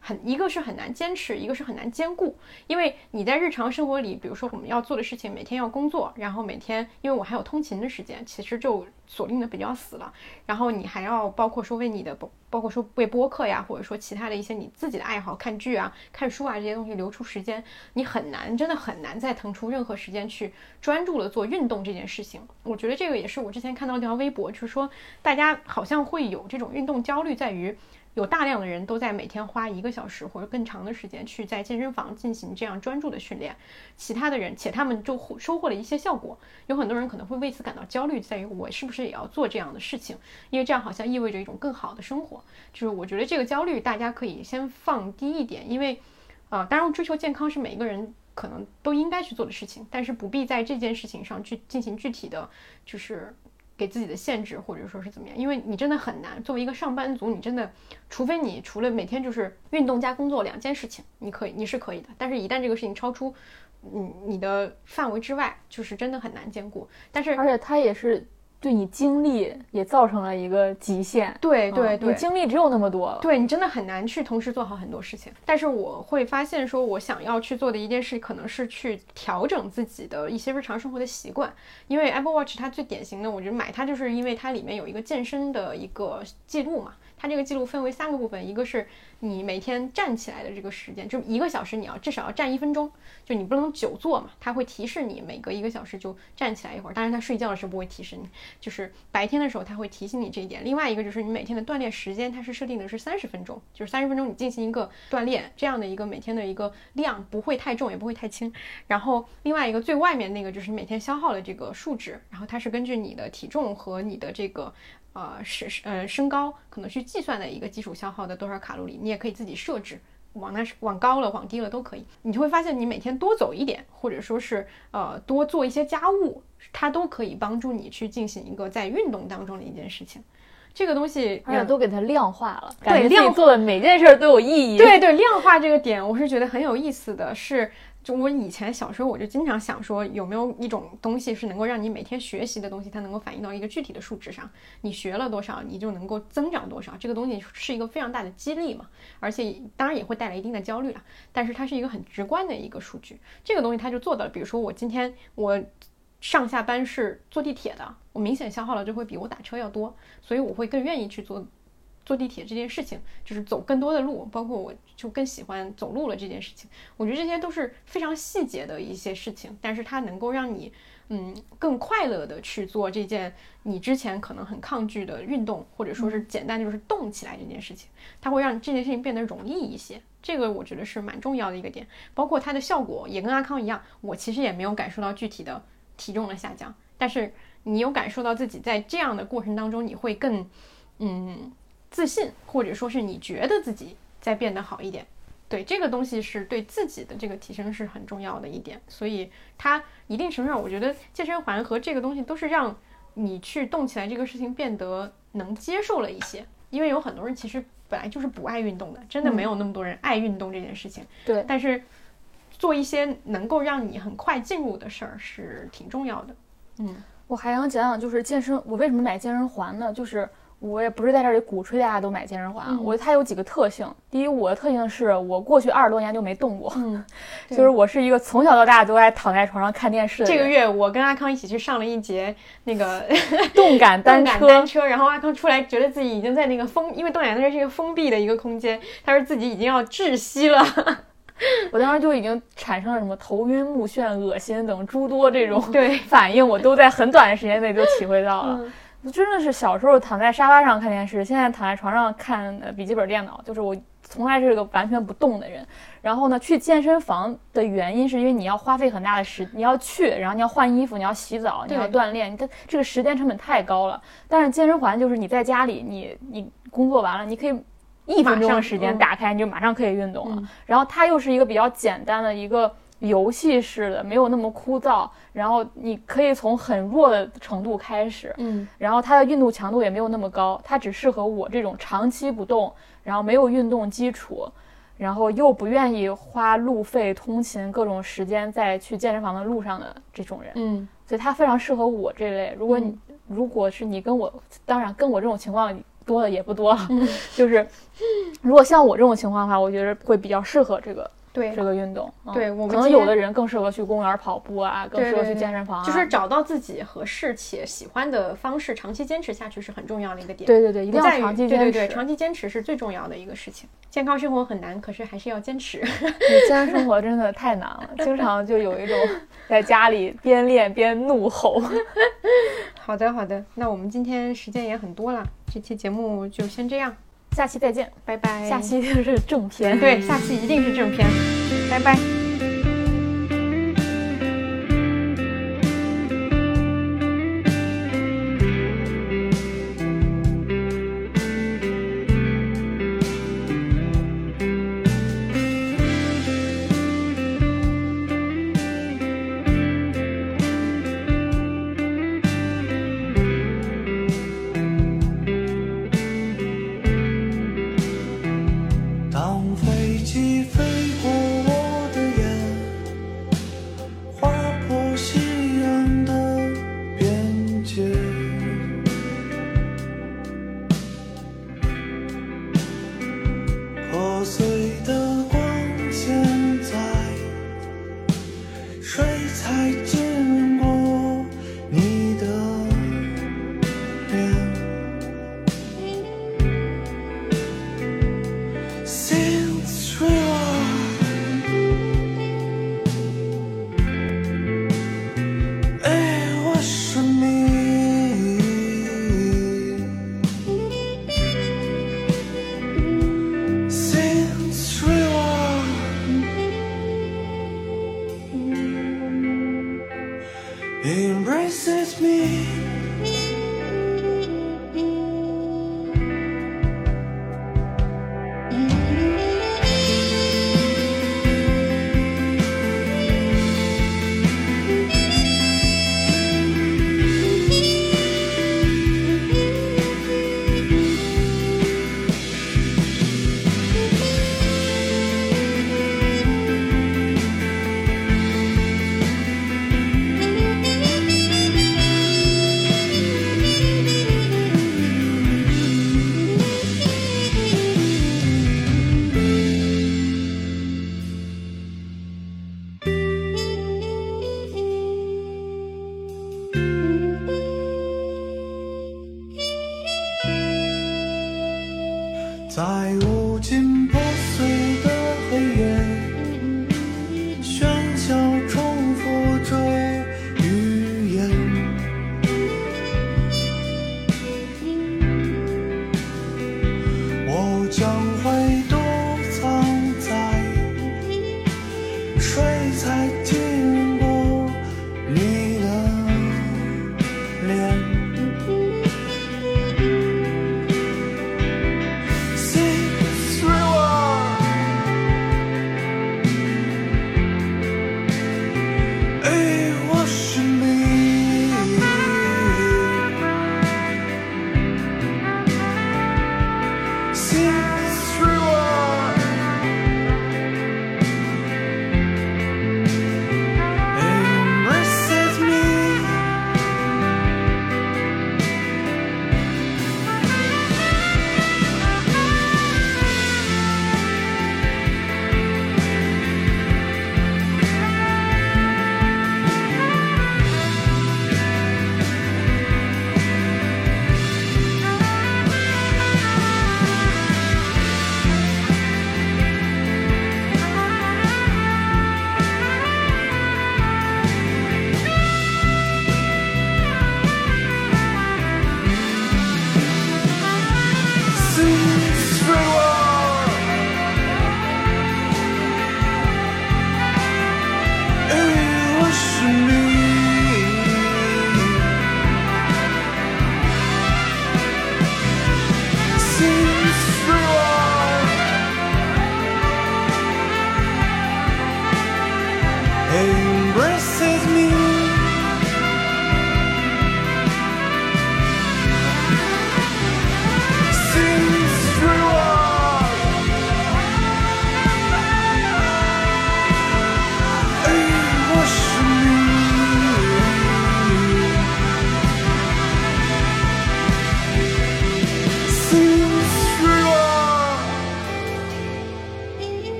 很一个是很难坚持，一个是很难兼顾，因为你在日常生活里，比如说我们要做的事情，每天要工作，然后每天因为我还有通勤的时间，其实就锁定的比较死了。然后你还要包括说为你的包包括说为播客呀，或者说其他的一些你自己的爱好，看剧啊、看书啊这些东西留出时间，你很难，真的很难再腾出任何时间去专注的做运动这件事情。我觉得这个也是我之前看到一条微博，就是说大家好像会有这种运动焦虑，在于。有大量的人都在每天花一个小时或者更长的时间去在健身房进行这样专注的训练，其他的人且他们就收获了一些效果。有很多人可能会为此感到焦虑，在于我是不是也要做这样的事情？因为这样好像意味着一种更好的生活。就是我觉得这个焦虑大家可以先放低一点，因为啊，当然追求健康是每一个人可能都应该去做的事情，但是不必在这件事情上去进行具体的，就是。给自己的限制，或者说是怎么样？因为你真的很难。作为一个上班族，你真的，除非你除了每天就是运动加工作两件事情，你可以，你是可以的。但是，一旦这个事情超出，你，你的范围之外，就是真的很难兼顾。但是，而且它也是。对你精力也造成了一个极限，对对对，你精力只有那么多，对你真的很难去同时做好很多事情。但是我会发现，说我想要去做的一件事，可能是去调整自己的一些日常生活的习惯。因为 Apple Watch 它最典型的，我觉得买它就是因为它里面有一个健身的一个记录嘛。它这个记录分为三个部分，一个是你每天站起来的这个时间，就一个小时你要至少要站一分钟，就你不能久坐嘛，它会提示你每隔一个小时就站起来一会儿。当然，它睡觉的时候不会提示你，就是白天的时候它会提醒你这一点。另外一个就是你每天的锻炼时间，它是设定的是三十分钟，就是三十分钟你进行一个锻炼，这样的一个每天的一个量不会太重也不会太轻。然后另外一个最外面那个就是每天消耗的这个数值，然后它是根据你的体重和你的这个。呃，是呃身高可能去计算的一个基础消耗的多少卡路里，你也可以自己设置，往那往高了，往低了都可以。你就会发现，你每天多走一点，或者说是呃多做一些家务，它都可以帮助你去进行一个在运动当中的一件事情。这个东西，而且都给它量化了，对，量做的每件事都有意义。对对，量化这个点，我是觉得很有意思的是。就我以前小时候，我就经常想说，有没有一种东西是能够让你每天学习的东西，它能够反映到一个具体的数值上？你学了多少，你就能够增长多少。这个东西是一个非常大的激励嘛，而且当然也会带来一定的焦虑了。但是它是一个很直观的一个数据。这个东西它就做到了，比如说我今天我上下班是坐地铁的，我明显消耗了就会比我打车要多，所以我会更愿意去做坐地铁这件事情，就是走更多的路，包括我就更喜欢走路了这件事情。我觉得这些都是非常细节的一些事情，但是它能够让你。嗯，更快乐的去做这件你之前可能很抗拒的运动，或者说是简单就是动起来这件事情，它会让这件事情变得容易一些。这个我觉得是蛮重要的一个点，包括它的效果也跟阿康一样，我其实也没有感受到具体的体重的下降，但是你有感受到自己在这样的过程当中你会更嗯自信，或者说是你觉得自己在变得好一点。对这个东西是对自己的这个提升是很重要的一点，所以它一定程度上，我觉得健身环和这个东西都是让你去动起来这个事情变得能接受了一些。因为有很多人其实本来就是不爱运动的，真的没有那么多人爱运动这件事情。对，但是做一些能够让你很快进入的事儿是挺重要的。嗯，我还想讲讲就是健身，我为什么买健身环呢？就是。我也不是在这里鼓吹大家都买健身环，我觉得它有几个特性。第一，我的特性是我过去二十多年就没动过，就是我是一个从小到大都爱躺在床上看电视。这个月我跟阿康一起去上了一节那个 动感单车，单车，然后阿康出来觉得自己已经在那个封，因为动感单车是一个封闭的一个空间，他说自己已经要窒息了。我当时就已经产生了什么头晕目眩、恶心等诸多这种对反应，我都在很短的时间内就体会到了。真的是小时候躺在沙发上看电视，现在躺在床上看笔记本电脑，就是我从来是个完全不动的人。然后呢，去健身房的原因是因为你要花费很大的时，你要去，然后你要换衣服，你要洗澡，你要锻炼，你的这个时间成本太高了。但是健身环就是你在家里，你你工作完了，你可以一分钟的时间打开，你就马上可以运动了。然后它又是一个比较简单的一个。游戏式的，没有那么枯燥，然后你可以从很弱的程度开始，嗯，然后它的运动强度也没有那么高，它只适合我这种长期不动，然后没有运动基础，然后又不愿意花路费、通勤各种时间在去健身房的路上的这种人，嗯，所以它非常适合我这类。如果你如果是你跟我，当然跟我这种情况多的也不多了，就是如果像我这种情况的话，我觉得会比较适合这个。对这个运动，对我们可能有的人更适合去公园跑步啊，更适合去健身房，就是找到自己合适且喜欢的方式，长期坚持下去是很重要的一个点。对对对，一定要长期坚持。对对对，长期坚持是最重要的一个事情。健康生活很难，可是还是要坚持。健康生活真的太难了，经常就有一种在家里边练边怒吼。好的好的，那我们今天时间也很多了，这期节目就先这样。下期再见，拜拜。下期就是正片，对，下期一定是正片，拜拜。